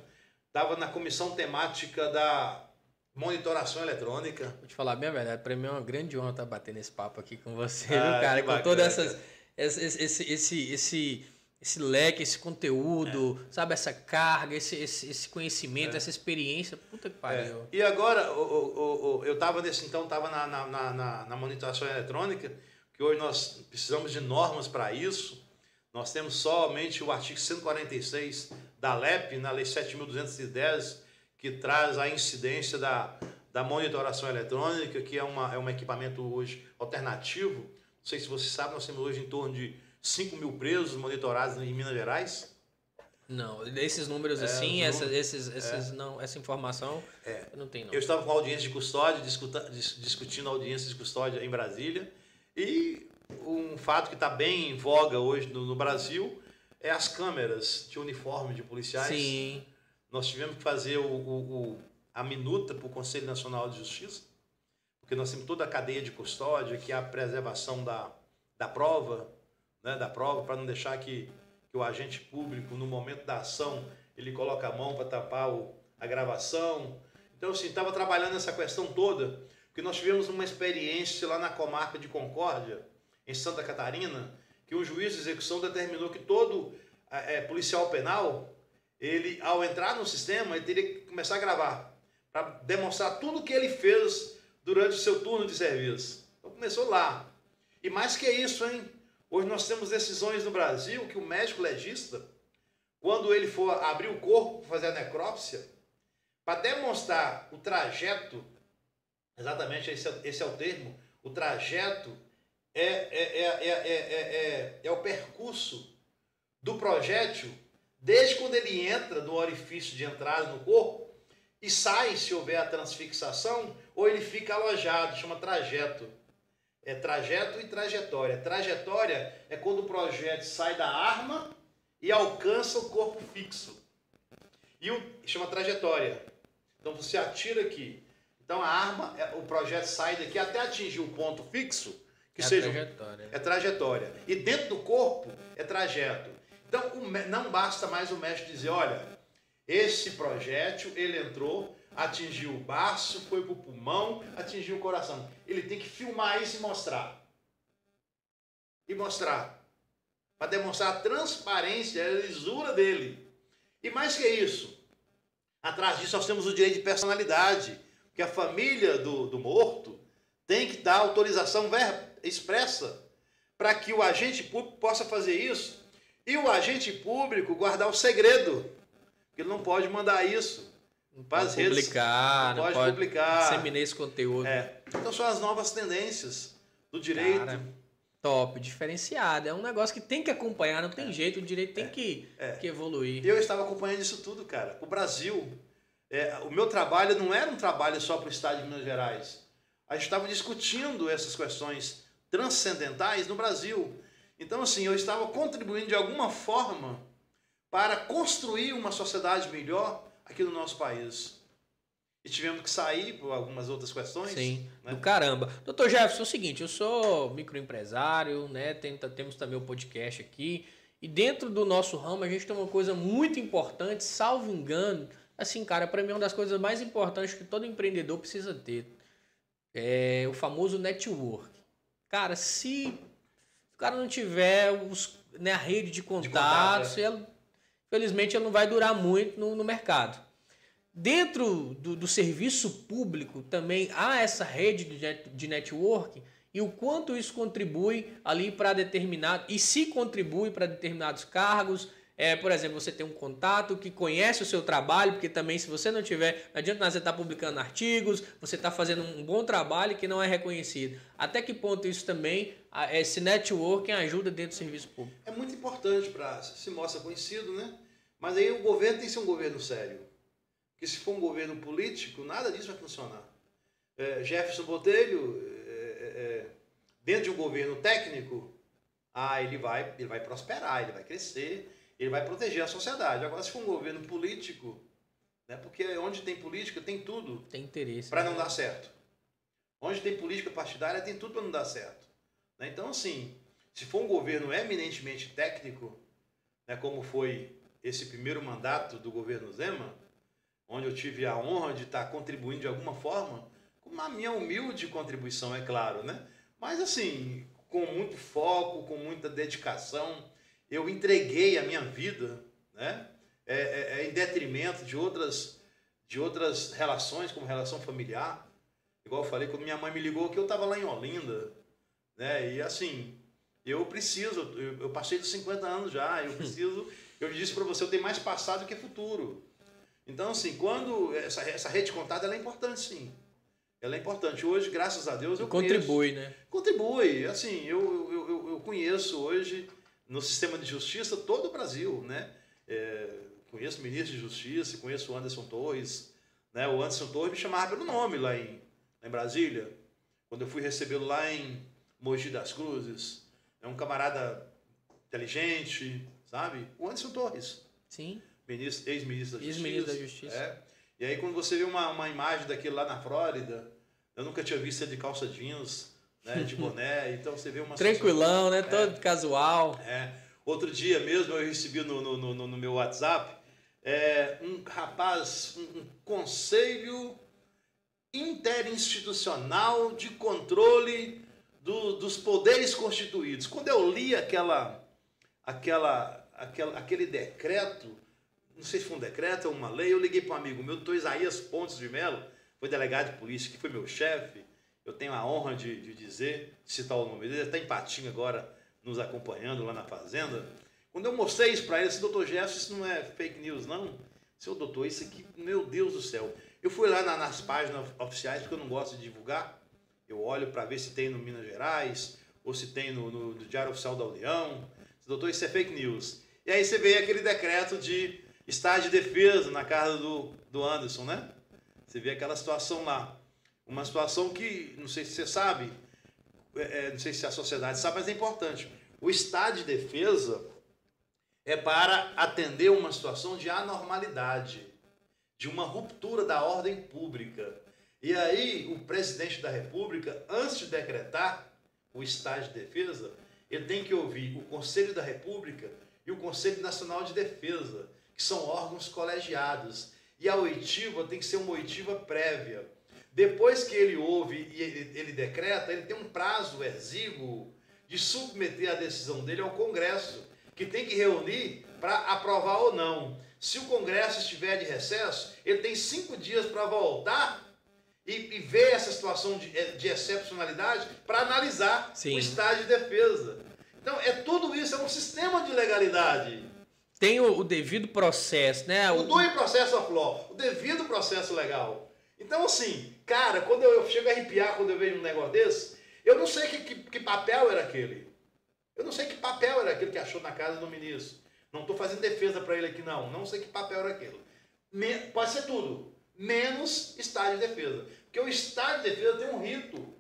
Estava na comissão temática da monitoração eletrônica. Vou te falar bem a verdade, para mim é uma grande honra estar batendo esse papo aqui com você, ah, cara? Com todas essas. Esse, esse, esse, esse, esse leque, esse conteúdo, é. sabe? Essa carga, esse, esse, esse conhecimento, é. essa experiência. Puta que pariu. É. E agora, o, o, eu estava nesse, então, estava na, na, na, na monitoração eletrônica que hoje nós precisamos de normas para isso. Nós temos somente o artigo 146 da LEP, na Lei 7.210, que traz a incidência da, da monitoração eletrônica, que é, uma, é um equipamento hoje alternativo. Não sei se você sabe, nós temos hoje em torno de 5 mil presos monitorados em Minas Gerais. Não, esses números é, assim, essa, esses, esses, é. não, essa informação é. não tem não. Eu estava com audiência de custódia, discutindo audiência de custódia em Brasília, E um fato que está bem em voga hoje no, no, Brasil é as câmeras de uniforme de policiais. Sim. Nós tivemos que fazer o, o, o a minuta para o Conselho Nacional de Justiça, porque nós temos toda a cadeia de custódia, que é a preservação da, da prova, né, da prova, para não deixar que, que o agente público, no momento da ação, ele coloca a mão para tapar o, a gravação. Então, assim, estava trabalhando essa questão toda, porque nós tivemos uma experiência lá na comarca de Concórdia, em Santa Catarina, que um juiz de execução determinou que todo é, policial penal, ele, ao entrar no sistema, ele teria que começar a gravar, para demonstrar tudo o que ele fez durante o seu turno de serviço. Então começou lá. E mais que isso, hein? Hoje nós temos decisões no Brasil que o médico legista, quando ele for abrir o corpo para fazer a necrópsia, para demonstrar o trajeto, exatamente esse é, esse é o termo, o trajeto é, é, é, é, é, o percurso do projétil desde quando ele entra no orifício de entrada no corpo e sai se houver a transfixação ou ele fica alojado, chama trajeto. É trajeto e trajetória. Trajetória é quando o projétil sai da arma e alcança o corpo fixo. E o chama trajetória. Então você atira aqui. Então a arma, o projeto sai daqui até atingir o ponto fixo que é seja trajetória. é trajetória. E dentro do corpo é trajeto. Então não basta mais o mestre dizer, olha, esse projétil ele entrou, atingiu o baço, foi para o pulmão, atingiu o coração. Ele tem que filmar isso e mostrar. E mostrar. Para demonstrar a transparência, a lisura dele. E mais que isso, atrás disso nós temos o direito de personalidade, que a família do, do morto tem que dar autorização expressa para que o agente público possa fazer isso e o agente público guardar o segredo. Ele não pode mandar isso para as redes. Publicar, não, pode, pode publicar. Disseminar esse conteúdo. É. Então são as novas tendências do direito. Cara, top, diferenciado. É um negócio que tem que acompanhar, não tem é. jeito, o direito tem é. que, é. que evoluir. Eu estava acompanhando isso tudo, cara. O Brasil, é, o meu trabalho não era um trabalho só para o Estado de Minas Gerais. A gente estava discutindo essas questões transcendentais no Brasil. Então, assim, eu estava contribuindo de alguma forma para construir uma sociedade melhor aqui no nosso país. E tivemos que sair por algumas outras questões. Sim, né? do caramba. Doutor Jefferson, é o seguinte, eu sou microempresário, né? temos também o um podcast aqui. E dentro do nosso ramo a gente tem uma coisa muito importante, salvo engano. Assim, cara, para mim é uma das coisas mais importantes que todo empreendedor precisa ter. É o famoso network. Cara, se o cara não tiver os, né, a rede de contatos, de contato, é. ele, infelizmente ele não vai durar muito no, no mercado. Dentro do, do, serviço público também há essa rede de, de network e o quanto isso contribui ali para determinado e se contribui para determinados cargos, é, por exemplo, você tem um contato que conhece o seu trabalho, porque também se você não tiver, não adianta você estar tá publicando artigos, você está fazendo um bom trabalho que não é reconhecido. Até que ponto isso também, esse networking ajuda dentro do serviço público? É muito importante para se mostra conhecido, né? Mas aí o governo tem que ser um governo sério. Porque se for um governo político, nada disso vai funcionar. É, Jefferson Botelho, é, é, é dentro de um governo técnico, ah, ele vai, ele vai prosperar, ele vai crescer, ele vai proteger a sociedade. Agora, se for um governo político, né, porque onde tem política tem tudo. Tem interesse. Para não dar certo. Onde tem política partidária tem tudo para não dar certo. Né? Então, assim, se for um governo eminentemente técnico, né, como foi esse primeiro mandato do governo Zema, onde eu tive a honra de estar contribuindo de alguma forma, com a minha humilde contribuição, é claro, né? Mas assim, com muito foco, com muita dedicação, eu entreguei a minha vida, né? É, é, é, em detrimento de outras, de outras relações, como relação familiar. Igual eu falei, quando minha mãe me ligou que eu estava lá em Olinda, né? E assim, eu preciso, eu, eu, passei dos 50 anos já, eu preciso, eu disse para você, eu tenho mais passado que futuro. Então, assim, quando essa, essa rede de contato ela é importante, sim. Ela é importante. Hoje, graças a Deus, eu Contribui, conheço. né? Contribui. Assim, eu, eu, eu, eu conheço hoje no sistema de justiça todo o Brasil, né? É, conheço o ministro de Justiça, conheço o Anderson Torres, né? O Anderson Torres me chamava pelo nome lá em, em Brasília, quando eu fui recebê-lo lá em Mogi das Cruzes. É um camarada inteligente, sabe? O Anderson Torres. Sim. Ex-ministro da Justiça. Ex-ministro da Justiça. É. E aí quando você vê uma, uma imagem daquele lá na Flórida, eu nunca tinha visto ele de calça jeans, né, de boné, então você vê uma... Tranquilão, né? É. Todo casual. É. Outro dia mesmo eu recebi no, no, no, no meu WhatsApp é, um rapaz, um, um conselho interinstitucional de controle do, dos poderes constituídos. Quando eu li aquela, aquela, aquela, aquele decreto, não sei se foi um decreto ou uma lei, eu liguei para um amigo meu, doutor Isaías Pontes de Mello, foi delegado de polícia, que foi meu chefe, eu tenho a honra de, de dizer, citar o nome dele, ele está em Patinho agora, nos acompanhando lá na fazenda. Quando eu mostrei isso para ele, disse, doutor Jefferson, isso não é fake news, não. Seu doutor, isso aqui, meu Deus do céu. Eu fui lá na, nas páginas oficiais, porque eu não gosto de divulgar. Eu olho para ver se tem no Minas Gerais, ou se tem no, no, no Diário Oficial da União. Doutor, isso é fake news. E aí você vê aquele decreto de estado de defesa na casa do, do Anderson, né? Você vê aquela situação lá. Uma situação que, não sei se você sabe, é, é não sei se a sociedade sabe, mas é importante. O estado de defesa é para atender uma situação de anormalidade, de uma ruptura da ordem pública. E aí, o presidente da República, antes de decretar o estado de defesa, ele tem que ouvir o Conselho da República e o Conselho Nacional de Defesa, que são órgãos colegiados. E a oitiva tem que ser uma oitiva prévia. Depois que ele ouve e ele, decreta, ele tem um prazo exíguo de submeter a decisão dele ao Congresso, que tem que reunir para aprovar ou não. Se o Congresso estiver de recesso, ele tem cinco dias para voltar e, e, ver essa situação de, de excepcionalidade para analisar Sim. o estado de defesa. Então, é tudo isso, é um sistema de legalidade. Tem o, o devido processo, né? O, o due processo of law, o devido processo legal. Então, assim, cara, quando eu, eu chego a arrepiar quando eu vejo um negócio desse, eu não sei que, que, que papel era aquele. Eu não sei que papel era aquele que achou na casa do ministro. Não estou fazendo defesa para ele aqui, não. Não sei que papel era aquele. Pode ser tudo, menos estágio de defesa. Porque o estágio de defesa tem um rito.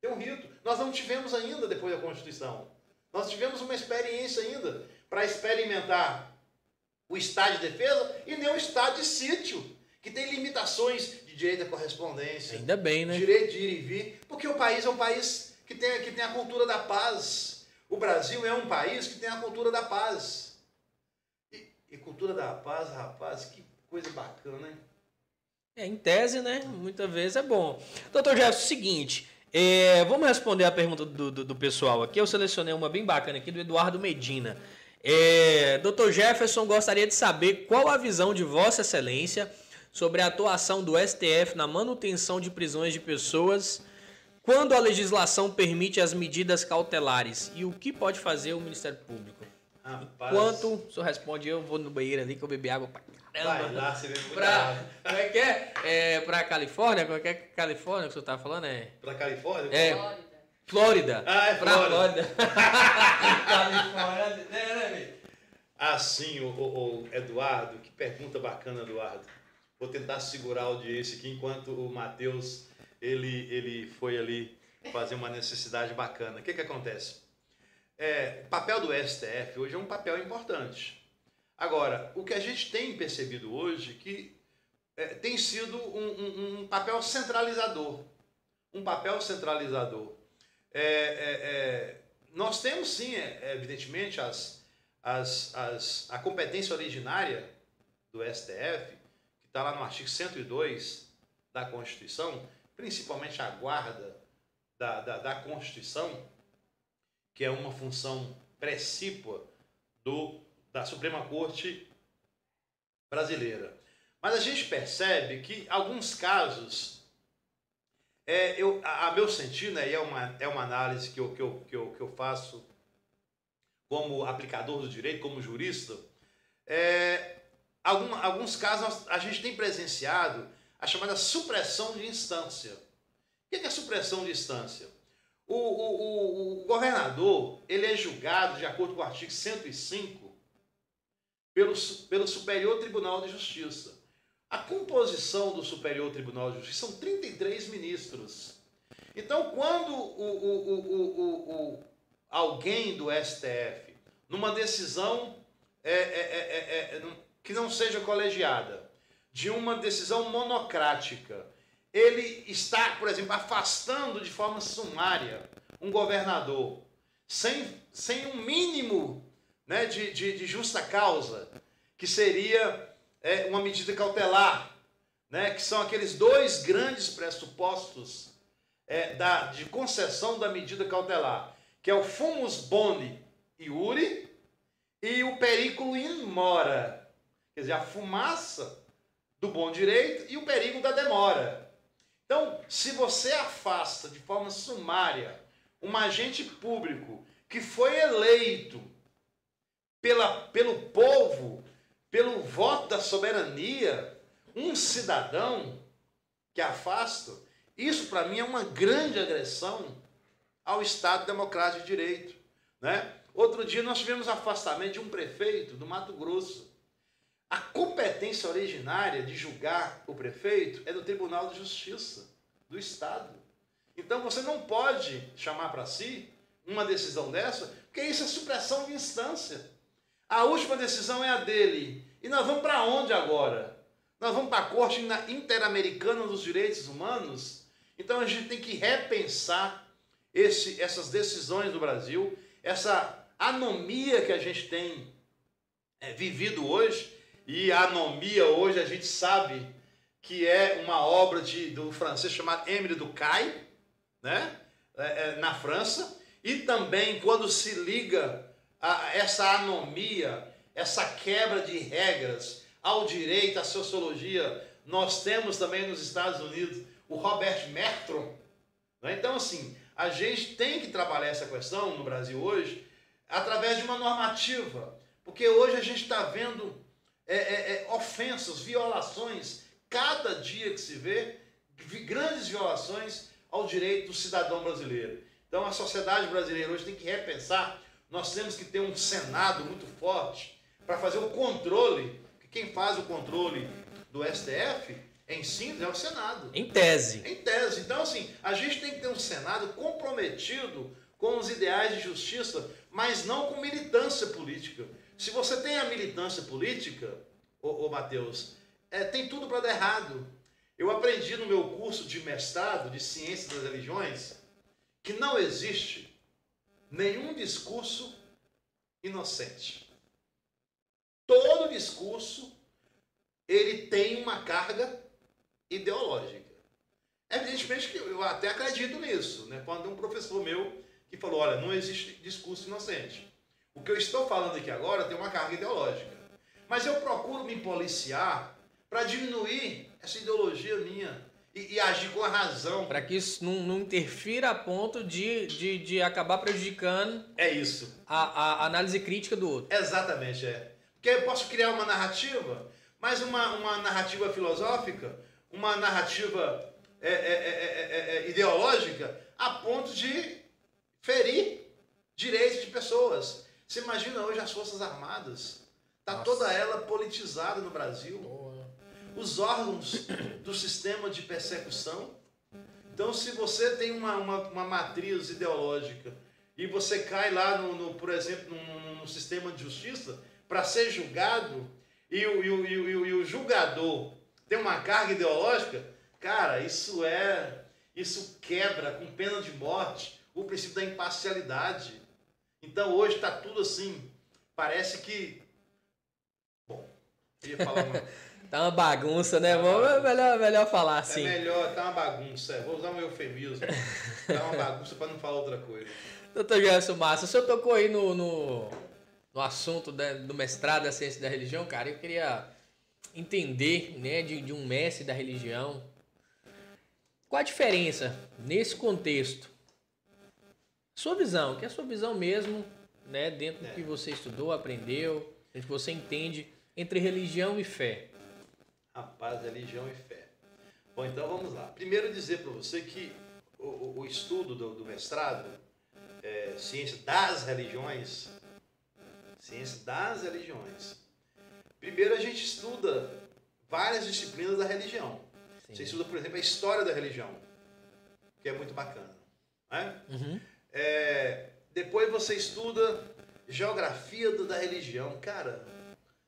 Tem um rito. Nós não tivemos ainda depois da Constituição. Nós tivemos uma experiência ainda para experimentar o estágio de defesa e nem o estágio de sítio, que tem limitações direito à correspondência. Ainda bem, né? Direito de ir e vir. Porque o país é um país que tem, que tem a cultura da paz. O Brasil é um país que tem a cultura da paz. E cultura da paz, rapaz, que coisa bacana, hein? É, em tese, né? Muitas vezes é bom. Doutor Jefferson, seguinte. É, vamos responder a pergunta do, do, do, pessoal aqui. Eu selecionei uma bem bacana aqui do Eduardo Medina. É, Doutor Jefferson gostaria de saber qual a visão de Vossa Excelência sobre a atuação do STF na manutenção de prisões de pessoas quando a legislação permite as medidas cautelares e o que pode fazer o Ministério Público. Rapaz. Enquanto o senhor responde, eu vou no banheiro ali que eu bebi água pra caramba. Vai lá, você pra, Como é que é? é? Pra Califórnia? Como é que é Califórnia que o senhor tá falando? É... Pra Califórnia? É. Flórida. Flórida. Ah, é pra Flórida. Flórida. Califórnia. né, né, Assim, o, o, o, Eduardo, que pergunta bacana, Eduardo. Vou tentar segurar a audiência aqui enquanto o Matheus ele, ele foi ali fazer uma necessidade bacana. O que, que acontece? é, papel do STF hoje é um papel importante. Agora, o que a gente tem percebido hoje que é, tem sido um, um, um, papel centralizador. Um papel centralizador. É, é, é nós temos sim, é, evidentemente, as, as, as, a competência originária do STF, está lá no artigo 102 da Constituição, principalmente a guarda da, da, da Constituição, que é uma função precípua do, da Suprema Corte brasileira. Mas a gente percebe que alguns casos, é, eu, a, a meu sentido, né, e é uma, é uma análise que eu, que, eu, que, eu, que eu faço como aplicador do direito, como jurista, é, algum, alguns casos a gente tem presenciado a chamada supressão de instância. O que é, é supressão de instância? O, o, o, governador ele é julgado, de acordo com o artigo 105, pelo, pelo Superior Tribunal de Justiça. A composição do Superior Tribunal de Justiça são 33 ministros. Então, quando o, o, o, o, alguém do STF, numa decisão é, é, é, é que não seja colegiada, de uma decisão monocrática, ele está, por exemplo, afastando de forma sumária um governador, sem, sem um mínimo né, de, de, de justa causa, que seria é, uma medida cautelar, né, que são aqueles dois grandes pressupostos é, da, de concessão da medida cautelar, que é o fumus boni iure e o periculo in mora, quer dizer, a fumaça do bom direito e o perigo da demora. Então, se você afasta de forma sumária um agente público que foi eleito pela, pelo povo, pelo voto da soberania, um cidadão que afasta, isso para mim é uma grande agressão ao Estado Democrático de Direito. Né? Outro dia nós tivemos afastamento de um prefeito do Mato Grosso. A competência originária de julgar o prefeito é do Tribunal de Justiça do Estado. Então você não pode chamar para si uma decisão dessa, porque isso é supressão de instância. A última decisão é a dele. E nós vamos para onde agora? Nós vamos para a Corte Interamericana dos Direitos Humanos? Então a gente tem que repensar esse, essas decisões do Brasil, essa anomia que a gente tem é, vivido hoje, e a anomia hoje a gente sabe que é uma obra de, do francês chamado Émile Ducay, né? É, é, na França, e também quando se liga a essa anomia, essa quebra de regras ao direito, à sociologia, nós temos também nos Estados Unidos o Robert Merton. Né? Então, assim, a gente tem que trabalhar essa questão no Brasil hoje através de uma normativa, porque hoje a gente está vendo é, é, é, ofensas, violações, cada dia que se vê, grandes violações ao direito do cidadão brasileiro. Então a sociedade brasileira hoje tem que repensar. Nós temos que ter um Senado muito forte para fazer o controle. Quem faz o controle do STF, em síntese, é o Senado. Em tese. Em tese. Então, assim, a gente tem que ter um Senado comprometido com os ideais de justiça, mas não com militância política. Se você tem a militância política, ô, ô Matheus, é, tem tudo para dar errado. Eu aprendi no meu curso de mestrado de Ciência das Religiões que não existe nenhum discurso inocente. Todo discurso ele tem uma carga ideológica. Evidentemente que eu até acredito nisso, né? Quando um professor meu que falou, olha, não existe discurso inocente. O que eu estou falando aqui agora tem uma carga ideológica. Mas eu procuro me policiar para diminuir essa ideologia minha e, e agir com a razão. Para que isso não, não, interfira a ponto de, de, de acabar prejudicando. É isso. A, a análise crítica do outro. Exatamente, é. Porque eu posso criar uma narrativa, mas uma, uma narrativa filosófica, uma narrativa é, é, é, ideológica, a ponto de ferir direitos de pessoas. Você imagina hoje as Forças Armadas. Está toda ela politizada no Brasil os órgãos do sistema de persecução. Então, se você tem uma, uma, uma matriz ideológica e você cai lá, no, no por exemplo, no, no, sistema de justiça para ser julgado e o, e, o, e, o, e o julgador tem uma carga ideológica, cara, isso é. Isso quebra com pena de morte o princípio da imparcialidade. Então hoje está tudo assim. Parece que. Bom, ia falar uma. Tá uma bagunça, né? Tá Vamos, melhor, melhor falar é assim. É melhor, tá uma bagunça. É. Vou usar um eufemismo. tá uma bagunça para não falar outra coisa. Doutor Gerson Massa, o senhor tocou aí no, no, no assunto da, do mestrado da ciência da religião, cara. Eu queria entender, né, de, de um mestre da religião, qual a diferença nesse contexto? Sua visão, que é a sua visão mesmo, né, dentro do que você estudou, aprendeu, dentro do que você entende entre religião e fé. Rapaz, religião e fé. Bom, então vamos lá. Primeiro dizer para você que o, o estudo do, do mestrado, é, ciência das religiões, ciência das religiões. Primeiro a gente estuda várias disciplinas da religião. Sim. Você estuda, por exemplo, a história da religião. que é muito bacana. Né? Uhum. É, depois você estuda geografia da religião. Cara,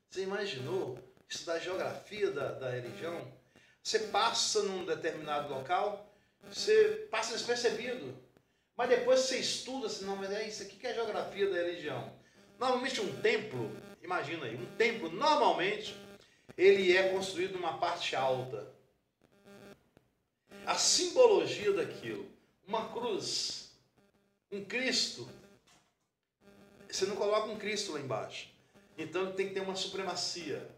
você imaginou estudar geografia da, da religião? Você passa num determinado local, você passa despercebido. Mas depois você estuda, assim, não, mas é isso aqui que é geografia da religião. Normalmente um templo, imagina aí, um templo normalmente ele é construído numa parte alta. A simbologia daquilo, uma cruz, um Cristo. Você não coloca um Cristo lá embaixo. Então tem que ter uma supremacia.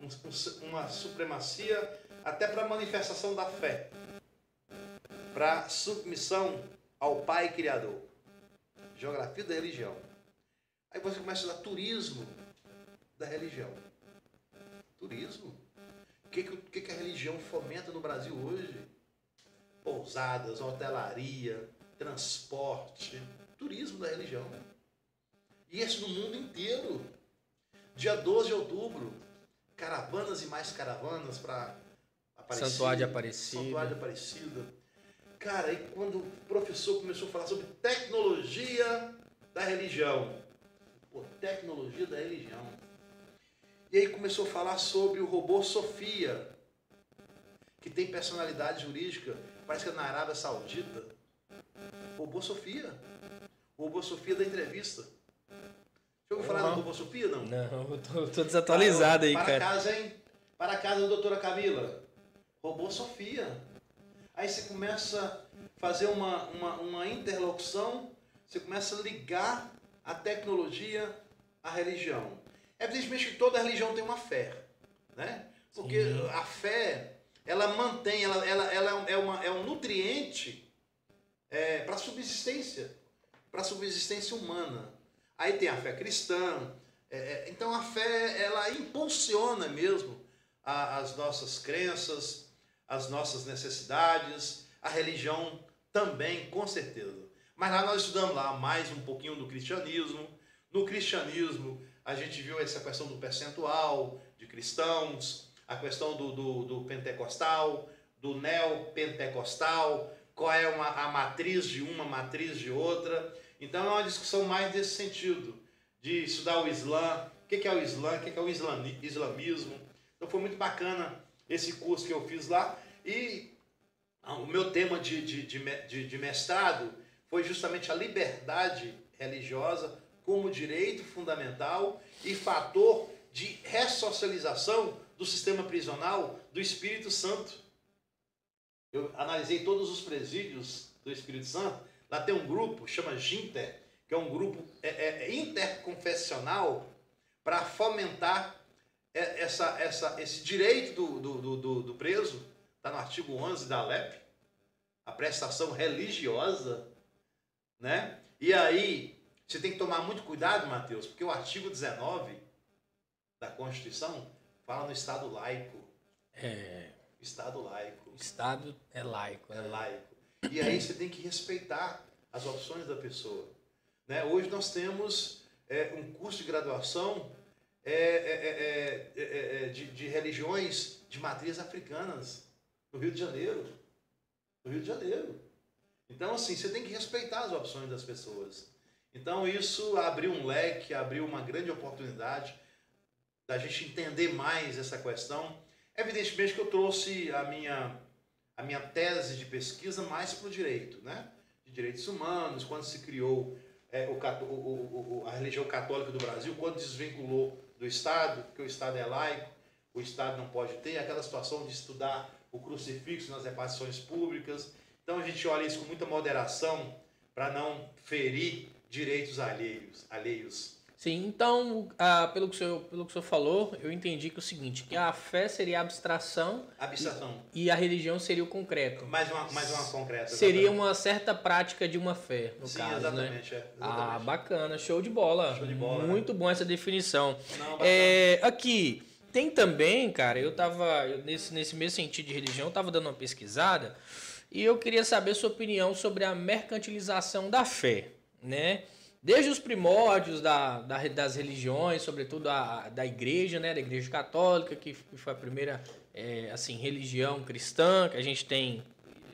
Um- um- Uma supremacia até para manifestação da fé. Para submissão ao Pai Criador. Geografia da religião. Aí você começa a estudar turismo da religião. Turismo. O que, que que a religião fomenta no Brasil hoje? Pousadas, hotelaria, transporte, turismo da religião. E isso no mundo inteiro. Dia 12 de outubro, caravanas e mais caravanas para Santuário de Aparecida. Santuário de Aparecida. Cara, aí quando o professor começou a falar sobre tecnologia da religião. Pô, tecnologia da religião. E aí começou a falar sobre o robô Sofia, que tem personalidade jurídica, parece que é na Arábia Saudita. Robô Sofia. O robô Sofia da entrevista. Já ouviu falar Uhum. do robô Sofia, não? Não, eu tô, tô desatualizado aí, para cara. casa, hein? Para casa da doutora Camila. Robô Sofia. Aí você começa a fazer uma, uma, uma interlocução, você começa a ligar a tecnologia à religião. Evidentemente que toda religião tem uma fé, né? Porque Sim. a fé, ela mantém, ela, ela, ela é, uma, é um nutriente para a subsistência, para subsistência humana. Aí tem a fé cristã. é, é, então a fé, ela impulsiona mesmo a- as nossas crenças, as nossas necessidades, a religião também, com certeza. Mas lá nós estudamos lá mais um pouquinho do cristianismo. No cristianismo, a gente viu essa questão do percentual de cristãos, a questão do, do, do pentecostal, do neopentecostal, qual é uma, a matriz de uma, matriz de outra. Então é uma discussão mais desse sentido, de estudar o Islã, o que é o Islã, o que é o islami- islamismo. Então foi muito bacana esse curso que eu fiz lá. E ah, o meu tema de, de, de, de mestrado foi justamente a liberdade religiosa como direito fundamental e fator de ressocialização do sistema prisional do Espírito Santo. Eu analisei todos os presídios do Espírito Santo. Lá tem um grupo, chama Ginter, que é um grupo é, é, interconfessional para fomentar é- essa, essa, esse direito do, do, do- do, preso, está no artigo 11 da LEP, a prestação religiosa, né? E aí, você tem que tomar muito cuidado, Mateus, porque o artigo 19 da Constituição fala no Estado laico. É, Estado laico. Estado é laico. É né? laico. E aí você tem que respeitar as opções da pessoa. Né? Hoje nós temos é, um curso de graduação é, é, é, é, é, é, de, de religiões de matriz africanas no Rio de Janeiro. No Rio de Janeiro. Então, assim, você tem que respeitar as opções das pessoas. Então, isso abriu um leque, abriu uma grande oportunidade da gente entender mais essa questão. Evidentemente que eu trouxe a minha, a minha tese de pesquisa mais para o direito, né? De direitos humanos, quando se criou é, o, o- o- a religião católica do Brasil, quando desvinculou do Estado, porque o Estado é laico, o Estado não pode ter, aquela situação de estudar o crucifixo nas repartições públicas. Então a gente olha isso com muita moderação para não ferir direitos alheios. alheios. Sim, então, ah, pelo, que o senhor, pelo que o senhor falou, eu entendi que é o seguinte, que a fé seria a abstração Abstração. e a religião seria o concreto. Mais uma, mais uma concreta. Seria exatamente. uma certa prática de uma fé, no Sim, caso, né? exatamente, é, Ah, exatamente. bacana, show de bola. Show de bola, né? Muito bom essa definição. Não. É, aqui, tem também, cara, eu tava, eu, nesse, nesse mesmo sentido de religião, eu tava dando uma pesquisada e eu queria saber sua opinião sobre a mercantilização da fé, né? Desde os primórdios da, da- das religiões, sobretudo a, da igreja, né? Da igreja católica, que foi a primeira, é, assim, religião cristã, que a gente tem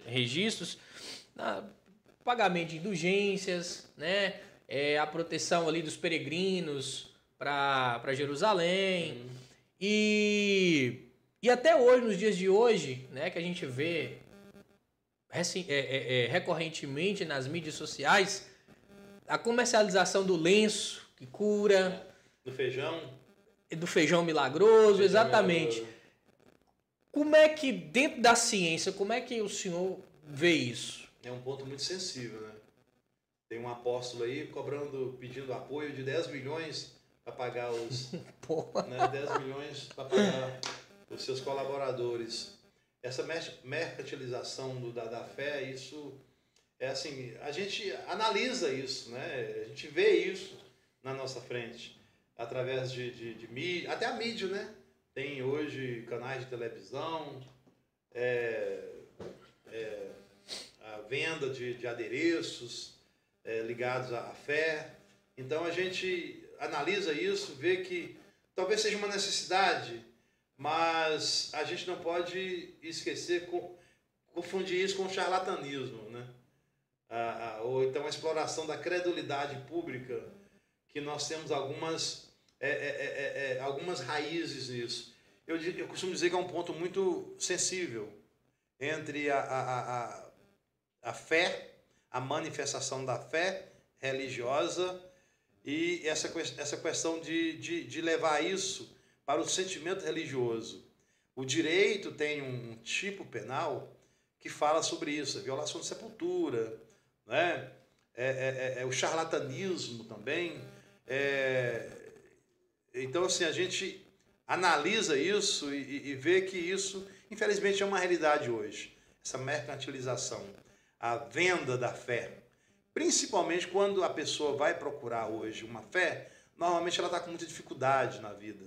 registros, na, pagamento de indulgências, né? É, a proteção ali dos peregrinos para Jerusalém. E, e até hoje, nos dias de hoje, né, que a gente vê é, é, é, recorrentemente nas mídias sociais, a comercialização do lenço que cura. Do feijão. Do feijão milagroso, feijão exatamente. Milagroso. Como é que, dentro da ciência, como é que o senhor vê isso? É um ponto muito sensível, né? Tem um apóstolo aí cobrando, pedindo apoio de 10 milhões para pagar os. né, 10 milhões para pagar os seus colaboradores. Essa mercantilização do, da, da fé, isso é assim, a gente analisa isso, né? A gente vê isso na nossa frente, através de, de, de mídia, até a mídia, né? Tem hoje canais de televisão, é, é, a venda de, de adereços é, ligados à fé. Então a gente analisa isso, vê que talvez seja uma necessidade, mas a gente não pode esquecer, confundir isso com charlatanismo, né? Ah, ou então a exploração da credulidade pública, que nós temos algumas é é, é, é, é, algumas raízes nisso. Eu, eu costumo dizer que é um ponto muito sensível entre a, a, a, a fé, a manifestação da fé religiosa e essa, essa questão de, de, de levar isso para o sentimento religioso. O direito tem um tipo penal que fala sobre isso, a violação de sepultura, né? é, é, é, é o charlatanismo também. É, então, assim, a gente analisa isso e, e vê que isso, infelizmente, é uma realidade hoje. Essa mercantilização, a venda da fé. Principalmente quando a pessoa vai procurar hoje uma fé, normalmente ela está com muita dificuldade na vida.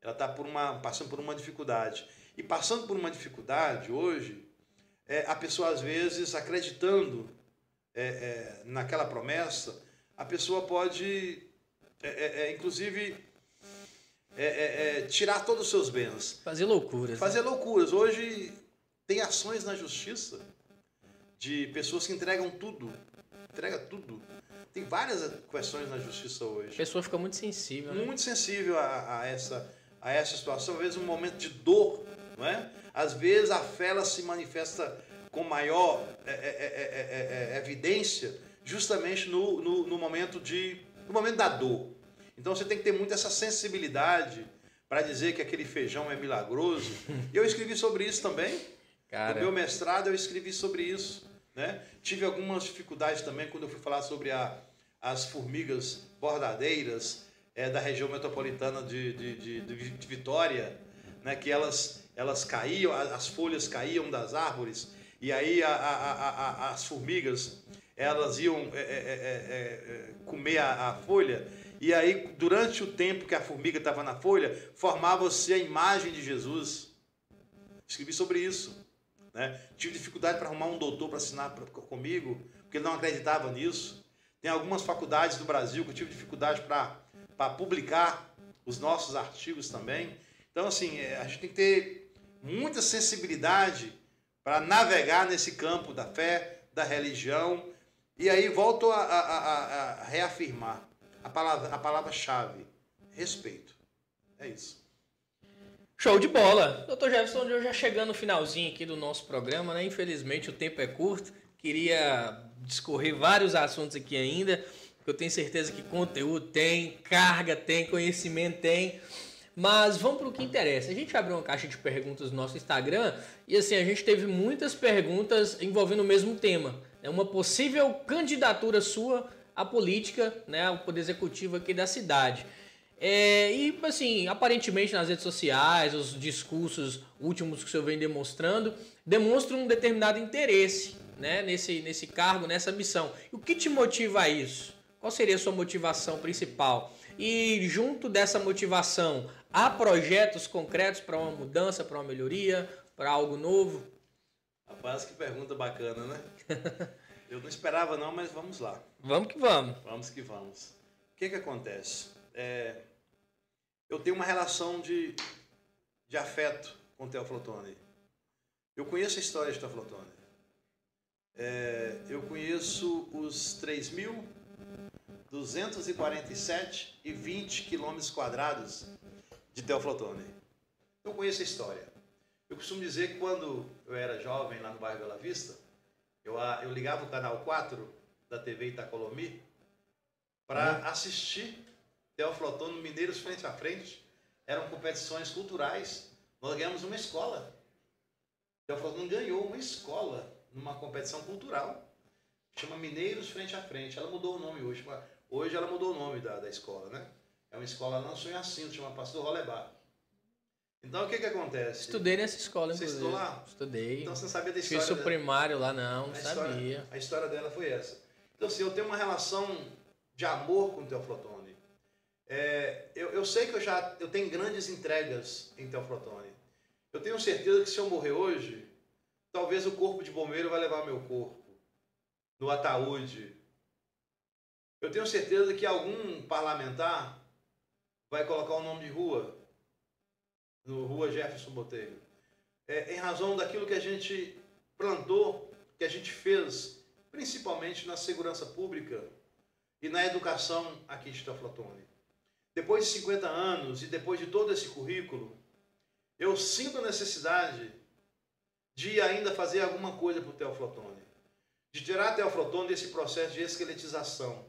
Ela está por uma, passando por uma dificuldade. E passando por uma dificuldade hoje, é, a pessoa às vezes acreditando é, é, naquela promessa, a pessoa pode, é, é, inclusive, tirar todos os seus bens. Fazer loucuras. Né? Fazer né? loucuras. Hoje tem ações na justiça de pessoas que entregam tudo. Entrega tudo. Tem várias questões na justiça hoje. A pessoa fica muito sensível. Né? Muito sensível a, a, essa, a essa situação. Às vezes um momento de dor. Não é? Às vezes a fé ela se manifesta com maior é, é, é, evidência justamente no, no, no momento de no momento da dor. Então você tem que ter muito essa sensibilidade para dizer que aquele feijão é milagroso. E eu escrevi sobre isso também. Cara. No meu mestrado eu escrevi sobre isso. Né? Tive algumas dificuldades também quando eu fui falar sobre a, as formigas bordadeiras é, da região metropolitana de, de, de, de Vitória, né? que elas, elas caíam, as folhas caíam das árvores, e aí a, a, a, as formigas elas iam é, é, é, comer a, a folha e aí, durante o tempo que a formiga estava na folha, formava-se a imagem de Jesus. Escrevi sobre isso. Né? Tive dificuldade para arrumar um doutor para assinar pra, comigo, porque ele não acreditava nisso. Tem algumas faculdades do Brasil que eu tive dificuldade para publicar os nossos artigos também. Então, assim, é, a gente tem que ter muita sensibilidade para navegar nesse campo da fé, da religião. E aí volto a, a, a, a reafirmar a palavra a palavra-chave, respeito. É isso. Show de bola. Doutor Jefferson, eu já chegando no finalzinho aqui do nosso programa, né? Infelizmente o tempo é curto. Queria discorrer vários assuntos aqui ainda. Eu tenho certeza que conteúdo tem, carga tem, conhecimento tem. Mas vamos para o que interessa. A gente abriu uma caixa de perguntas no nosso Instagram e assim, a gente teve muitas perguntas envolvendo o mesmo tema. É uma possível candidatura sua a política, né, o poder executivo aqui da cidade. É, e assim, aparentemente nas redes sociais, os discursos últimos que o senhor vem demonstrando, demonstram um determinado interesse né, nesse, nesse cargo, nessa missão. E o que te motiva a isso? Qual seria a sua motivação principal? E junto dessa motivação, há projetos concretos para uma mudança, para uma melhoria, para algo novo? Rapaz, que pergunta bacana, né? Eu não esperava não, mas vamos lá. Vamos que vamos. Vamos que vamos. O que que acontece? É, eu tenho uma relação de, de afeto com o Teoflotone. Eu conheço a história de Teoflotone. É, eu conheço os 3.247 e 20 quilômetros quadrados de Teoflotone. Eu conheço a história. Eu costumo dizer que quando eu era jovem lá no bairro Bela Vista, eu, eu ligava o canal 4 da TV Itacolomi para uhum. assistir Teoflotone Mineiros frente a frente. Eram competições culturais. Nós ganhamos uma escola. Teoflotone ganhou uma escola numa competição cultural. Chama Mineiros Frente a Frente. Ela mudou o nome hoje. Hoje ela mudou o nome da, da escola, né? É uma escola lá no Sonhacinto, chama Pastor Rolebar. Então o que que acontece? Estudei nessa escola, Você estudou lá? Estudei. Então você não sabia da história Fiz o primário lá, não, a sabia. História, a história dela foi essa. Então assim, eu tenho uma relação de amor com o Teoflotone. É, eu, eu sei que eu já eu tenho grandes entregas em Teoflotone. Eu tenho certeza que se eu morrer hoje, Talvez o corpo de bombeiro vai levar meu corpo no ataúde. Eu tenho certeza que algum parlamentar vai colocar o nome de rua no Rua Jefferson Botelho. É, em razão daquilo que a gente plantou, que a gente fez, principalmente na segurança pública e na educação aqui de Teoflotone. Depois de 50 anos e depois de todo esse currículo, eu sinto a necessidade de ainda fazer alguma coisa para o Teoflotone, de tirar a Teoflotone desse processo de esqueletização.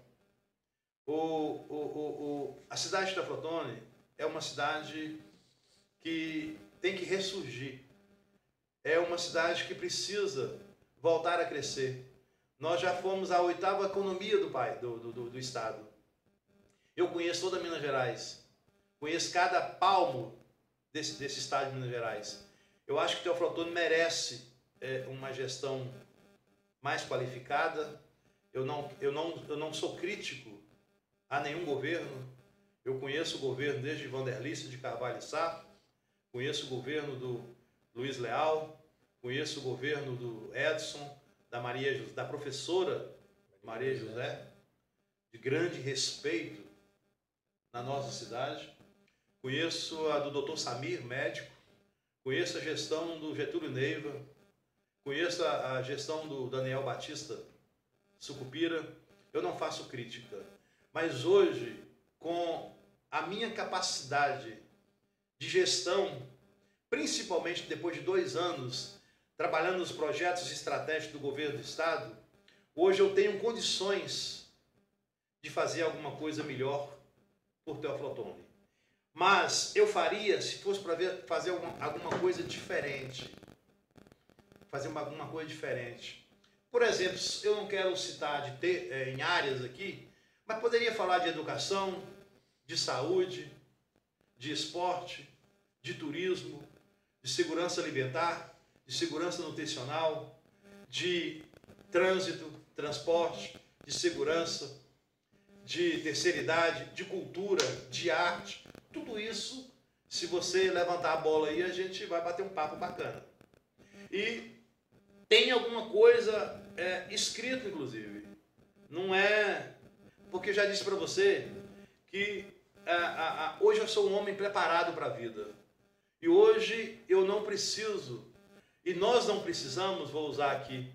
O, o, o, a cidade de Teoflotone é uma cidade que tem que ressurgir. É uma cidade que precisa voltar a crescer. Nós já fomos a oitava economia do, pai, do, do, do estado. Eu conheço toda Minas Gerais. Conheço cada palmo desse, desse estado de Minas Gerais. Eu acho que o Teoflotone merece é, uma gestão mais qualificada. Eu não, eu, não, eu não sou crítico a nenhum governo. Eu conheço o governo desde Vanderlice de Carvalho Sá, conheço o governo do Luiz Leal, conheço o governo do Edson, da Maria da professora Maria José, de grande respeito na nossa cidade. Conheço a do Dr. Samir, médico, Conheço a gestão do Getúlio Neiva, conheço a, a gestão do Daniel Batista Sucupira. Eu não faço crítica, mas hoje, com a minha capacidade de gestão, principalmente depois de dois anos trabalhando nos projetos estratégicos do governo do Estado, hoje eu tenho condições de fazer alguma coisa melhor por Teoflotone. Mas eu faria se fosse para fazer alguma, alguma coisa diferente. Fazer uma, alguma coisa diferente. Por exemplo, eu não quero citar de ter, é, em áreas aqui, mas poderia falar de educação, de saúde, de esporte, de turismo, de segurança alimentar, de segurança nutricional, de trânsito, transporte, de segurança, de terceira idade, de cultura, de arte, tudo isso, se você levantar a bola aí, a gente vai bater um papo bacana. E tem alguma coisa é, escrito, inclusive. Não é. Porque já disse para você que a, a, a, hoje eu sou um homem preparado para a vida. E hoje eu não preciso, e nós não precisamos, vou usar aqui,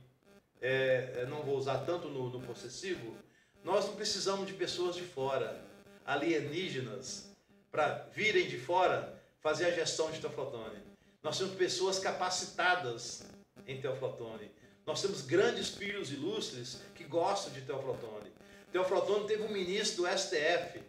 é, não vou usar tanto no, no possessivo, nós não precisamos de pessoas de fora, alienígenas, para virem de fora fazer a gestão de Teoflotone. Nós temos pessoas capacitadas em Teoflotone. Nós temos grandes filhos ilustres que gostam de Teoflotone. Teoflotone teve um ministro do STF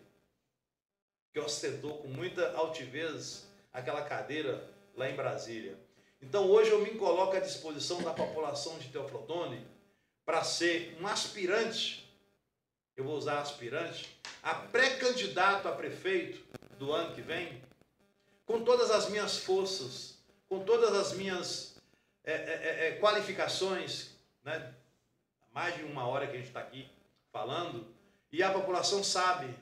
que ostentou com muita altivez aquela cadeira lá em Brasília. Então hoje eu me coloco à disposição da população de Teoflotone para ser um aspirante, eu vou usar aspirante, a pré-candidato a prefeito do ano que vem, com todas as minhas forças, com todas as minhas é, é, é qualificações, né? mais de uma hora que a gente está aqui falando, e a população sabe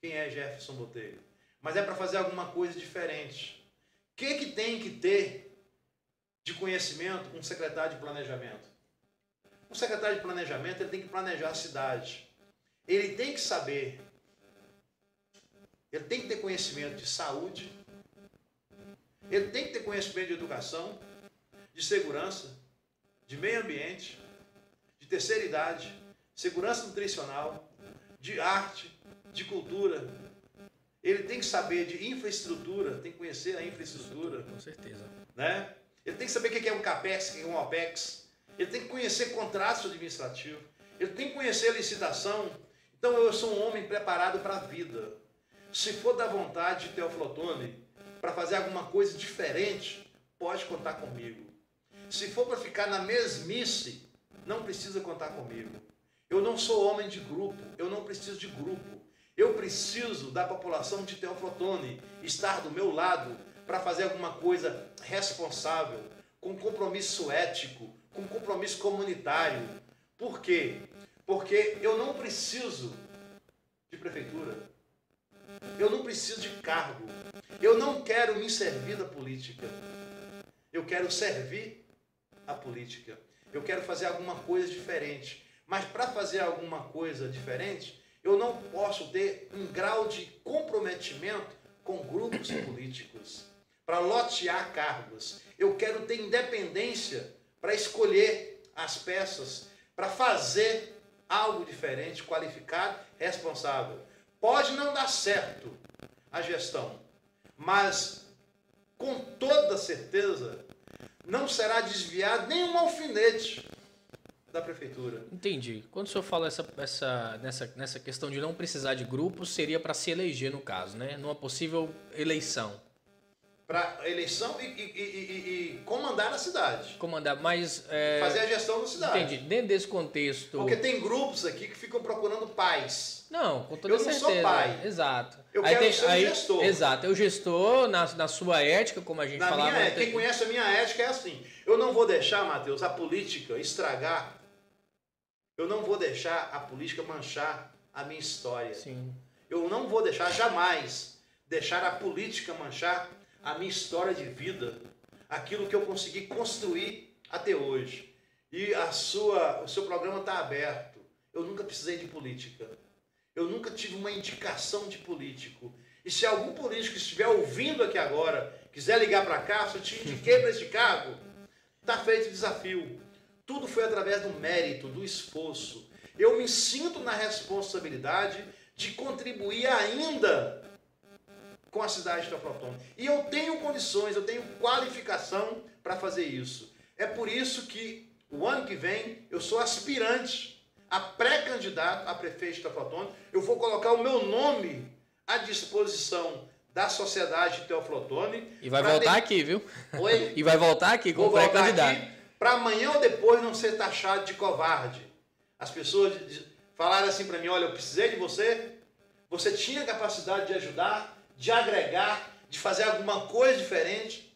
quem é Jefferson Botelho. Mas é para fazer alguma coisa diferente. O que, que tem que ter de conhecimento um secretário de planejamento? Um secretário de planejamento ele tem que planejar a cidade. Ele tem que saber ele tem que ter conhecimento de saúde, ele tem que ter conhecimento de educação, de segurança, de meio ambiente, terceira idade, segurança nutricional, de arte, de cultura. Ele tem que saber de infraestrutura, tem que conhecer a infraestrutura. Com certeza. Né? Ele tem que saber o que é um CAPEX, o que é um OPEX. Ele tem que conhecer contrato administrativo. Ele tem que conhecer a licitação. Então eu sou um homem preparado para a vida. Se for da vontade de Teoflotone para fazer alguma coisa diferente, pode contar comigo. Se for para ficar na mesmice, não precisa contar comigo. Eu não sou homem de grupo, eu não preciso de grupo. Eu preciso da população de Teoflotone estar do meu lado para fazer alguma coisa responsável, com compromisso ético, com compromisso comunitário. Por quê? Porque eu não preciso de prefeitura. Eu não preciso de cargo. Eu não quero me servir da política. Eu quero servir a política. Eu quero fazer alguma coisa diferente. Mas para fazer alguma coisa diferente, eu não posso ter um grau de comprometimento com grupos políticos para lotear cargos. Eu quero ter independência para escolher as peças, para fazer algo diferente, qualificado, responsável. Pode não dar certo a gestão, mas com toda certeza não será desviado nenhum alfinete da prefeitura. Entendi. Quando o senhor fala essa, essa, nessa, nessa questão de não precisar de grupos, seria para se eleger, no caso, né? Numa possível eleição para eleição e, e, e, e, comandar a cidade. Comandar, mas. É... Fazer a gestão da cidade. Entendi. Dentro desse contexto. Porque tem grupos aqui que ficam procurando pais. Não, com toda eu certeza. Eu não sou pai. Exato. Eu aí quero tem, ser aí, gestor. Exato. É o gestor, na, na sua ética, como a gente na falava. Minha, quem conhece a minha ética é assim. Eu não vou deixar, Matheus, a política estragar. Eu não vou deixar a política manchar a minha história. Sim. Eu não vou deixar jamais deixar a política manchar a minha história de vida, aquilo que eu consegui construir até hoje. E a sua, o seu programa está aberto. Eu nunca precisei de política. Eu nunca tive uma indicação de político. E se algum político estiver ouvindo aqui agora, quiser ligar para cá, se eu te indiquei para este cargo, está feito o desafio. Tudo foi através do mérito, do esforço. Eu me sinto na responsabilidade de contribuir ainda com a cidade de Teoflotone. E eu tenho condições, eu tenho qualificação para fazer isso. É por isso que o ano que vem eu sou aspirante a pré-candidato a prefeito de Teoflotone. Eu vou colocar o meu nome à disposição da sociedade de Teoflotone. E vai voltar de... aqui, viu? Oi? E vai voltar aqui como pré-candidato. Para amanhã ou depois não ser taxado de covarde. As pessoas falaram assim para mim: olha, eu precisei de você, você tinha capacidade de ajudar, de agregar, de fazer alguma coisa diferente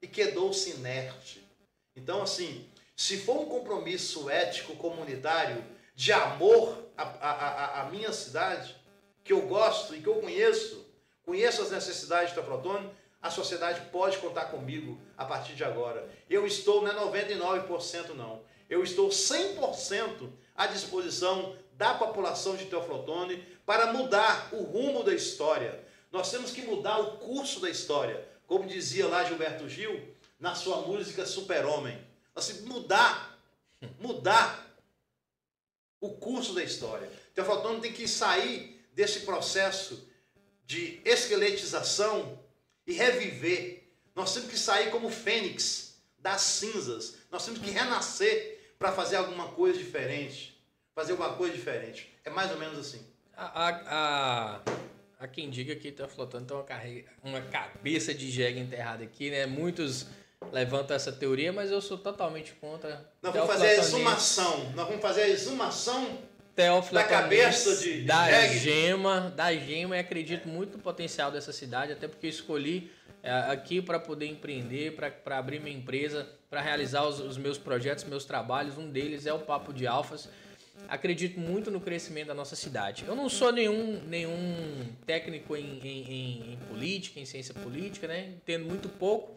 e quedou-se inerte. Então, assim, se for um compromisso ético comunitário de amor à, à, à minha cidade, que eu gosto e que eu conheço, conheço as necessidades de Teoflotone, a sociedade pode contar comigo a partir de agora. Eu estou, não é 99% não, eu estou 100% à disposição da população de Teoflotone para mudar o rumo da história, nós temos que mudar o curso da história. Como dizia lá Gilberto Gil, na sua música Super-Homem. Que mudar, mudar o curso da história. Teoflotone tem que sair desse processo de esqueletização e reviver. Nós temos que sair como fênix das cinzas. Nós temos que renascer para fazer alguma coisa diferente. Fazer alguma coisa diferente. É mais ou menos assim. A, a, a, Há quem diga que está flotando tem uma, carre... uma cabeça de jegue enterrada aqui, né? Muitos levantam essa teoria, mas eu sou totalmente contra. Nós vamos fazer a exumação. Nós vamos fazer a exumação da cabeça de, da gema, da gema e acredito muito no potencial dessa cidade, até porque escolhi é, aqui para poder empreender, para abrir minha empresa, para realizar os, os meus projetos, meus trabalhos. Um deles é o Papo de Alfas acredito muito no crescimento da nossa cidade. Eu não sou nenhum, nenhum técnico em, em, em política, em ciência política, né? Entendo muito pouco.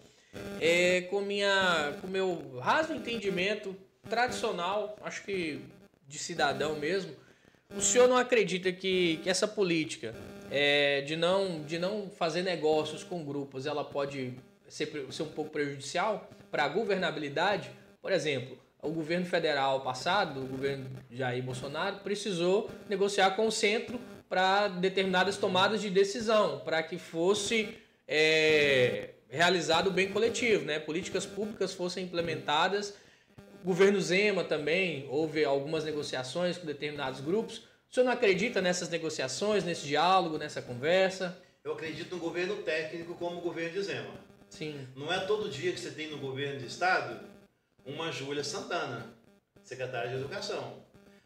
É, com minha, com meu raso entendimento tradicional, acho que de cidadão mesmo, o senhor não acredita que, que essa política é, de, não, de não fazer negócios com grupos, ela pode ser, ser um pouco prejudicial para a governabilidade? Por exemplo, o governo federal passado, o governo Jair Bolsonaro, precisou negociar com o centro para determinadas tomadas de decisão, para que fosse é, realizado o bem coletivo, né? políticas públicas fossem implementadas. Governo Zema também, houve algumas negociações com determinados grupos. O senhor não acredita nessas negociações, nesse diálogo, nessa conversa? Eu acredito no governo técnico como o governo de Zema. Sim. Não é todo dia que você tem no governo de estado uma Júlia Santana, secretária de Educação.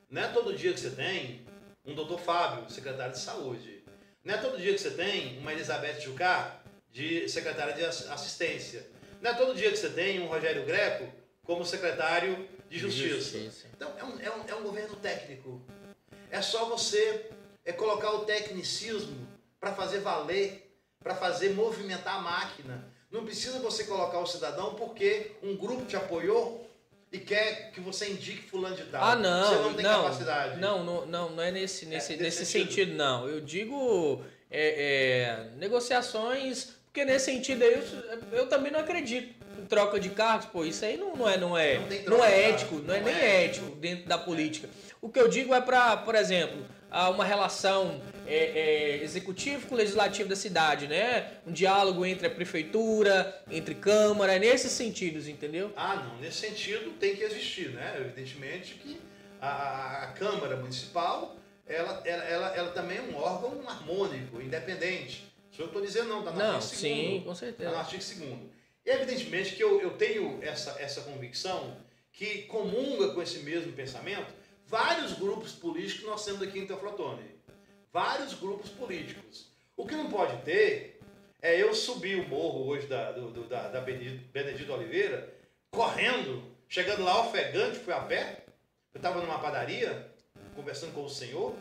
Não é todo dia que você tem um doutor Fábio, secretário de Saúde. Não é todo dia que você tem uma Elizabeth Jucá, de secretária de Assistência. Não é todo dia que você tem um Rogério Greco como secretário de Justiça. Justiça. Então, é um, é, um, é um governo técnico. É só você é colocar o tecnicismo para fazer valer, para fazer movimentar a máquina. Não precisa você colocar o cidadão porque um grupo te apoiou e quer que você indique fulano de tal. Ah, não. Você não tem não, capacidade. Não, não, não, não é nesse, nesse, é, nesse sentido. sentido. não. Eu digo é, é, negociações, porque nesse sentido aí eu, eu, também não acredito em troca de cargos, pô, isso aí não, não é, não é, não, não é ético, não, é nem é ético dentro da política. O que eu digo é para, por exemplo, uma relação é, é, executivo com legislativo da cidade, né? Um diálogo entre a prefeitura, entre câmara, nesses sentidos, entendeu? Ah, não, nesse sentido tem que existir, né? Evidentemente que a, a Câmara Municipal, ela, ela, ela, ela, também é um órgão harmônico, independente. Isso eu estou dizendo não, está no não, artigo 2 Sim, com certeza. Está no artigo 2 E evidentemente que eu, eu tenho essa, essa convicção que comunga com esse mesmo pensamento vários grupos políticos que nós temos aqui em Teoflotone. Vários grupos políticos. O que não pode ter é eu subir o morro hoje da, do, do, da, da Benedito Oliveira, correndo, chegando lá ofegante, fui a pé. Eu estava numa padaria, conversando com o senhor,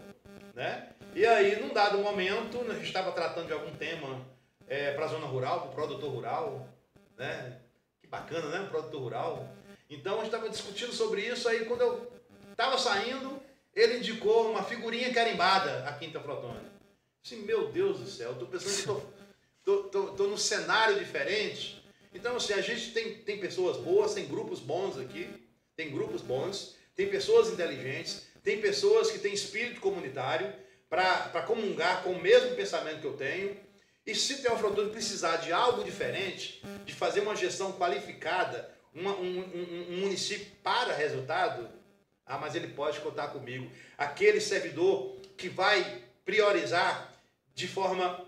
né? E aí, num dado momento, a gente estava tratando de algum tema é, para a zona rural, para o produtor rural, né? Que bacana, né? O produtor rural. Então, a gente estava discutindo sobre isso, aí quando eu Estava saindo, ele indicou uma figurinha carimbada aqui em Teoflotone. Assim, meu Deus do céu, estou pensando que estou num cenário diferente. Então, assim, a gente tem, tem pessoas boas, tem grupos bons aqui, tem grupos bons, tem pessoas inteligentes, tem pessoas que têm espírito comunitário para comungar com o mesmo pensamento que eu tenho. E se Teoflotone precisar de algo diferente, de fazer uma gestão qualificada, uma, um, um, um município para resultado, ah, mas ele pode contar comigo. Aquele servidor que vai priorizar de forma,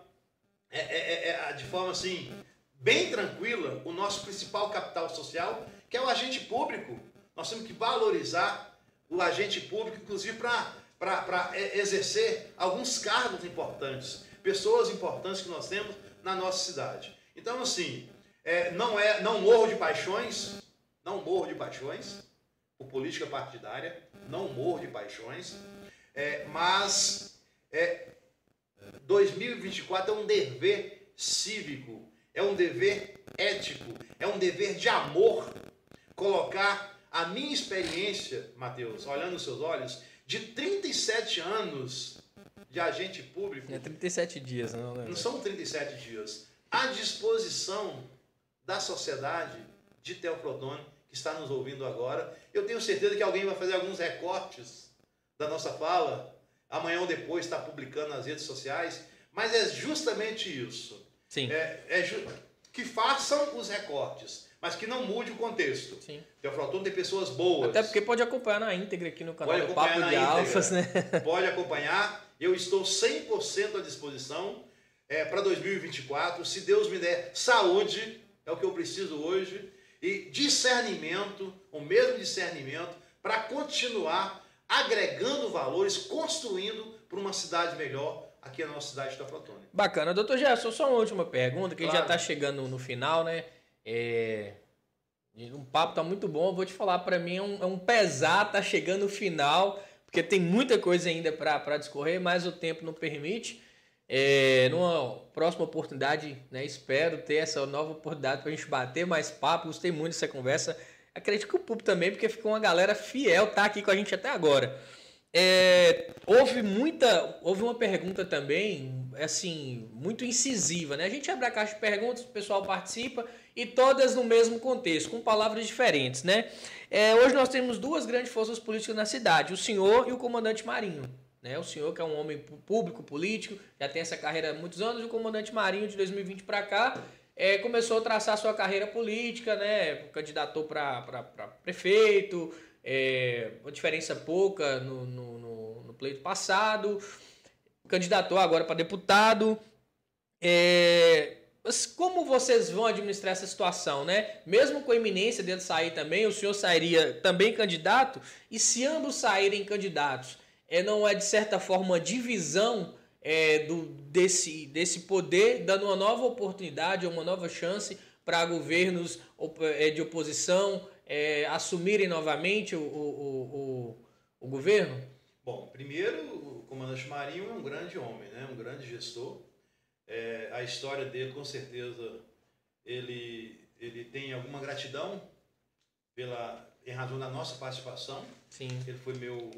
é, é, é, é, de forma assim, bem tranquila, o nosso principal capital social, que é o agente público. Nós temos que valorizar o agente público, inclusive para é, exercer alguns cargos importantes, pessoas importantes que nós temos na nossa cidade. Então, assim, é, não é, não morro de paixões, não morro de paixões, por política partidária, não morro de paixões, é, mas é, 2024 é um dever cívico, é um dever ético, é um dever de amor colocar a minha experiência, Mateus, olhando nos seus olhos, de 37 anos de agente público. É 37 dias, não, não, não são 37 dias. À disposição da sociedade de Teoflotone que está nos ouvindo agora. Eu tenho certeza que alguém vai fazer alguns recortes da nossa fala. Amanhã ou depois está publicando nas redes sociais. Mas é justamente isso. Sim. É, é que façam os recortes, mas que não mude o contexto. Sim. Teoflotone tem pessoas boas. Até porque pode acompanhar na íntegra aqui no canal do Papo de Alfas, né? Pode acompanhar. Eu estou 100% à disposição é, para 2024. Se Deus me der saúde, é o que eu preciso hoje e discernimento, o mesmo discernimento, para continuar agregando valores, construindo para uma cidade melhor aqui na nossa cidade de Teoflotone. Bacana. Doutor Gerson, só uma última pergunta, que claro. já está chegando no final, né? É... Um papo tá muito bom, eu vou te falar, para mim é um, é um pesar, tá chegando no final, porque tem muita coisa ainda para discorrer, mas o tempo não permite. É, numa próxima oportunidade, né, espero ter essa nova oportunidade para a gente bater mais papo. Gostei muito dessa conversa. Acredito que o público também, porque ficou uma galera fiel, tá aqui com a gente até agora. É, houve muita, houve uma pergunta também assim, muito incisiva, né? A gente abre a caixa de perguntas, o pessoal participa e todas no mesmo contexto, com palavras diferentes, né? É, hoje nós temos duas grandes forças políticas na cidade, o senhor e o comandante Marinho. Né? O senhor, que é um homem público, político, já tem essa carreira há muitos anos, e o comandante Marinho, de 2020 para cá, é, começou a traçar sua carreira política, né? candidatou para prefeito, é, uma diferença pouca no, no, no, no pleito passado, candidatou agora para deputado. É, mas como vocês vão administrar essa situação, né? Mesmo com a iminência dele sair também, o senhor sairia também candidato? E se ambos saírem candidatos, é, não é de certa forma divisão é, do, desse, desse poder, dando uma nova oportunidade, uma nova chance para governos é, de oposição é, assumirem novamente o, o, o, o, governo? Bom, primeiro, o comandante Marinho é um grande homem, né? um grande gestor. É, a história dele, com certeza, ele, ele tem alguma gratidão pela, em razão da nossa participação. Sim. Ele foi meu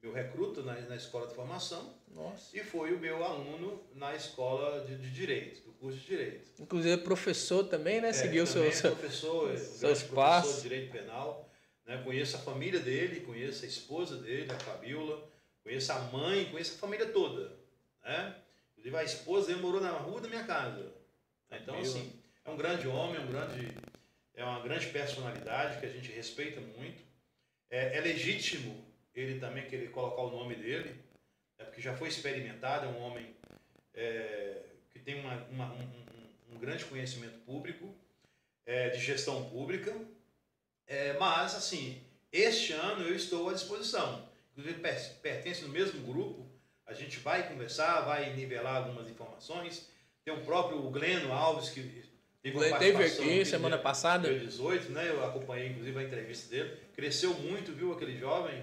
meu recruta na, na escola de formação Nossa. e foi o meu aluno na escola de, de Direito, do curso de Direito. Inclusive professor também, né? É, Seguiu seu, é seu, professor, seu espaço. professor de Direito Penal. Né? Conheço a família dele, conheço a esposa dele, a Fabiola, conheço a mãe, conheço a família toda. Né? Inclusive a esposa dele morou na rua da minha casa. Então, assim, é um grande homem, é um grande, é uma grande personalidade que a gente respeita muito. É, é legítimo ele também querer colocar o nome dele, é porque já foi experimentado, é um homem é, que tem uma, uma, um, um, grande conhecimento público, é, de gestão pública, é, mas, assim, este ano eu estou à disposição. Inclusive, pertence no mesmo grupo, a gente vai conversar, vai nivelar algumas informações. Tem o próprio Gleno Alves, que teve uma Teve aqui semana passada. 2018, né? Eu acompanhei, inclusive, a entrevista dele. Cresceu muito, viu, aquele jovem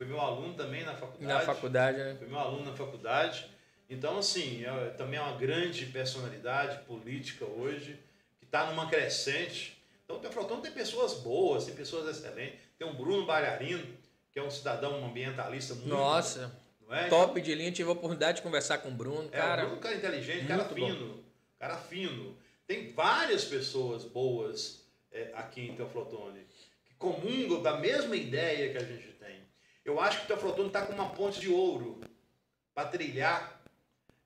foi meu aluno também na faculdade. Na faculdade, né? Foi meu aluno na faculdade. Então, assim, é, também é uma grande personalidade política hoje, que está numa crescente. Então, o Teoflotão tem pessoas boas, tem pessoas excelentes. Tem um Bruno Bailarino, que é um cidadão ambientalista muito. Nossa! É? Top então, de linha, tive a oportunidade de conversar com o Bruno. É, cara, o Bruno é um cara inteligente, cara fino. Bom. Cara fino. Tem várias pessoas boas é, aqui em Teoflotone que comungam da mesma ideia que a gente eu acho que o Teoflotone está com uma ponte de ouro para trilhar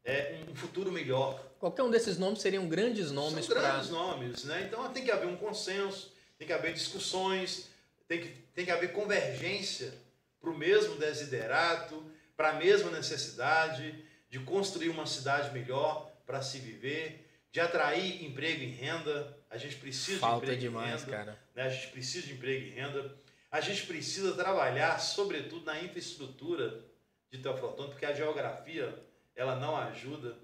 é, um futuro melhor. Qualquer um desses nomes seriam grandes nomes. São grandes pra... nomes, né? Então tem que haver um consenso, tem que haver discussões, tem que, tem que haver convergência para o mesmo desiderato, para a mesma necessidade de construir uma cidade melhor para se viver, de atrair emprego e renda. A gente precisa Falta de emprego demais, e renda. cara. Né? A gente precisa de emprego e renda a gente precisa trabalhar, sobretudo, na infraestrutura de Teoflotone, porque a geografia ela não ajuda.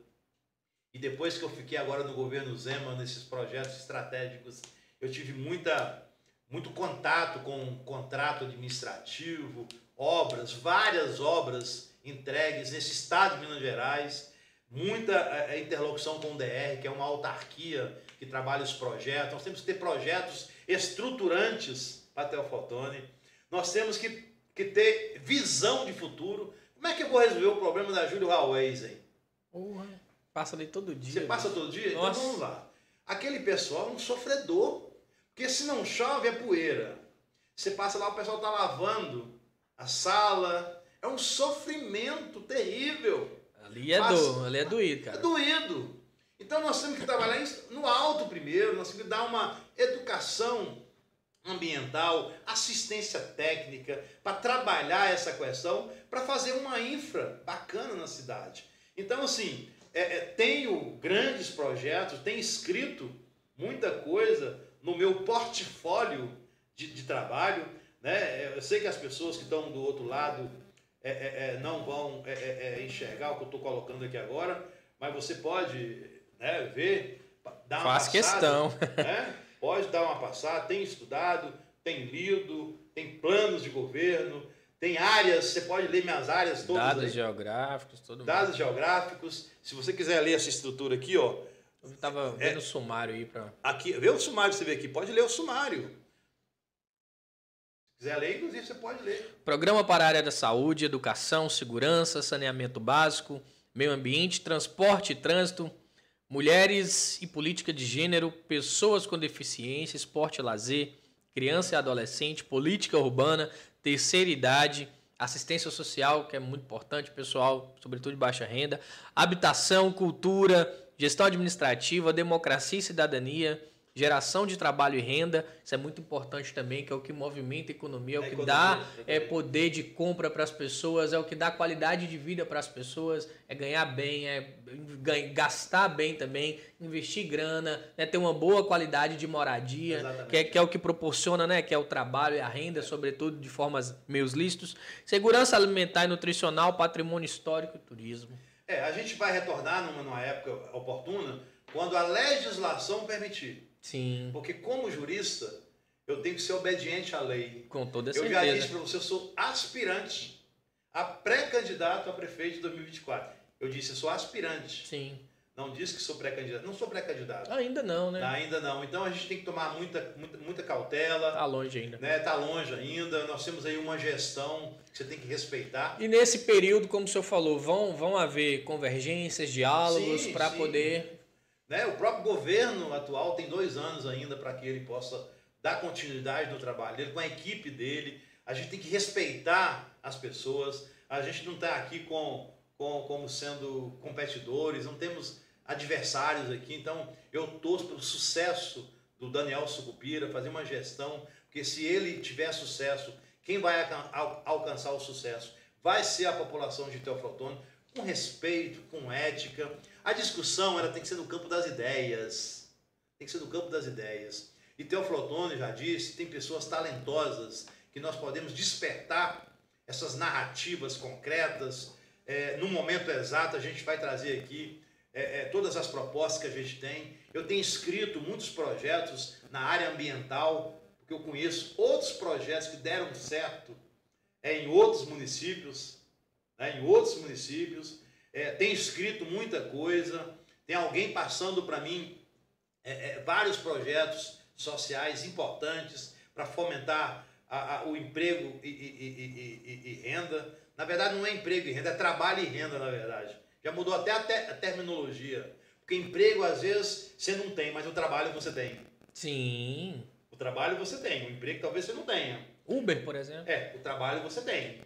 E depois que eu fiquei agora no governo Zema, nesses projetos estratégicos, eu tive muita, muito contato com contrato administrativo, obras, várias obras entregues nesse estado de Minas Gerais, muita é, é, interlocução com o DR, que é uma autarquia que trabalha os projetos. Nós temos que ter projetos estruturantes para Fotone. Nós temos que, que ter visão de futuro. Como é que eu vou resolver o problema da Júlio Raways aí? Porra, passa ali todo dia. Você passa todo dia? Então Nossa. Então vamos lá. Aquele pessoal é um sofredor. Porque se não chove é poeira. Você passa lá, o pessoal está lavando a sala. É um sofrimento terrível. Ali é, passa, do, ali é doído, cara. É doído. Então nós temos que trabalhar no alto primeiro, nós temos que dar uma educação ambiental, assistência técnica, para trabalhar essa questão, para fazer uma infra bacana na cidade. Então, assim, é, é, tenho grandes projetos, tenho escrito muita coisa no meu portfólio de, de trabalho. Né? Eu sei que as pessoas que estão do outro lado é, é, é não vão é, enxergar o que eu estou colocando aqui agora, mas você pode né, ver, dar uma Faz passada, questão. Né? pode dar uma passada, tem estudado, tem lido, tem planos de governo, tem áreas, você pode ler minhas áreas todas. Dados aí. geográficos, tudo Dados geográficos. Se você quiser ler essa estrutura aqui, ó. Eu estava vendo é, o sumário aí para. Aqui, vê o sumário você vê aqui, pode ler o sumário. Se quiser ler, inclusive, você pode ler. Programa para a área da saúde, educação, segurança, saneamento básico, meio ambiente, transporte e trânsito, mulheres e política de gênero, pessoas com deficiência, esporte e lazer, criança e adolescente, política urbana, terceira idade, assistência social, que é muito importante, pessoal, sobretudo de baixa renda, habitação, cultura, gestão administrativa, democracia e cidadania, geração de trabalho e renda, isso é muito importante também, que é o que movimenta a economia, é o que economia, dá é poder de compra para as pessoas, é o que dá qualidade de vida para as pessoas, é ganhar bem, é gastar bem também, investir grana, né, ter uma boa qualidade de moradia, que é, que é o que proporciona, né, que é o trabalho e a renda, sobretudo de formas meios listos, segurança alimentar e nutricional, patrimônio histórico e turismo. É, a gente vai retornar numa, numa época oportuna quando a legislação permitir. Sim. Porque como jurista, eu tenho que ser obediente à lei. Com toda certeza. Eu já disse para você, eu sou aspirante a pré-candidato a prefeito de 2024. Eu disse, eu sou aspirante. Sim. Não disse que sou pré-candidato. Não sou pré-candidato. Ainda não, né? Ainda não. Então a gente tem que tomar muita, muita, muita cautela. Tá longe ainda. Né? Tá longe ainda. Nós temos aí uma gestão que você tem que respeitar. E nesse período, como o senhor falou, vão, vão haver convergências, diálogos para poder né? O próprio governo atual tem dois anos ainda para que ele possa dar continuidade no trabalho dele, com a equipe dele. A gente tem que respeitar as pessoas. A gente não está aqui com, com, como sendo competidores, não temos adversários aqui. Então, eu torço pelo sucesso do Daniel Sucupira, fazer uma gestão, porque se ele tiver sucesso, quem vai alcançar o sucesso vai ser a população de Teoflotone, com respeito, com ética, a discussão ela tem que ser no campo das ideias. Tem que ser no campo das ideias. E Teoflotone já disse, tem pessoas talentosas que nós podemos despertar essas narrativas concretas. É, no momento exato, a gente vai trazer aqui é, é, todas as propostas que a gente tem. Eu tenho escrito muitos projetos na área ambiental, porque eu conheço outros projetos que deram certo é, em outros municípios, né, em outros municípios é, tem escrito muita coisa, tem alguém passando para mim é, é, vários projetos sociais importantes para fomentar a, a, o emprego e, e, e, e, renda. Na verdade, não é emprego e renda, é trabalho e renda, na verdade. Já mudou até a, te, a terminologia. Porque emprego, às vezes, você não tem, mas o trabalho você tem. Sim. O trabalho você tem, o emprego talvez você não tenha. Uber, por exemplo. É, o trabalho você tem.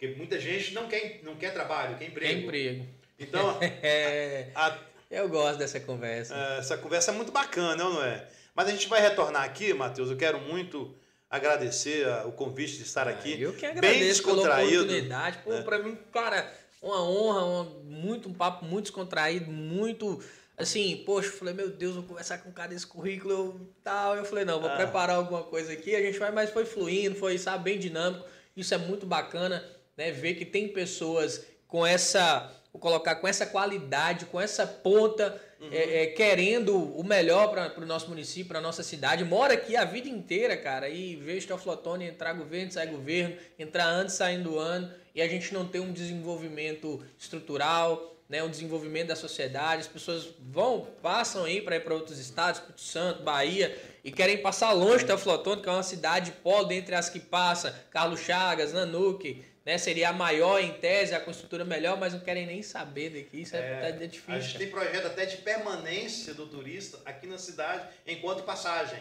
Porque muita gente não quer, não quer trabalho, quer emprego. Quer emprego. Então, é, a, eu gosto dessa conversa. É, essa conversa é muito bacana, não é? Mas a gente vai retornar aqui, Matheus. Eu quero muito agradecer o convite de estar ah, aqui. Eu que agradeço bem descontraído. pela oportunidade. Pô, é. para mim, cara, uma honra, uma, muito um papo muito descontraído, muito assim, poxa, eu falei, meu Deus, vou conversar com um cara desse currículo tal. Eu falei, não, vou ah. preparar alguma coisa aqui, a gente vai, mas foi fluindo, foi, sabe, bem dinâmico. Isso é muito bacana né, ver que tem pessoas com essa, vou colocar, com essa qualidade, com essa ponta, uhum. é, é, querendo o melhor para o nosso município, para nossa cidade. Mora aqui a vida inteira, cara, e vê Estoflotone entrar governo, sair governo, entrar ano, saindo ano, e a gente não tem um desenvolvimento estrutural, né, um desenvolvimento da sociedade. As pessoas vão, passam aí para ir para outros estados, Espírito Santo, Bahia, e querem passar longe da Flotone, que é uma cidade polo entre as que passa, Carlos Chagas, Nanuque, né? Seria a maior em tese, a construtora melhor, mas não querem nem saber daqui. Isso é, é, é difícil. A gente tem projeto até de permanência do turista aqui na cidade enquanto passagem.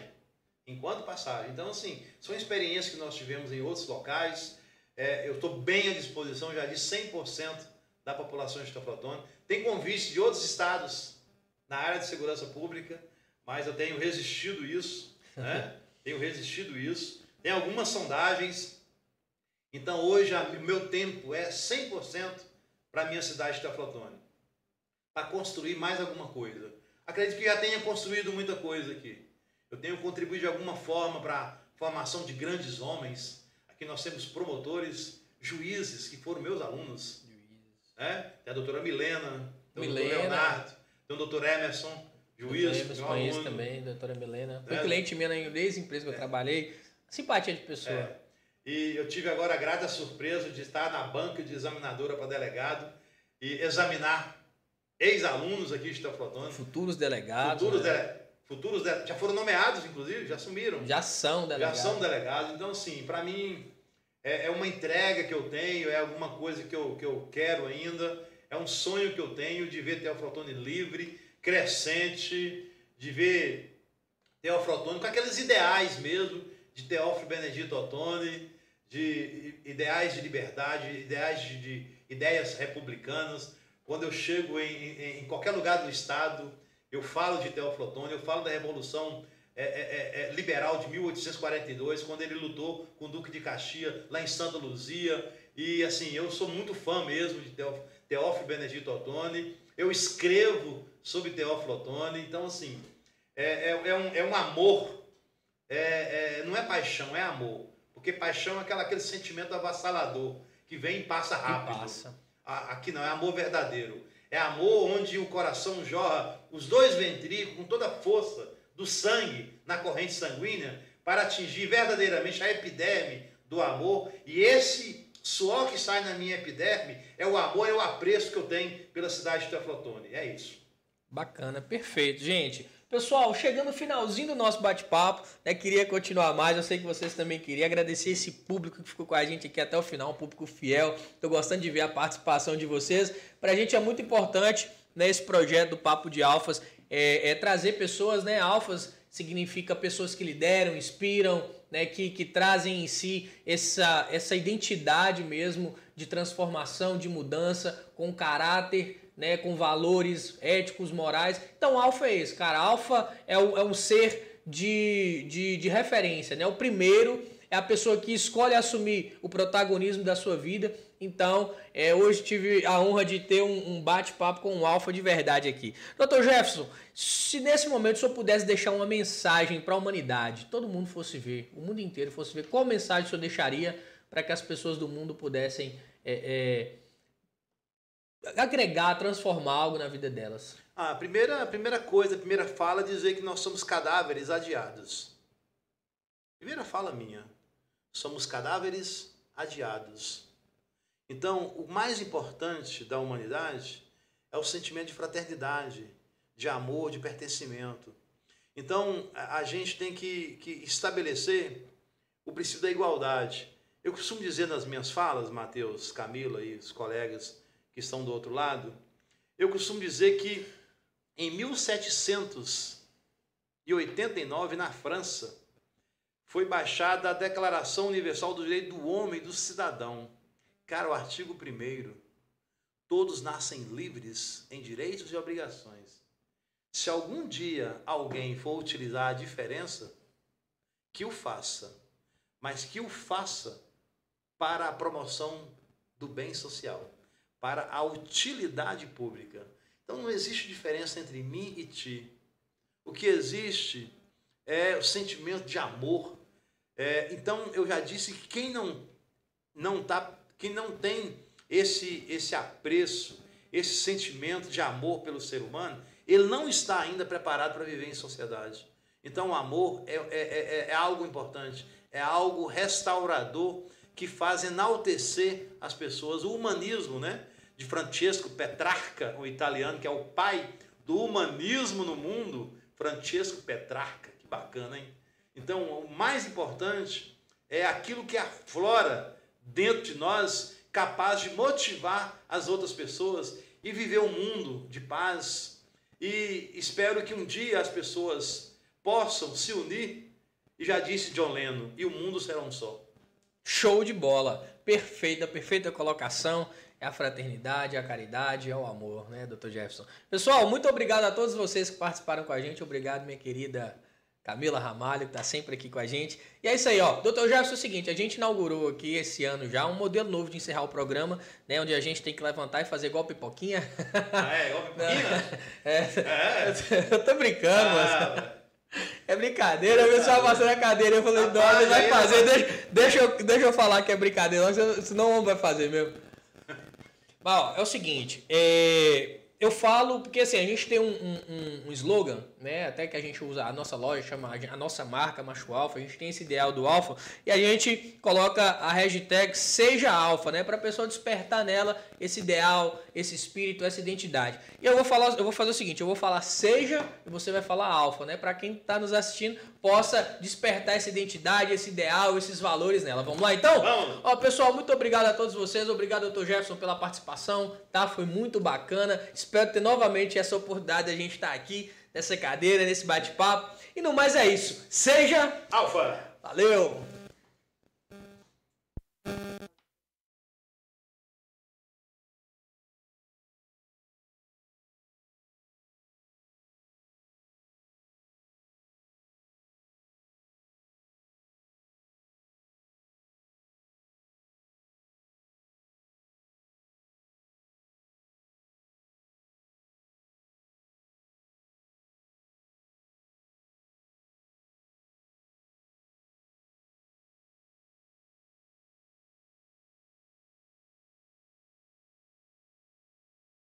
Enquanto passagem. Então, assim, são experiências que nós tivemos em outros locais. É, eu estou bem à disposição, já de 100% da população de Taflotone. Tem convite de outros estados na área de segurança pública, mas eu tenho resistido isso. Né? tenho resistido isso. Tem algumas sondagens então hoje o meu tempo é 100% para a minha cidade de Teoflotone. Para construir mais alguma coisa. Acredito que já tenha construído muita coisa aqui. Eu tenho contribuído de alguma forma para a formação de grandes homens. Aqui nós temos promotores, juízes, que foram meus alunos. Juízes. Né? Tem a doutora Milena, tem o doutor Leonardo, tem o doutor Emerson, juiz. Eu conheço também, doutora Milena. Foi é. cliente minha desde a empresa que eu é. trabalhei. Simpatia de pessoa. É. E eu tive agora a grata surpresa de estar na banca de examinadora para delegado e examinar ex-alunos aqui de Teoflotone. Futuros delegados. Futuros, né? de... Futuros de... já foram nomeados, inclusive, já assumiram. Já são delegados. Já são delegados. Então, assim, para mim é, é, uma entrega que eu tenho, é alguma coisa que eu, que eu quero ainda. é um sonho que eu tenho de ver Teoflotone livre, crescente, de ver Teoflotone com aqueles ideais mesmo de Teófilo Benedito Ottoni, de ideais de liberdade, ideais de, de ideias republicanas. Quando eu chego em, em, em, qualquer lugar do Estado, eu falo de Teófilo Ottoni, eu falo da Revolução é, é, é, é Liberal de 1842, quando ele lutou com o Duque de Caxias lá em Santa Luzia. E assim, eu sou muito fã mesmo de Teófilo Benedito Ottoni. Eu escrevo sobre Teófilo Ottoni. Então, assim, é, é, é um, é um amor. Não é paixão, é amor. Porque paixão é aquela, aquele sentimento avassalador que vem e passa rápido. E passa. Aqui não, é amor verdadeiro. É amor onde o coração jorra os dois ventrículos com toda a força do sangue na corrente sanguínea para atingir verdadeiramente a epiderme do amor. E esse suor que sai na minha epiderme é o amor, é o apreço que eu tenho pela cidade de Teoflotone. É isso. Bacana, perfeito. Gente, Pessoal, chegando no finalzinho do nosso bate-papo, né, queria continuar mais, eu sei que vocês também queriam agradecer esse público que ficou com a gente aqui até o final, um público fiel. Estou gostando de ver a participação de vocês. Para a gente é muito importante né, esse projeto do Papo de Alfas, é, é trazer pessoas, né, alfas significa pessoas que lideram, inspiram, né, que, que trazem em si essa, essa identidade mesmo de transformação, de mudança, com caráter né, com valores éticos, morais. Então, alfa é esse, cara. Alfa é, o, é um ser de, de, de referência, né? O primeiro é a pessoa que escolhe assumir o protagonismo da sua vida. Então, é, hoje tive a honra de ter um, um bate-papo com um alfa de verdade aqui. Doutor Jefferson, se nesse momento o senhor pudesse deixar uma mensagem para a humanidade, todo mundo fosse ver, o mundo inteiro fosse ver, qual mensagem o senhor deixaria para que as pessoas do mundo pudessem é, é, agregar, transformar algo na vida delas? Ah, a primeira, a primeira coisa, a primeira fala é dizer que nós somos cadáveres adiados. Primeira fala minha. Somos cadáveres adiados. Então, o mais importante da humanidade é o sentimento de fraternidade, de amor, de pertencimento. Então, a gente tem que, que estabelecer o princípio da igualdade. Eu costumo dizer nas minhas falas, Mateus, Camila e os colegas, que estão do outro lado, eu costumo dizer que em 1789, na França, foi baixada a Declaração Universal do Direito do Homem e do Cidadão. Cara, o artigo 1 todos nascem livres em direitos e obrigações. Se algum dia alguém for utilizar a diferença, que o faça, mas que o faça para a promoção do bem social para a utilidade pública. Então não existe diferença entre mim e ti. O que existe é o sentimento de amor. É, então eu já disse que quem não não tá, quem não tem esse esse apreço, esse sentimento de amor pelo ser humano, ele não está ainda preparado para viver em sociedade. Então o amor é, é, é, é algo importante, é algo restaurador que faz enaltecer as pessoas, o humanismo, né? De Francesco Petrarca, o italiano, que é o pai do humanismo no mundo, Francesco Petrarca, que bacana, hein? Então, o mais importante é aquilo que aflora dentro de nós, capaz de motivar as outras pessoas e viver um mundo de paz. E espero que um dia as pessoas possam se unir, e já disse John Lennon, e o mundo será um só. Show de bola. Perfeita, perfeita colocação. É a fraternidade, a caridade, é o amor, né, Dr. Jefferson? Pessoal, muito obrigado a todos vocês que participaram com a gente. Obrigado, minha querida Camila Ramalho, que está sempre aqui com a gente. E é isso aí, ó. Doutor Jefferson, é o seguinte, a gente inaugurou aqui esse ano já um modelo novo de encerrar o programa, né? Onde a gente tem que levantar e fazer igual pipoquinha. Ah, é? Igual pipoquinha? é. é. Eu tô brincando, ah, mas... É brincadeira, eu estava passando a cadeira eu falei, não, ele vai fazer, deixa, deixa, eu, deixa eu falar que é brincadeira, senão não vai fazer mesmo. Mas ó, é o seguinte, é, eu falo, porque assim, a gente tem um, um, um, slogan, né? Até que a gente usa, a nossa loja chama, a nossa marca Macho Alfa, a gente tem esse ideal do Alfa, e a gente coloca a hashtag Seja Alfa, né? Para a pessoa despertar nela esse ideal, esse espírito, essa identidade. E eu vou falar, eu vou fazer o seguinte, eu vou falar Seja e você vai falar Alfa, né? Para quem está nos assistindo, possa despertar essa identidade, esse ideal, esses valores nela. Vamos lá então? Vamos. Ó, pessoal, muito obrigado a todos vocês, obrigado doutor Jefferson pela participação, tá? Foi muito bacana. Espero ter novamente essa oportunidade de a gente estar aqui nessa cadeira, nesse bate-papo. E no mais é isso. Seja Alfa. Valeu.